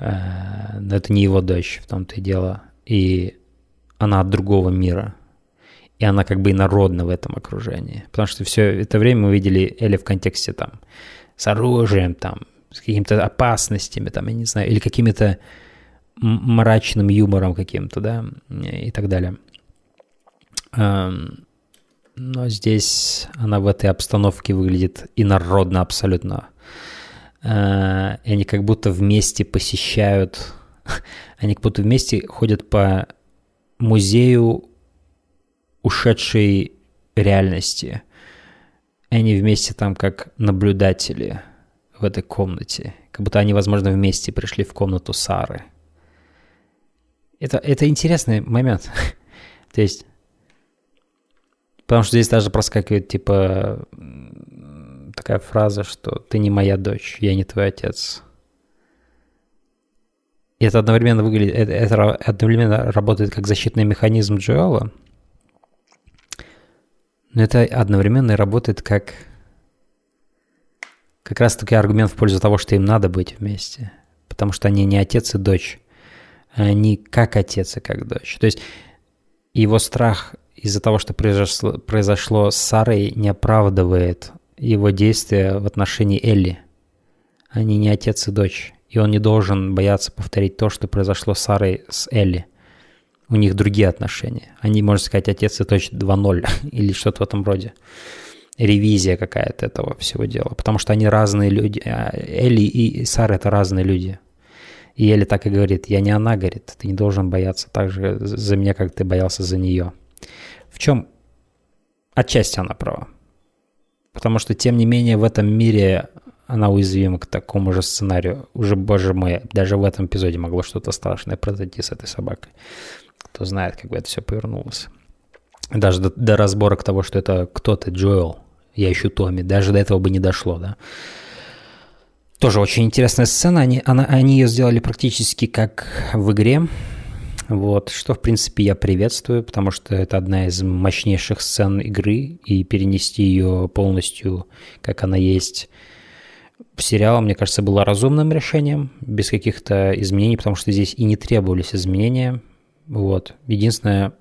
Э, но это не его дочь, в том-то и дело. И она от другого мира. И она как бы инородна в этом окружении. Потому что все это время мы видели Элли в контексте там с оружием, там, с какими-то опасностями, там, я не знаю, или какими-то мрачным юмором каким-то, да, и так далее. Эм, но здесь она в этой обстановке выглядит инородно абсолютно. Э, они как будто вместе посещают, <laughs> они как будто вместе ходят по музею ушедшей реальности. Они вместе там как наблюдатели – в этой комнате. Как будто они, возможно, вместе пришли в комнату Сары. Это, это интересный момент. <laughs> То есть, потому что здесь даже проскакивает, типа, такая фраза, что ты не моя дочь, я не твой отец. И это одновременно выглядит, это, это одновременно работает как защитный механизм Джоэла, но это одновременно работает как как раз-таки аргумент в пользу того, что им надо быть вместе. Потому что они не отец и дочь. Они как отец и как дочь. То есть его страх из-за того, что произошло, произошло с Сарой, не оправдывает его действия в отношении Элли. Они не отец и дочь. И он не должен бояться повторить то, что произошло с Сарой с Элли. У них другие отношения. Они, можно сказать, отец и дочь 2.0 <laughs> или что-то в этом роде ревизия какая-то этого всего дела, потому что они разные люди. А Элли и Сара — это разные люди. И Элли так и говорит, я не она, говорит, ты не должен бояться так же за меня, как ты боялся за нее. В чем отчасти она права. Потому что, тем не менее, в этом мире она уязвима к такому же сценарию. Уже, боже мой, даже в этом эпизоде могло что-то страшное произойти с этой собакой. Кто знает, как бы это все повернулось. Даже до, до разборок того, что это кто-то, Джоэл, я ищу Томми. Даже до этого бы не дошло, да. Тоже очень интересная сцена. Они, она, они ее сделали практически как в игре. Вот, что, в принципе, я приветствую, потому что это одна из мощнейших сцен игры, и перенести ее полностью, как она есть, в сериал, мне кажется, было разумным решением, без каких-то изменений, потому что здесь и не требовались изменения. Вот. Единственное,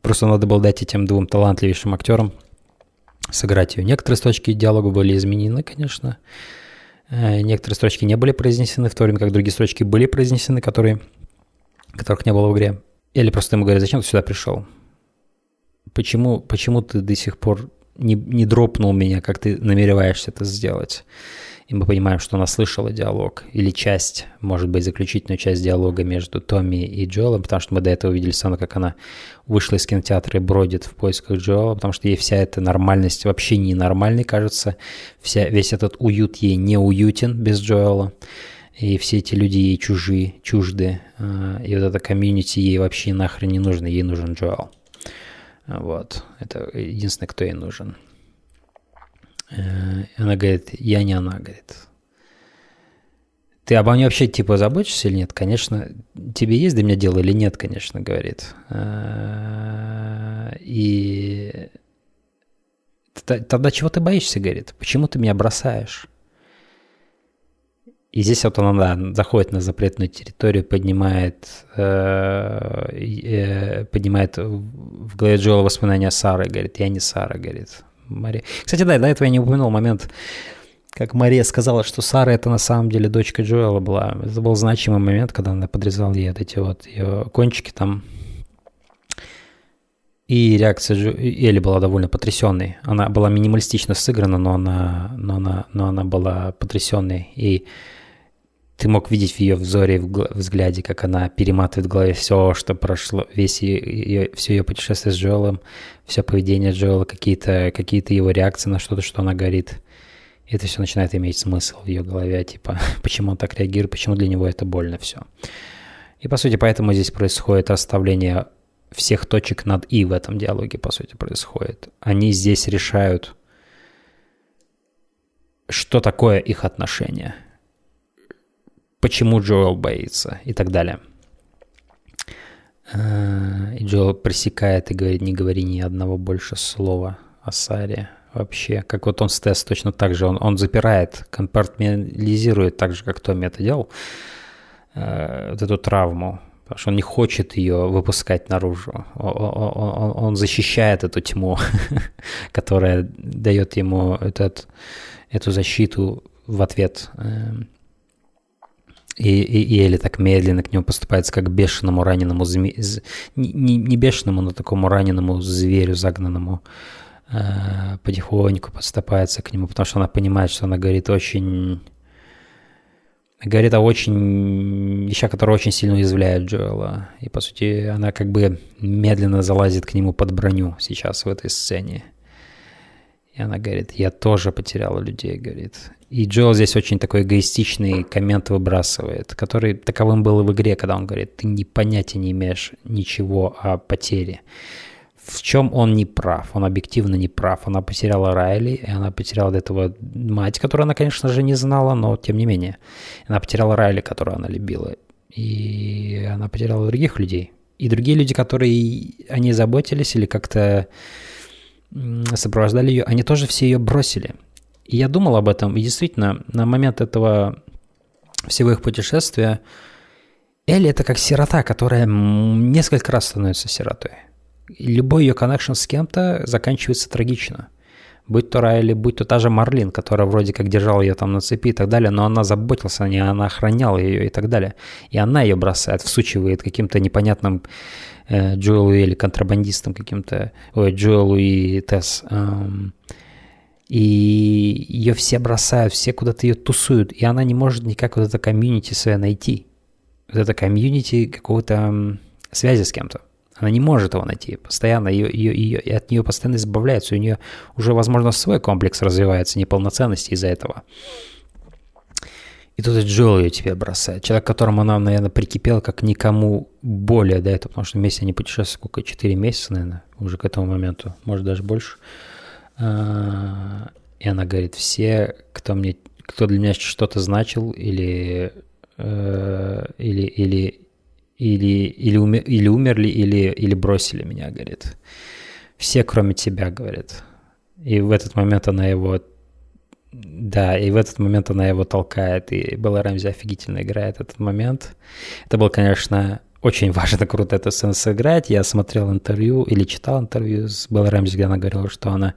просто надо было дать этим двум талантливейшим актерам сыграть ее. Некоторые строчки диалога были изменены, конечно. Э, некоторые строчки не были произнесены, в то время как другие строчки были произнесены, которые, которых не было в игре. Или просто ему говорят, зачем ты сюда пришел? Почему, почему ты до сих пор не, не дропнул меня, как ты намереваешься это сделать? и мы понимаем, что она слышала диалог, или часть, может быть, заключительную часть диалога между Томми и Джоэлом, потому что мы до этого увидели сцену, как она вышла из кинотеатра и бродит в поисках Джоэла, потому что ей вся эта нормальность вообще ненормальной кажется, вся, весь этот уют ей не уютен без Джоэла, и все эти люди ей чужие, чужды, а, и вот эта комьюнити ей вообще нахрен не нужно, ей нужен Джоэл. Вот, это единственное, кто ей нужен. Э, она говорит, я не она, говорит. Ты обо мне вообще типа заботишься или нет? Конечно, тебе есть до меня дело или нет, конечно, говорит. Э, и тогда чего ты боишься, говорит? Почему ты меня бросаешь? И здесь вот она да, заходит на запретную территорию, поднимает, э, э, поднимает в голове Джоэла воспоминания Сары, говорит, я не Сара, говорит, Мария. Кстати, да, до этого я не упомянул момент, как Мария сказала, что Сара это на самом деле дочка Джоэла была. Это был значимый момент, когда она подрезала ей вот эти вот ее кончики там. И реакция Джо- Элли была довольно потрясенной. Она была минималистично сыграна, но она, но она, но она была потрясенной. И ты мог видеть в ее взоре, в взгляде, как она перематывает в голове все, что прошло, весь ее, ее- все ее путешествие с Джоэлом, все поведение Джоэла, какие-то какие его реакции на что-то, что она говорит. И это все начинает иметь смысл в ее голове, типа, <laughs> почему он так реагирует, почему для него это больно все. И, по сути, поэтому здесь происходит расставление всех точек над «и» в этом диалоге, по сути, происходит. Они здесь решают, что такое их отношение, почему Джоэл боится и так далее. Э, И Джоэл пресекает и говорит, не говори ни одного больше слова о Саре вообще. Как вот он с Тесс точно так же, он, он запирает, компартментализирует так же, как Томми это делал, э, вот эту травму, потому что он не хочет ее выпускать наружу. Он, защищает эту тьму, <laughs> которая дает ему этот, эту защиту в ответ. И, и, и Элли так медленно к нему поступается, как бешеному раненому зме... не- не бешеному, но такому раненому зверю загнанному. Э, Потихоньку подступается к нему, потому что она понимает, что она говорит очень... Говорит о очень... вещах, которые очень сильно уязвляют Джоэла. И, по сути, она как бы медленно залазит к нему под броню сейчас в этой сцене. И она говорит, я тоже потеряла людей, говорит. И Джоэл здесь очень такой эгоистичный коммент выбрасывает, который таковым был и в игре, когда он говорит, ты ни понятия не имеешь ничего о потере. В чем он не прав? Он объективно не прав. Она потеряла Райли, и она потеряла этого мать, которую она, конечно же, не знала, но тем не менее. Она потеряла Райли, которую она любила. И она потеряла других людей. И другие люди, которые о ней заботились или как-то сопровождали ее, они тоже все ее бросили. И я думал об этом, и действительно, на момент этого всего их путешествия Элли это как сирота, которая несколько раз становится сиротой. И любой ее коннекшн с кем-то заканчивается трагично. Будь то Райли, будь то та же Марлин, которая вроде как держала ее там на цепи и так далее, но она заботилась о ней, она охраняла ее и так далее. И она ее бросает, всучивает каким-то непонятным э, Джоэлу или контрабандистам каким-то, ой, Джоэлу и Тесс. эм, и ее все бросают, все куда-то ее тусуют, и она не может никак вот это комьюнити свое найти. Вот это комьюнити какого-то связи с кем-то. Она не может его найти. Постоянно ее, ее, ее, от нее постоянно избавляются. У нее уже, возможно, свой комплекс развивается неполноценности из-за этого. И тут и Джоэл ее тебе бросает. Человек, которому она, наверное, прикипела как никому более до этого, потому что вместе они путешествуют сколько, 4 месяца, наверное, уже к этому моменту, может даже больше. А, И она говорит, все, кто мне, кто для меня что-то значил или, э, или, или, или, или, уме- или умерли, или, или бросили меня, говорит. Все, кроме тебя, говорит. И в этот момент она его да, и в этот момент она его толкает, и Белла Рэмзи офигительно играет этот момент. Это было, конечно, очень важно, круто эту сцену сыграть. Я смотрел интервью или читал интервью с Беллой Рэмзи, где она говорила, что она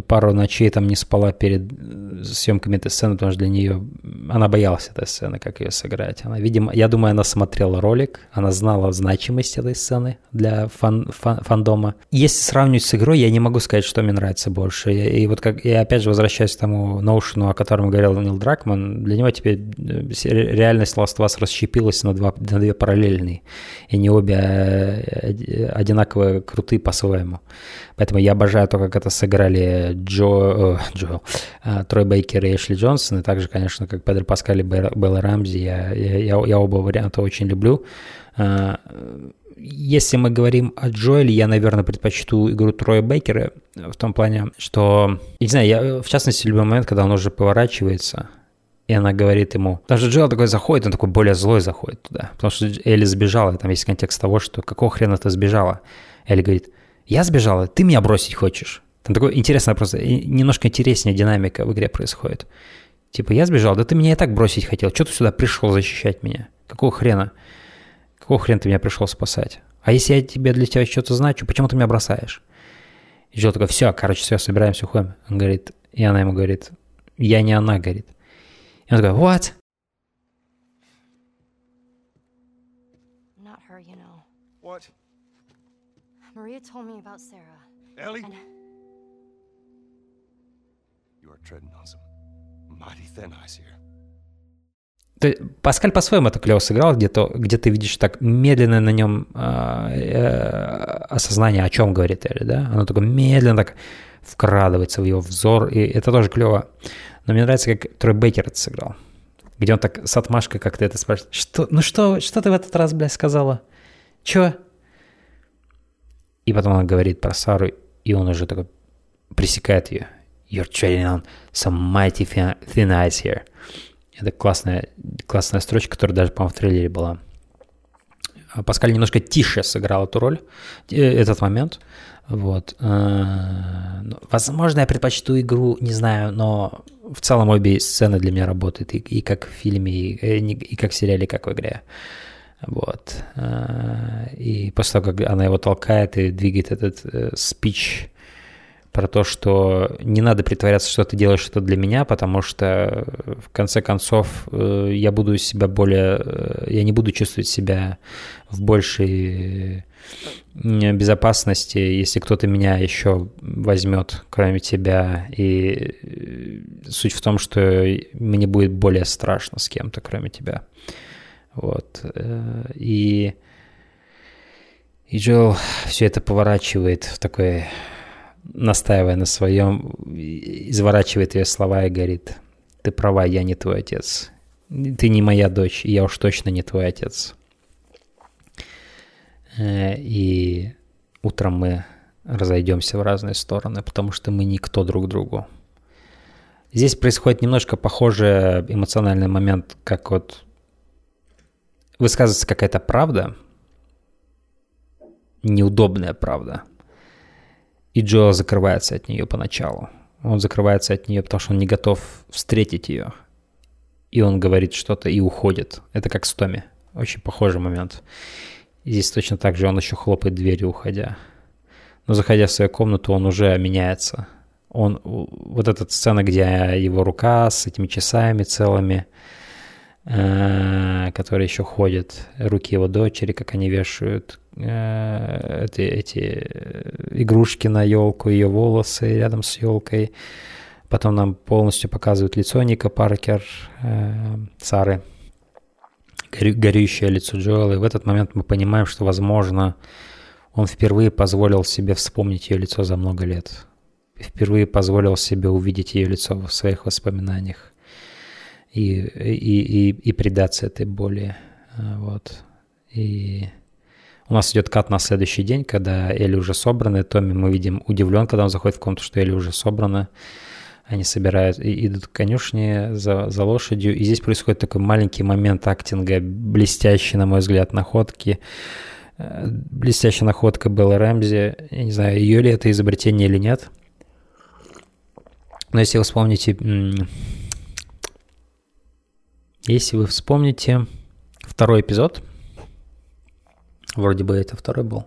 пару ночей там не спала перед э, съемками этой сцены, потому что для нее она боялась этой сцены, как ее сыграть. Она, видимо, я думаю, она смотрела ролик, она знала значимость этой сцены для фан, фан- фандома. Если сравнивать с игрой, я не могу сказать, что мне нравится больше. И, вот как я опять же возвращаюсь к тому ноушену, о котором говорил Нил Дракман, для него теперь э, реальность Last of Us расщепилась на, два, на две параллельные, и не обе э, одинаково крутые по-своему. Поэтому я обожаю то, как это сыграли Джо, Джоэл, э, Трой Бейкер и Эшли Джонсон, и также, конечно, как Педро Паскаль и Бел- Белла Рамзи. Я, я, я- оба варианта очень люблю. Э, Если мы говорим о Джоэле, я, наверное, предпочту игру Троя Бейкера в том плане, что, не знаю, я в частности люблю момент, когда он уже поворачивается, и она говорит ему, даже Джоэл такой заходит, он такой более злой заходит туда, потому что Элли сбежала, и там есть контекст того, что какого хрена ты сбежала? Элли говорит, я сбежала, ты меня бросить хочешь? Там такой интересная просто, и немножко интереснее динамика в игре происходит. Типа, я сбежал, да ты меня и так бросить хотел, что ты сюда пришел защищать меня? Какого хрена? Какого хрена ты меня пришел спасать? А если я тебе для тебя что-то значу, почему ты меня бросаешь? И Джо такой, все, короче, все, собираемся, уходим. Он говорит, и она ему говорит, я не она, говорит. И он такой, what? Not her, you know. What? Maria told me about Sarah. Ellie? And Treading on some mighty thin ice here. Ты- Паскаль по-своему это клево сыграл, где, то, где ты видишь так медленно на нем а, э, осознание, о чем говорит Элли, да? Оно такое медленно так вкрадывается в его взор, и это тоже клево. Но мне нравится, как Трой Бейкер это сыграл. Где он так с отмашкой как-то это спрашивает. Что, ну что, что ты в этот раз, блядь, сказала? Чё? И потом она говорит про Сару, и он уже такой пресекает ее. You're treading on some mighty thin ice here. Это классная, классная строчка, которая даже, по-моему, в трейлере была. А Паскаль немножко тише сыграл эту роль, э, этот момент. Вот. Э, ну, Возможно, я предпочту игру, не знаю, но в целом обе сцены для меня работают и, и как в фильме, и, э, и как в сериале, и как в игре. Вот. И после того, как она его толкает и двигает этот спич про то, что не надо притворяться, что ты делаешь это для меня, потому что в конце концов э, я буду себя более, э, я не буду чувствовать себя в большей э, безопасности, если кто-то меня еще возьмет, кроме тебя. И суть в том, что мне будет более страшно с кем-то, кроме тебя. Вот. И, и Джоэл все это поворачивает в такой настаивая на своем, изворачивает ее слова и говорит, ты права, я не твой отец. Ты не моя дочь, и я уж точно не твой отец. Э, И утром мы разойдемся в разные стороны, потому что мы никто друг другу. Здесь происходит немножко похожий эмоциональный момент, как вот высказывается какая-то правда, неудобная правда, и Джоэл закрывается от нее поначалу. Он закрывается от нее, потому что он не готов встретить ее. И он говорит что-то и уходит. Это как с Томми. Очень похожий момент. Здесь точно так же он еще хлопает дверью, уходя. Но заходя в свою комнату, он уже меняется. Он, вот эта сцена, где его рука с этими часами целыми, э, которые еще ходят, руки его дочери, как они вешают э, эти, эти э, игрушки на елку, ее волосы рядом с елкой. Потом нам полностью показывают лицо Ника Паркер, Сары, горю- горюющее лицо Джоэла. И в этот момент мы понимаем, что, возможно, он впервые позволил себе вспомнить ее лицо за много лет. Впервые позволил себе увидеть ее лицо в своих воспоминаниях и, и, и, и предаться этой боли. А, Вот. И у нас идет кат на следующий день, когда Элли уже собрана, и Томми мы видим удивлен, когда он заходит в комнату, что Элли уже собрана. Они собирают и идут к конюшне за, за лошадью. И здесь происходит такой маленький момент актинга, блестящий, на мой взгляд, находки. Э, Блестящая находка Белла Рэмзи. Я не знаю, ее ли это изобретение или нет. Но если вы вспомните... Если вы вспомните второй эпизод, вроде бы это второй был,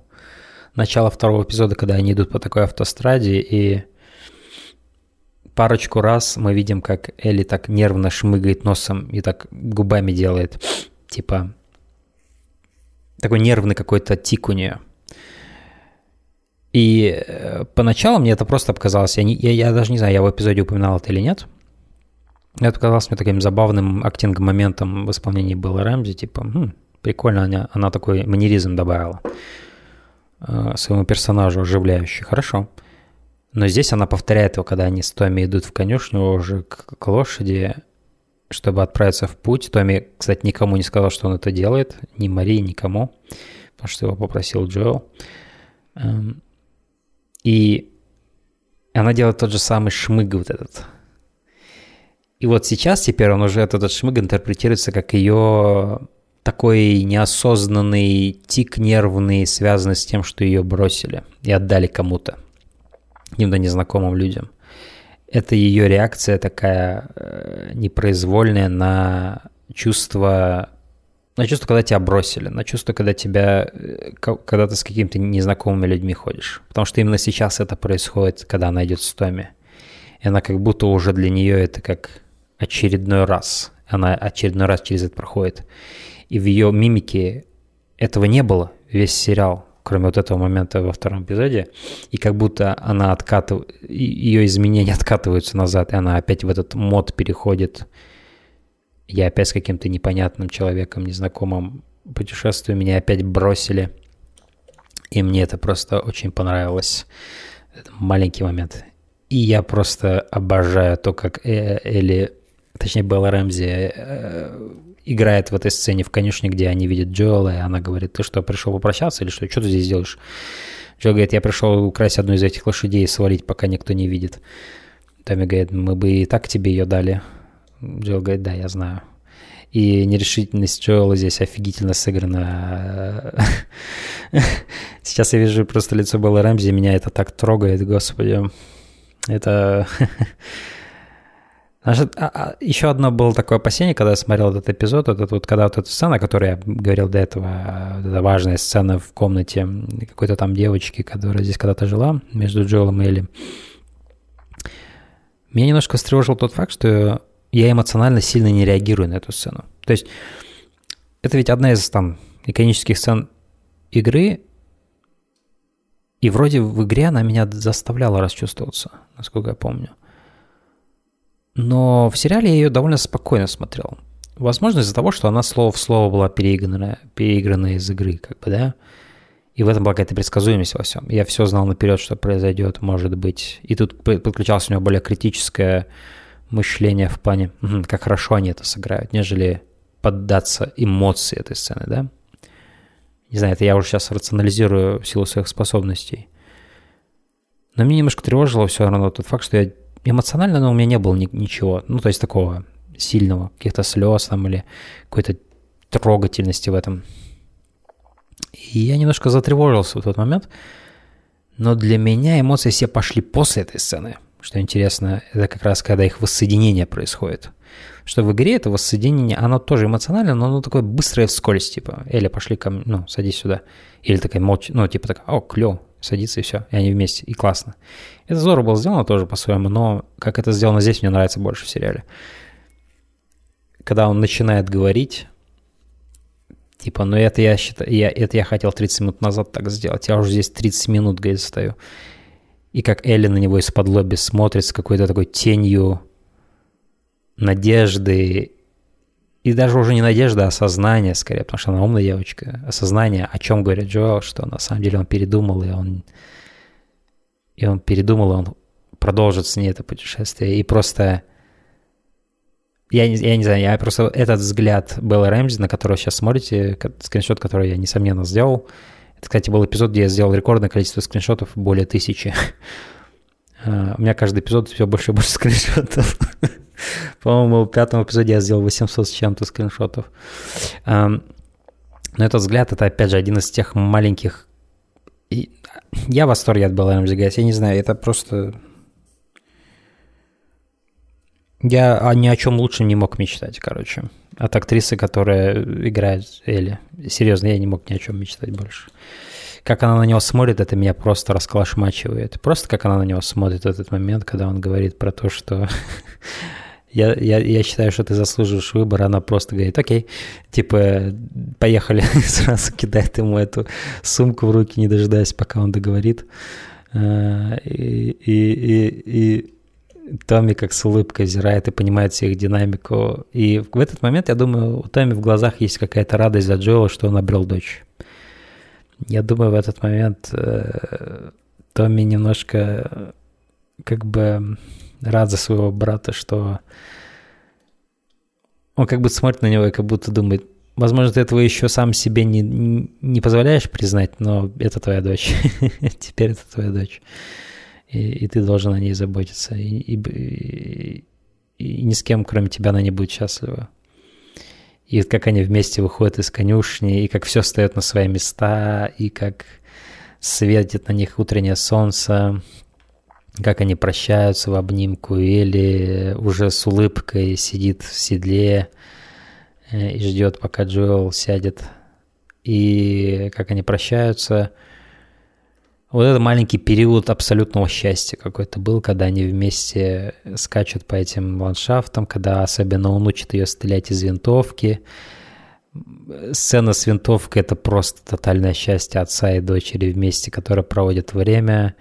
начало второго эпизода, когда они идут по такой автостраде, и парочку раз мы видим, как Элли так нервно шмыгает носом и так губами делает, типа такой нервный какой-то тик у нее. И э, поначалу мне это просто показалось, я, не- я, я даже не знаю, я в эпизоде упоминал это или нет, это показалось мне таким забавным актинг-моментом в исполнении Белла Рэмзи, типа, «Хм, прикольно, она, она такой манеризм добавила э, своему персонажу оживляющий, хорошо. Но здесь она повторяет его, когда они с Томми идут в конюшню уже к, к лошади, чтобы отправиться в путь. Томми, кстати, никому не сказал, что он это делает, ни Марии, никому, потому что его попросил Джоэл. Эм, И она делает тот же самый шмыг вот этот. И вот сейчас теперь он уже, этот шмыг интерпретируется как ее такой неосознанный тик нервный, связанный с тем, что ее бросили и отдали кому-то, каким-то незнакомым людям. Это ее реакция такая э, непроизвольная на чувство, на чувство, когда тебя бросили, на чувство, когда тебя, э, ко- когда ты с какими-то незнакомыми людьми ходишь. Потому что именно сейчас это происходит, когда она идет с Томи. И она как будто уже для нее это как очередной раз. Она очередной раз через это проходит. И в ее мимике этого не было весь сериал. кроме вот этого момента во втором эпизоде, и как будто она откатывает, ее изменения <laughs> откатываются назад, и она опять в этот мод переходит. Я опять с каким-то непонятным человеком, незнакомым путешествую, меня опять бросили. И мне это просто очень понравилось. Это маленький момент. И я просто обожаю то, как э, Элли, точнее Белла Рэмзи, э, играет в этой сцене в конюшне, где они видят Джоэла, и она говорит, ты что, пришел попрощаться или что? Что ты здесь делаешь? Джо говорит, я пришел украсть одну из этих лошадей и свалить, пока никто не видит. Томми говорит, мы бы и так тебе ее дали. Джоэл говорит, да, я знаю. И нерешительность Джоэла здесь офигительно сыграна. <laughs> Сейчас я вижу просто лицо Белла Рэмзи, меня это так трогает, господи. Это... <laughs> А, а, еще одно было такое опасение, когда я смотрел этот эпизод, этот вот, когда вот эта сцена, о которой я говорил до этого, вот эта важная сцена в комнате какой-то там девочки, которая здесь когда-то жила, между Джоэлом и Элли. Меня немножко встревожил тот факт, что я эмоционально сильно не реагирую на эту сцену. То есть это ведь одна из там иконических сцен игры, и вроде в игре она меня заставляла расчувствоваться, насколько я помню. Но в сериале я ее довольно спокойно смотрел. Возможно, из-за того, что она слово в слово была переиграна, переиграна из игры, как бы, да. И в этом была какая-то предсказуемость во всем. Я все знал наперед, что произойдет, может быть. И тут подключалось у него более критическое мышление в плане, как хорошо они это сыграют, нежели поддаться эмоции этой сцены, да. Не знаю, это я уже сейчас рационализирую в силу своих способностей. Но мне немножко тревожило все равно тот факт, что я эмоционально но у меня не было ни, ничего, ну, то есть такого сильного, каких-то слез там или какой-то трогательности в этом. И я немножко затревожился в тот момент, но для меня эмоции все пошли после этой сцены. Что интересно, это как раз когда их воссоединение происходит. Что в игре это воссоединение, оно тоже эмоционально, но оно такое быстрое вскользь, типа, Эля, пошли ко мне, ну, садись сюда. Или такая молча, ну, типа такая, о, клево, садится и все, и они вместе, и классно. Это здорово было сделано тоже по-своему, но как это сделано здесь, мне нравится больше в сериале. Когда он начинает говорить, типа, ну это я считаю, я, это я хотел 30 минут назад так сделать, я уже здесь 30 минут, говорит, стою. И как Элли на него из-под лоби смотрит с какой-то такой тенью надежды и даже уже не надежда, а осознание скорее, потому что она умная девочка. Осознание, о чем говорит Джоэл, что на самом деле он передумал, и он, и он передумал, он продолжит с ней это путешествие. И просто... Я не, я не знаю, я просто этот взгляд Белла Рэмзи, на который сейчас смотрите, скриншот, который я, несомненно, сделал. Это, кстати, был эпизод, где я сделал рекордное количество скриншотов, более тысячи. <laughs> А, у меня каждый эпизод все больше и больше <laughs> скриншотов. По-моему, в пятом эпизоде я сделал 800 с чем-то скриншотов. Но этот взгляд, это, опять же, один из тех маленьких... Я в восторге от Белла Рамзи Я не знаю, это просто... Я ни о чем лучше не мог мечтать, короче. От актрисы, которая играет Элли. Серьезно, я не мог ни о чем мечтать больше. Как она на него смотрит, это меня просто расколошмачивает. Просто как она на него смотрит в этот момент, когда он говорит про то, что <laughs> я, я, я считаю, что ты заслуживаешь выбор, она просто говорит, окей, типа, поехали, <laughs> сразу кидает ему эту сумку в руки, не дожидаясь, пока он договорит. А, и, и, и, и Томми как с улыбкой взирает и понимает всех динамику. И в этот момент, я думаю, у Томми в глазах есть какая-то радость за Джоэла, что он обрел дочь. Я думаю, в этот момент э, Томми немножко как бы рад за своего брата, что он как бы смотрит на него и как будто думает, возможно, ты этого еще сам себе не, не позволяешь признать, но это твоя дочь. <laughs> Теперь это твоя дочь. И, и ты должен о ней заботиться. И, и, и ни с кем, кроме тебя, она не будет счастлива. И как они вместе выходят из конюшни, и как все встает на свои места, и как светит на них утреннее солнце, как они прощаются в обнимку, или уже с улыбкой сидит в седле э, и ждет, пока Джоэл сядет, и как они прощаются. Вот это маленький период абсолютного счастья какой-то был, когда они вместе скачут по этим ландшафтам, когда особенно он учит ее стрелять из винтовки. сцена с винтовкой это просто тотальное счастье отца и дочери вместе, которые проводят время.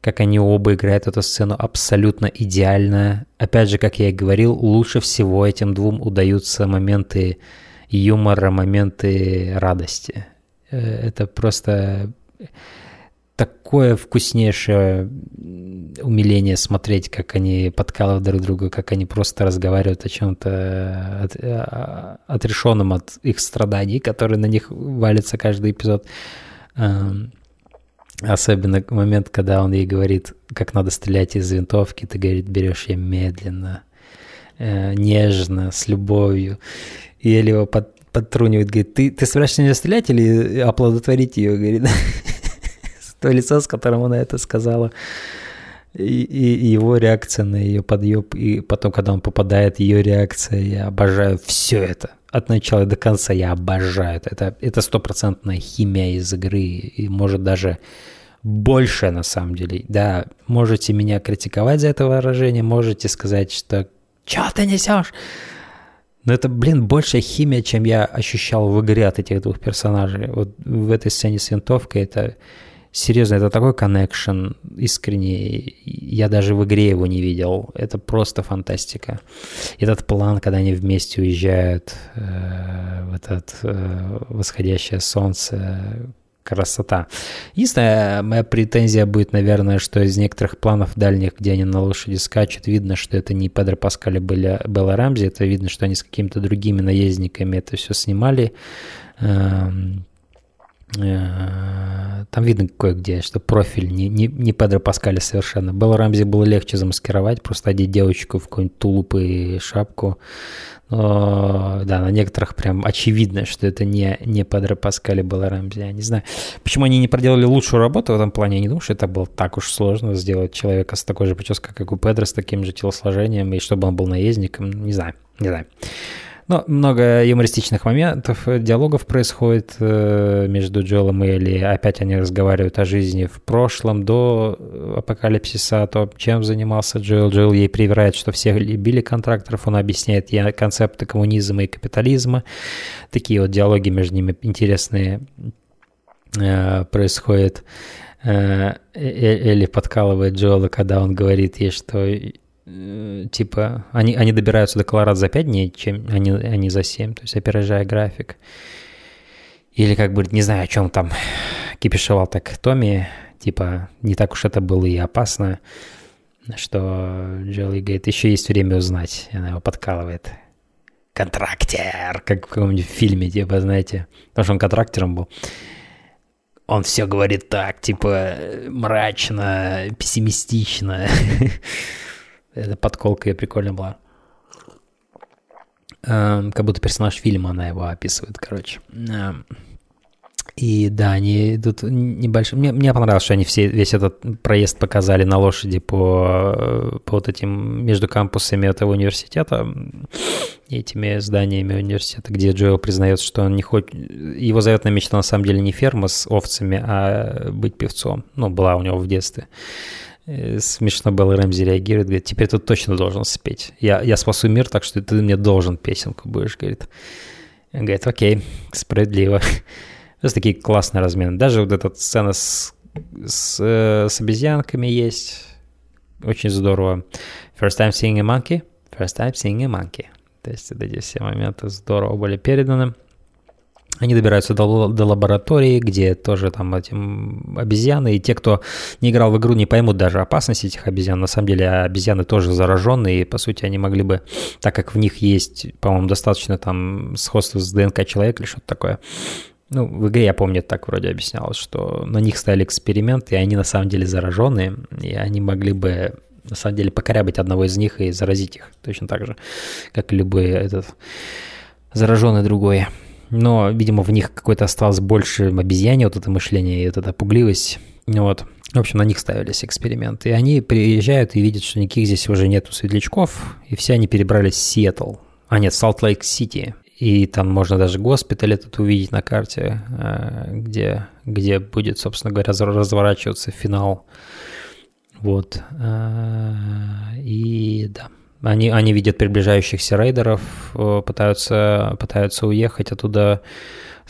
Как они оба играют эту сцену абсолютно идеально. Опять же, как я и говорил, лучше всего этим двум удаются моменты юмора, моменты радости. Э, Это просто такое вкуснейшее умиление смотреть, как они подкалывают друг друга, как они просто разговаривают о чем-то от, а, отрешенном от их страданий, которые на них валятся каждый эпизод. Особенно момент, когда он ей говорит, как надо стрелять из винтовки, ты, говорит, берешь ее медленно, э, нежно, с любовью. И Элли его под, подтрунивает, говорит, ты, ты собираешься не стрелять или оплодотворить ее, говорит. <laughs> То лицо, с которым она это сказала. И, и его реакция на ее подъеб, и потом, когда он попадает, ее реакция, я обожаю все это. От начала до конца я обожаю это. Это, стопроцентная химия из игры, и может даже больше на самом деле. Да, можете меня критиковать за это выражение, можете сказать, что «Чё ты несешь?» Но это, блин, большая химия, чем я ощущал в игре от этих двух персонажей. Вот в этой сцене с винтовкой это Серьезно, это такой коннекшн искренний. Я даже в игре его не видел. Это просто фантастика. Этот план, когда они вместе уезжают э, в этот э, восходящее солнце, красота. Единственная моя претензия будет, наверное, что из некоторых планов дальних, где они на лошади скачут, видно, что это не Педро Паскаль и Белла, Белла Рамзи, это видно, что они с какими-то другими наездниками это все снимали. Эм, там видно кое-где, что профиль не, не, не Педро Паскаля совершенно. Белла Рамзи было легче замаскировать, просто одеть девочку в какой-нибудь тулуп и шапку. Но, да, на некоторых прям очевидно, что это не, не Педро Паскаль и Белла Рамзи. Я не знаю, почему они не проделали лучшую работу в этом плане. Я не думаю, что это было так уж сложно сделать человека с такой же прической, как у Педро, с таким же телосложением, и чтобы он был наездником. Не знаю, не знаю. Но много юмористичных моментов, э, диалогов происходит э, между Джоэлом и Элли. Опять они разговаривают о жизни в прошлом, до апокалипсиса, о том, чем занимался Джоэл. Джоэл ей привирает, что все любили контракторов. Он объясняет ей концепты коммунизма и капитализма. Такие вот диалоги между ними интересные э, происходят. Элли подкалывает Джоэла, когда он говорит ей, что типа, они, они добираются до Колорадо за 5 дней, чем они, они за 7, то есть опережая график. Или как бы, не знаю, о чем там кипишевал так Томми, типа, не так уж это было и опасно, что Джоли говорит, еще есть время узнать, она его подкалывает. Контрактер, как в каком-нибудь фильме, типа, знаете, потому что он контрактером был. Он все говорит так, типа, мрачно, пессимистично. <laughs> Эта подколка ее прикольно была. Эм, как будто персонаж фильма она его описывает, короче. Эм, и да, они идут небольшие. Мне, мне понравилось, что они все, весь этот проезд показали на лошади по, по вот этим между кампусами этого университета, этими зданиями университета, где Джоэл признается, что он не хочет... Его заветная мечта на самом деле не ферма с овцами, а быть певцом. Ну, была у него в детстве. Смешно было, Рэмзи реагирует, говорит, теперь ты точно должен спеть. Я, я спасу мир, так что ты мне должен песенку будешь, говорит. Он говорит, окей, справедливо. <laughs> Это такие классные размены. Даже вот эта сцена с, с, э, с обезьянками есть. Очень здорово. First time seeing a monkey, first time seeing a monkey. То есть вот эти все моменты здорово были переданы. Они добираются до, до лаборатории, где тоже там эти обезьяны, и те, кто не играл в игру, не поймут даже опасность этих обезьян. На самом деле обезьяны тоже зараженные, и по сути они могли бы, так как в них есть, по-моему, достаточно там сходства с ДНК человека или что-то такое, ну, в игре, я помню, так вроде объяснялось, что на них ставили эксперимент, и они на самом деле зараженные, и они могли бы на самом деле покорябать одного из них и заразить их точно так же, как и любой этот зараженный другой но, видимо, в них какое-то осталось больше обезьяне, вот это мышление и вот эта пугливость. Вот. В общем, на них ставились эксперименты. И они приезжают и видят, что никаких здесь уже нету светлячков, и все они перебрались в Сиэтл. А нет, Салт-Лейк-Сити. И там можно даже госпиталь этот увидеть на карте, э, где, где будет, собственно говоря, разворачиваться финал. Вот. Э, и да, они, они видят приближающихся рейдеров, э, пытаются, пытаются уехать оттуда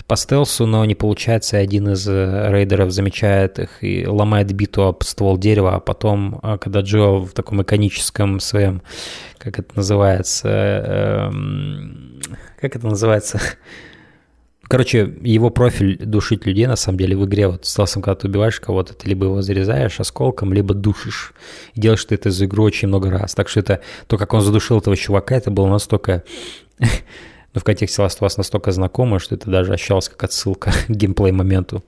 по стелсу, но не получается. Один из э, рейдеров замечает их и ломает биту об ствол дерева, а потом, а, когда Джо в таком иконическом своем, как это называется, эм, как это называется, Короче, его профиль душить людей, на самом деле, в игре, вот стелсом, когда ты убиваешь кого-то, ты либо его зарезаешь осколком, либо душишь. И делаешь ты это за игру очень много раз. Так что это, то, как он задушил этого чувака, это было настолько <laughs> ну, в контексте Last of настолько знакомо, что это даже ощущалось как отсылка <laughs> к геймплей-моменту.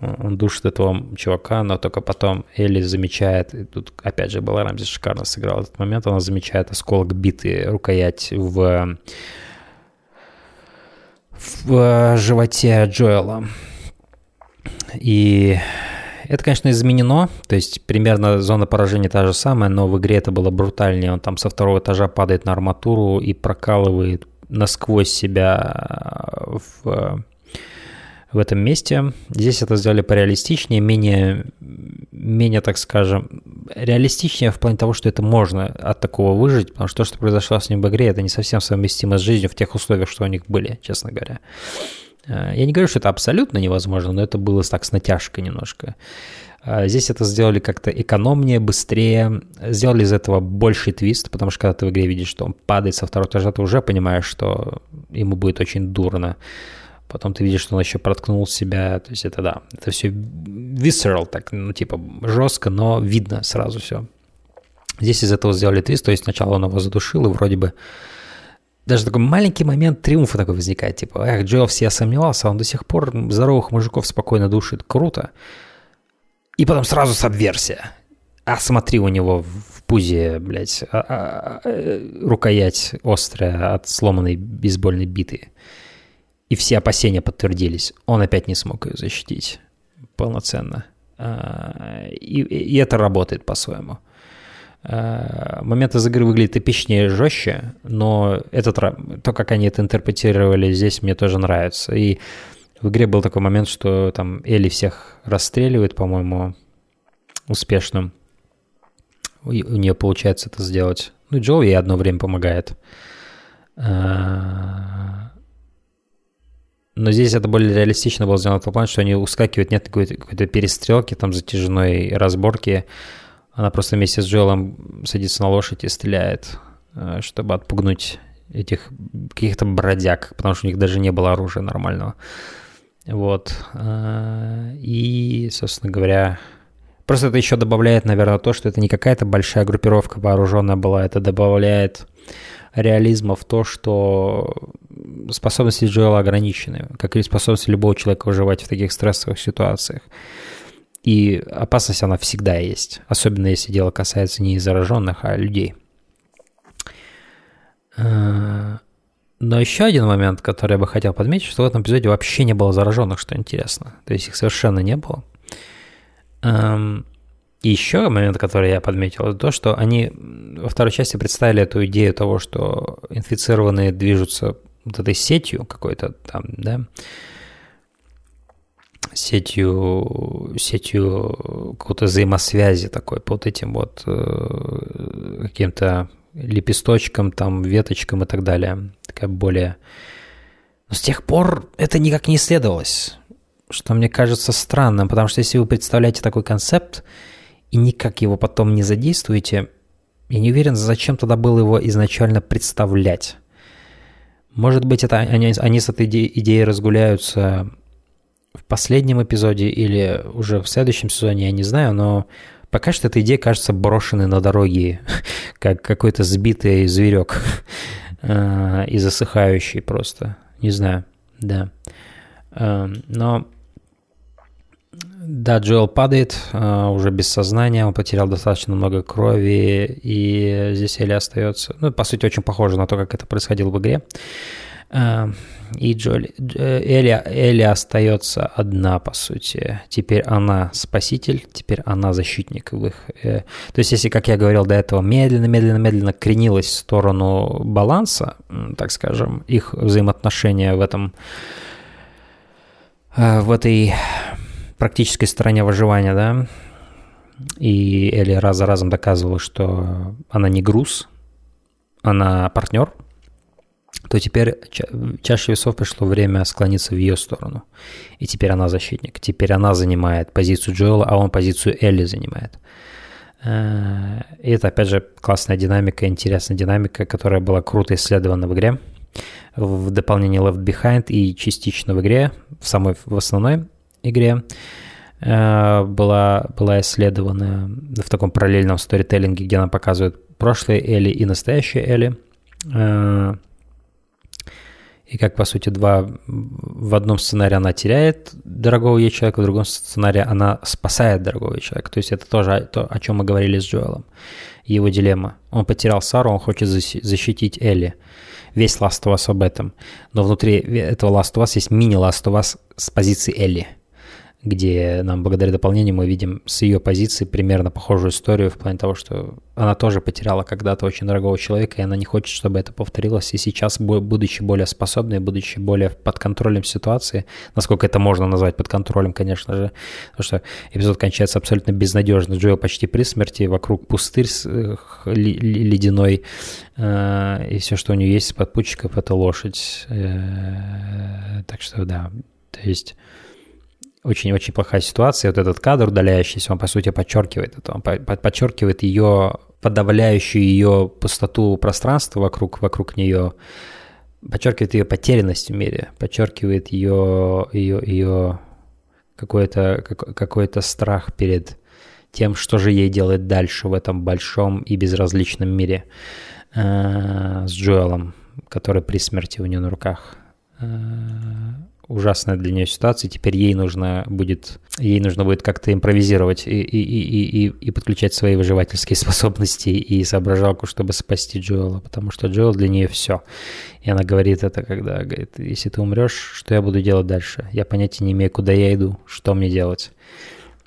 Он душит этого чувака, но только потом Элли замечает, и тут опять же Белла Рамзи шикарно сыграл этот момент, она замечает осколок биты рукоять в в э, животе Джоэла. И это, конечно, изменено, то есть примерно зона поражения та же самая, но в игре это было брутальнее. Он там со второго этажа падает на арматуру и прокалывает насквозь себя в в этом месте. Здесь это сделали пореалистичнее, менее, менее, так скажем, реалистичнее в плане того, что это можно от такого выжить, потому что то, что произошло с ним в игре, это не совсем совместимо с жизнью в тех условиях, что у них были, честно говоря. Э, я не говорю, что это абсолютно невозможно, но это было так с натяжкой немножко. Э, здесь это сделали как-то экономнее, быстрее, сделали из этого больший твист, потому что когда ты в игре видишь, что он падает со второго этажа, ты уже понимаешь, что ему будет очень дурно. Потом ты видишь, что он еще проткнул себя. То есть это да, это все visceral, так, ну типа жестко, но видно сразу все. Здесь из этого сделали твист, то есть сначала он его задушил, и вроде бы даже такой маленький момент триумфа такой возникает, типа, эх, Джоэл все сомневался, он до сих пор здоровых мужиков спокойно душит, круто. И потом сразу сабверсия. А смотри, у него в пузе, блядь, а, а, а, рукоять острая от сломанной бейсбольной биты и все опасения подтвердились, он опять не смог ее защитить полноценно. А, и, и это работает по-своему. А, момент из игры выглядит эпичнее и жестче, но этот, то, как они это интерпретировали здесь, мне тоже нравится. И в игре был такой момент, что там Элли всех расстреливает, по-моему, успешно. У, нее получается это сделать. Ну, Джоэл ей одно время помогает. А, но здесь это более реалистично было сделано в том плане, что они ускакивают, нет какой-то, какой перестрелки, там затяжной разборки. Она просто вместе с Джоэлом садится на лошадь и стреляет, э, чтобы отпугнуть этих каких-то бродяг, потому что у них даже не было оружия нормального. Вот. Э, и, собственно говоря, просто это еще добавляет, наверное, то, что это не какая-то большая группировка вооруженная была, это добавляет реализма в то, что способности Джоэла ограничены, как и способности любого человека выживать в таких стрессовых ситуациях. И опасность она всегда есть, особенно если дело касается не зараженных, а людей. Э, но еще один момент, который я бы хотел подметить, что в этом эпизоде вообще не было зараженных, что интересно. То есть их совершенно не было. Эм, и еще момент, который я подметил, это то, что они во второй части представили эту идею того, что инфицированные движутся вот этой сетью какой-то там, да, сетью, сетью какой-то взаимосвязи такой по вот этим вот э, каким-то лепесточкам, там, веточкам и так далее. Такая более... Но с тех пор это никак не исследовалось, что мне кажется странным, потому что если вы представляете такой концепт, и никак его потом не задействуете, я не уверен, зачем тогда было его изначально представлять. Может быть, это они, они с этой идеей, идеей разгуляются в последнем эпизоде или уже в следующем сезоне, я не знаю, но пока что эта идея кажется брошенной на дороге, <laughs> как какой-то сбитый зверек <laughs> э, и засыхающий просто. Не знаю, да. Эм, но да, Джоэл падает uh, уже без сознания, он потерял достаточно много крови, и здесь Элли остается, ну, по сути, очень похоже на то, как это происходило в игре. Uh, и Джоли, Элли, Элли остается одна, по сути. Теперь она спаситель, теперь она защитник их. Э, то есть, если, как я говорил до этого, медленно, медленно, медленно кренилась в сторону баланса, так скажем, их взаимоотношения в этом, э, в этой практической стороне выживания, да, и Элли раз за разом доказывала, что она не груз, она партнер, то теперь ча- чаще весов пришло время склониться в ее сторону. И теперь она защитник. Теперь она занимает позицию Джоэла, а он позицию Элли занимает. Э, И это, опять же, классная динамика, интересная динамика, которая была круто исследована в игре. В дополнении Left Behind и частично в игре, в самой в основной игре, э, была, была исследована в таком параллельном сторителлинге, где она показывает прошлое Элли и настоящее Элли. Э, И как, по сути, два... В одном сценарии она теряет дорогого ей человека, в другом сценарии она спасает дорогого ей человека. То есть это тоже то, о чем мы говорили с Джоэлом. Его дилемма. Он потерял Сару, он хочет защи- защитить Элли. Весь Last of Us об этом. Но внутри этого Last of Us есть мини Last of Us с позиции Элли где нам благодаря дополнению мы видим с ее позиции примерно похожую историю в плане того, что она тоже потеряла когда-то очень дорогого человека, и она не хочет, чтобы это повторилось. И сейчас, бу- будучи более способной, будучи более под контролем ситуации, насколько это можно назвать под контролем, конечно же, потому что эпизод кончается абсолютно безнадежно. Джоэл почти при смерти, вокруг пустырь ледяной, э, и все, что у нее есть из подпутчиков, это лошадь. Э, Так что да, то есть очень-очень плохая ситуация. Вот этот кадр удаляющийся, он, по сути, подчеркивает это. Он по- по- подчеркивает ее подавляющую ее пустоту пространства вокруг, вокруг нее, подчеркивает ее потерянность в мире, подчеркивает ее, ее, ее какой-то, как- какой-то страх перед тем, что же ей делать дальше в этом большом и безразличном мире э, с Джоэлом, который при смерти у нее на руках. Э, ужасная для нее ситуация. Теперь ей нужно будет, ей нужно будет как-то импровизировать и, и, и, и, и подключать свои выживательские <laughs> способности и соображалку, чтобы спасти Джоэла, потому что Джоэл для нее все. И она говорит это, когда говорит, если ты умрешь, что я буду делать дальше? Я понятия не имею, куда я иду, что мне делать.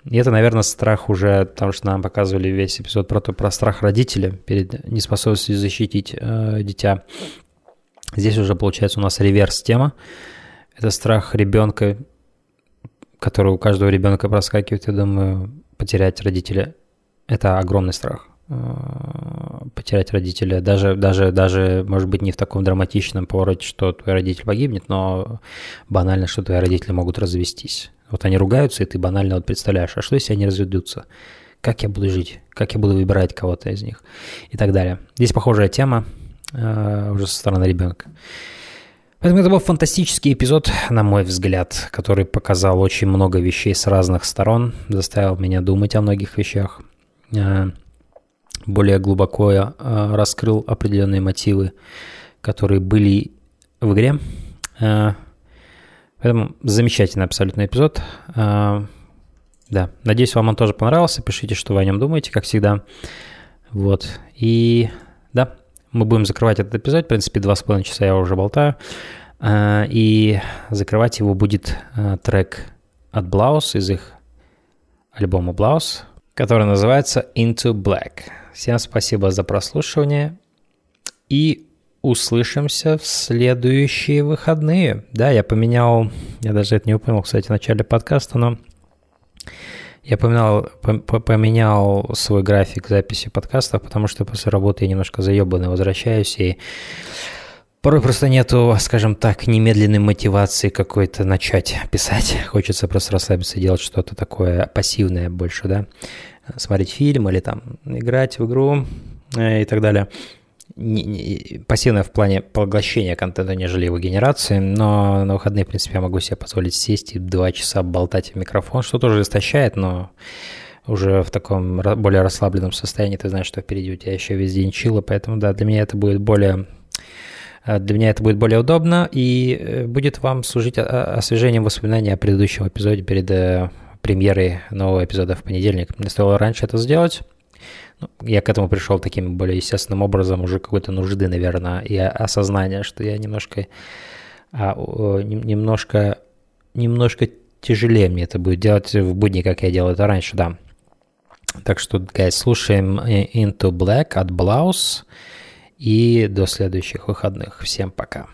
И это, наверное, страх уже, потому что нам показывали весь эпизод про, то, про страх родителя перед неспособностью защитить э, дитя. Здесь уже получается у нас реверс тема. Это страх ребенка, который у каждого ребенка проскакивает, я думаю, потерять родителя. Это огромный страх. Э, Потерять родителя, даже, даже, даже, может быть, не в таком драматичном повороте, что твой родитель погибнет, но банально, что твои родители могут развестись. Вот они ругаются, и ты банально вот представляешь, а что если они разведутся? Как я буду жить? Как я буду выбирать кого-то из них? И так далее. Здесь похожая тема э, уже со стороны ребенка. Поэтому это был фантастический эпизод, на мой взгляд, который показал очень много вещей с разных сторон, заставил меня думать о многих вещах, э, более глубоко э, раскрыл определенные мотивы, которые были в игре. Э, Поэтому замечательный абсолютно эпизод. Да, надеюсь, вам он тоже понравился. Пишите, что вы о нем думаете, как всегда. Вот. И мы будем закрывать этот эпизод. В принципе, два с половиной часа я уже болтаю. Э, И закрывать его будет э, трек от Blouse из их альбома Blouse, который называется Into Black. Всем спасибо за прослушивание. И услышимся в следующие выходные. Да, я поменял, я даже это не упомянул, кстати, в начале подкаста, но я поменял, пом- по- поменял свой график записи подкастов, потому что после работы я немножко заебанный возвращаюсь, и порой просто нету, скажем так, немедленной мотивации какой-то начать писать. Хочется просто расслабиться, делать что-то такое пассивное больше, да, смотреть фильм или там играть в игру э, и так далее не- не- пассивное в плане поглощения контента, нежели его генерации, но на выходные, в принципе, я могу себе позволить сесть и два часа болтать в микрофон, что тоже истощает, но уже в таком более расслабленном состоянии ты знаешь, что впереди у тебя еще весь день чила, поэтому да, для меня это будет более э, для меня это будет более удобно и э, будет вам служить о- освежением воспоминаний о предыдущем эпизоде перед э, премьерой нового эпизода в понедельник. Мне стоило раньше это сделать, ну, я к этому пришел таким более естественным образом, уже какой-то нужды, наверное, и осознания, что я немножко, а, немножко, немножко тяжелее мне это будет делать в будни, как я делал это раньше, да. Так что, guys, слушаем э, Into Black от Blouse и до следующих выходных. Всем пока.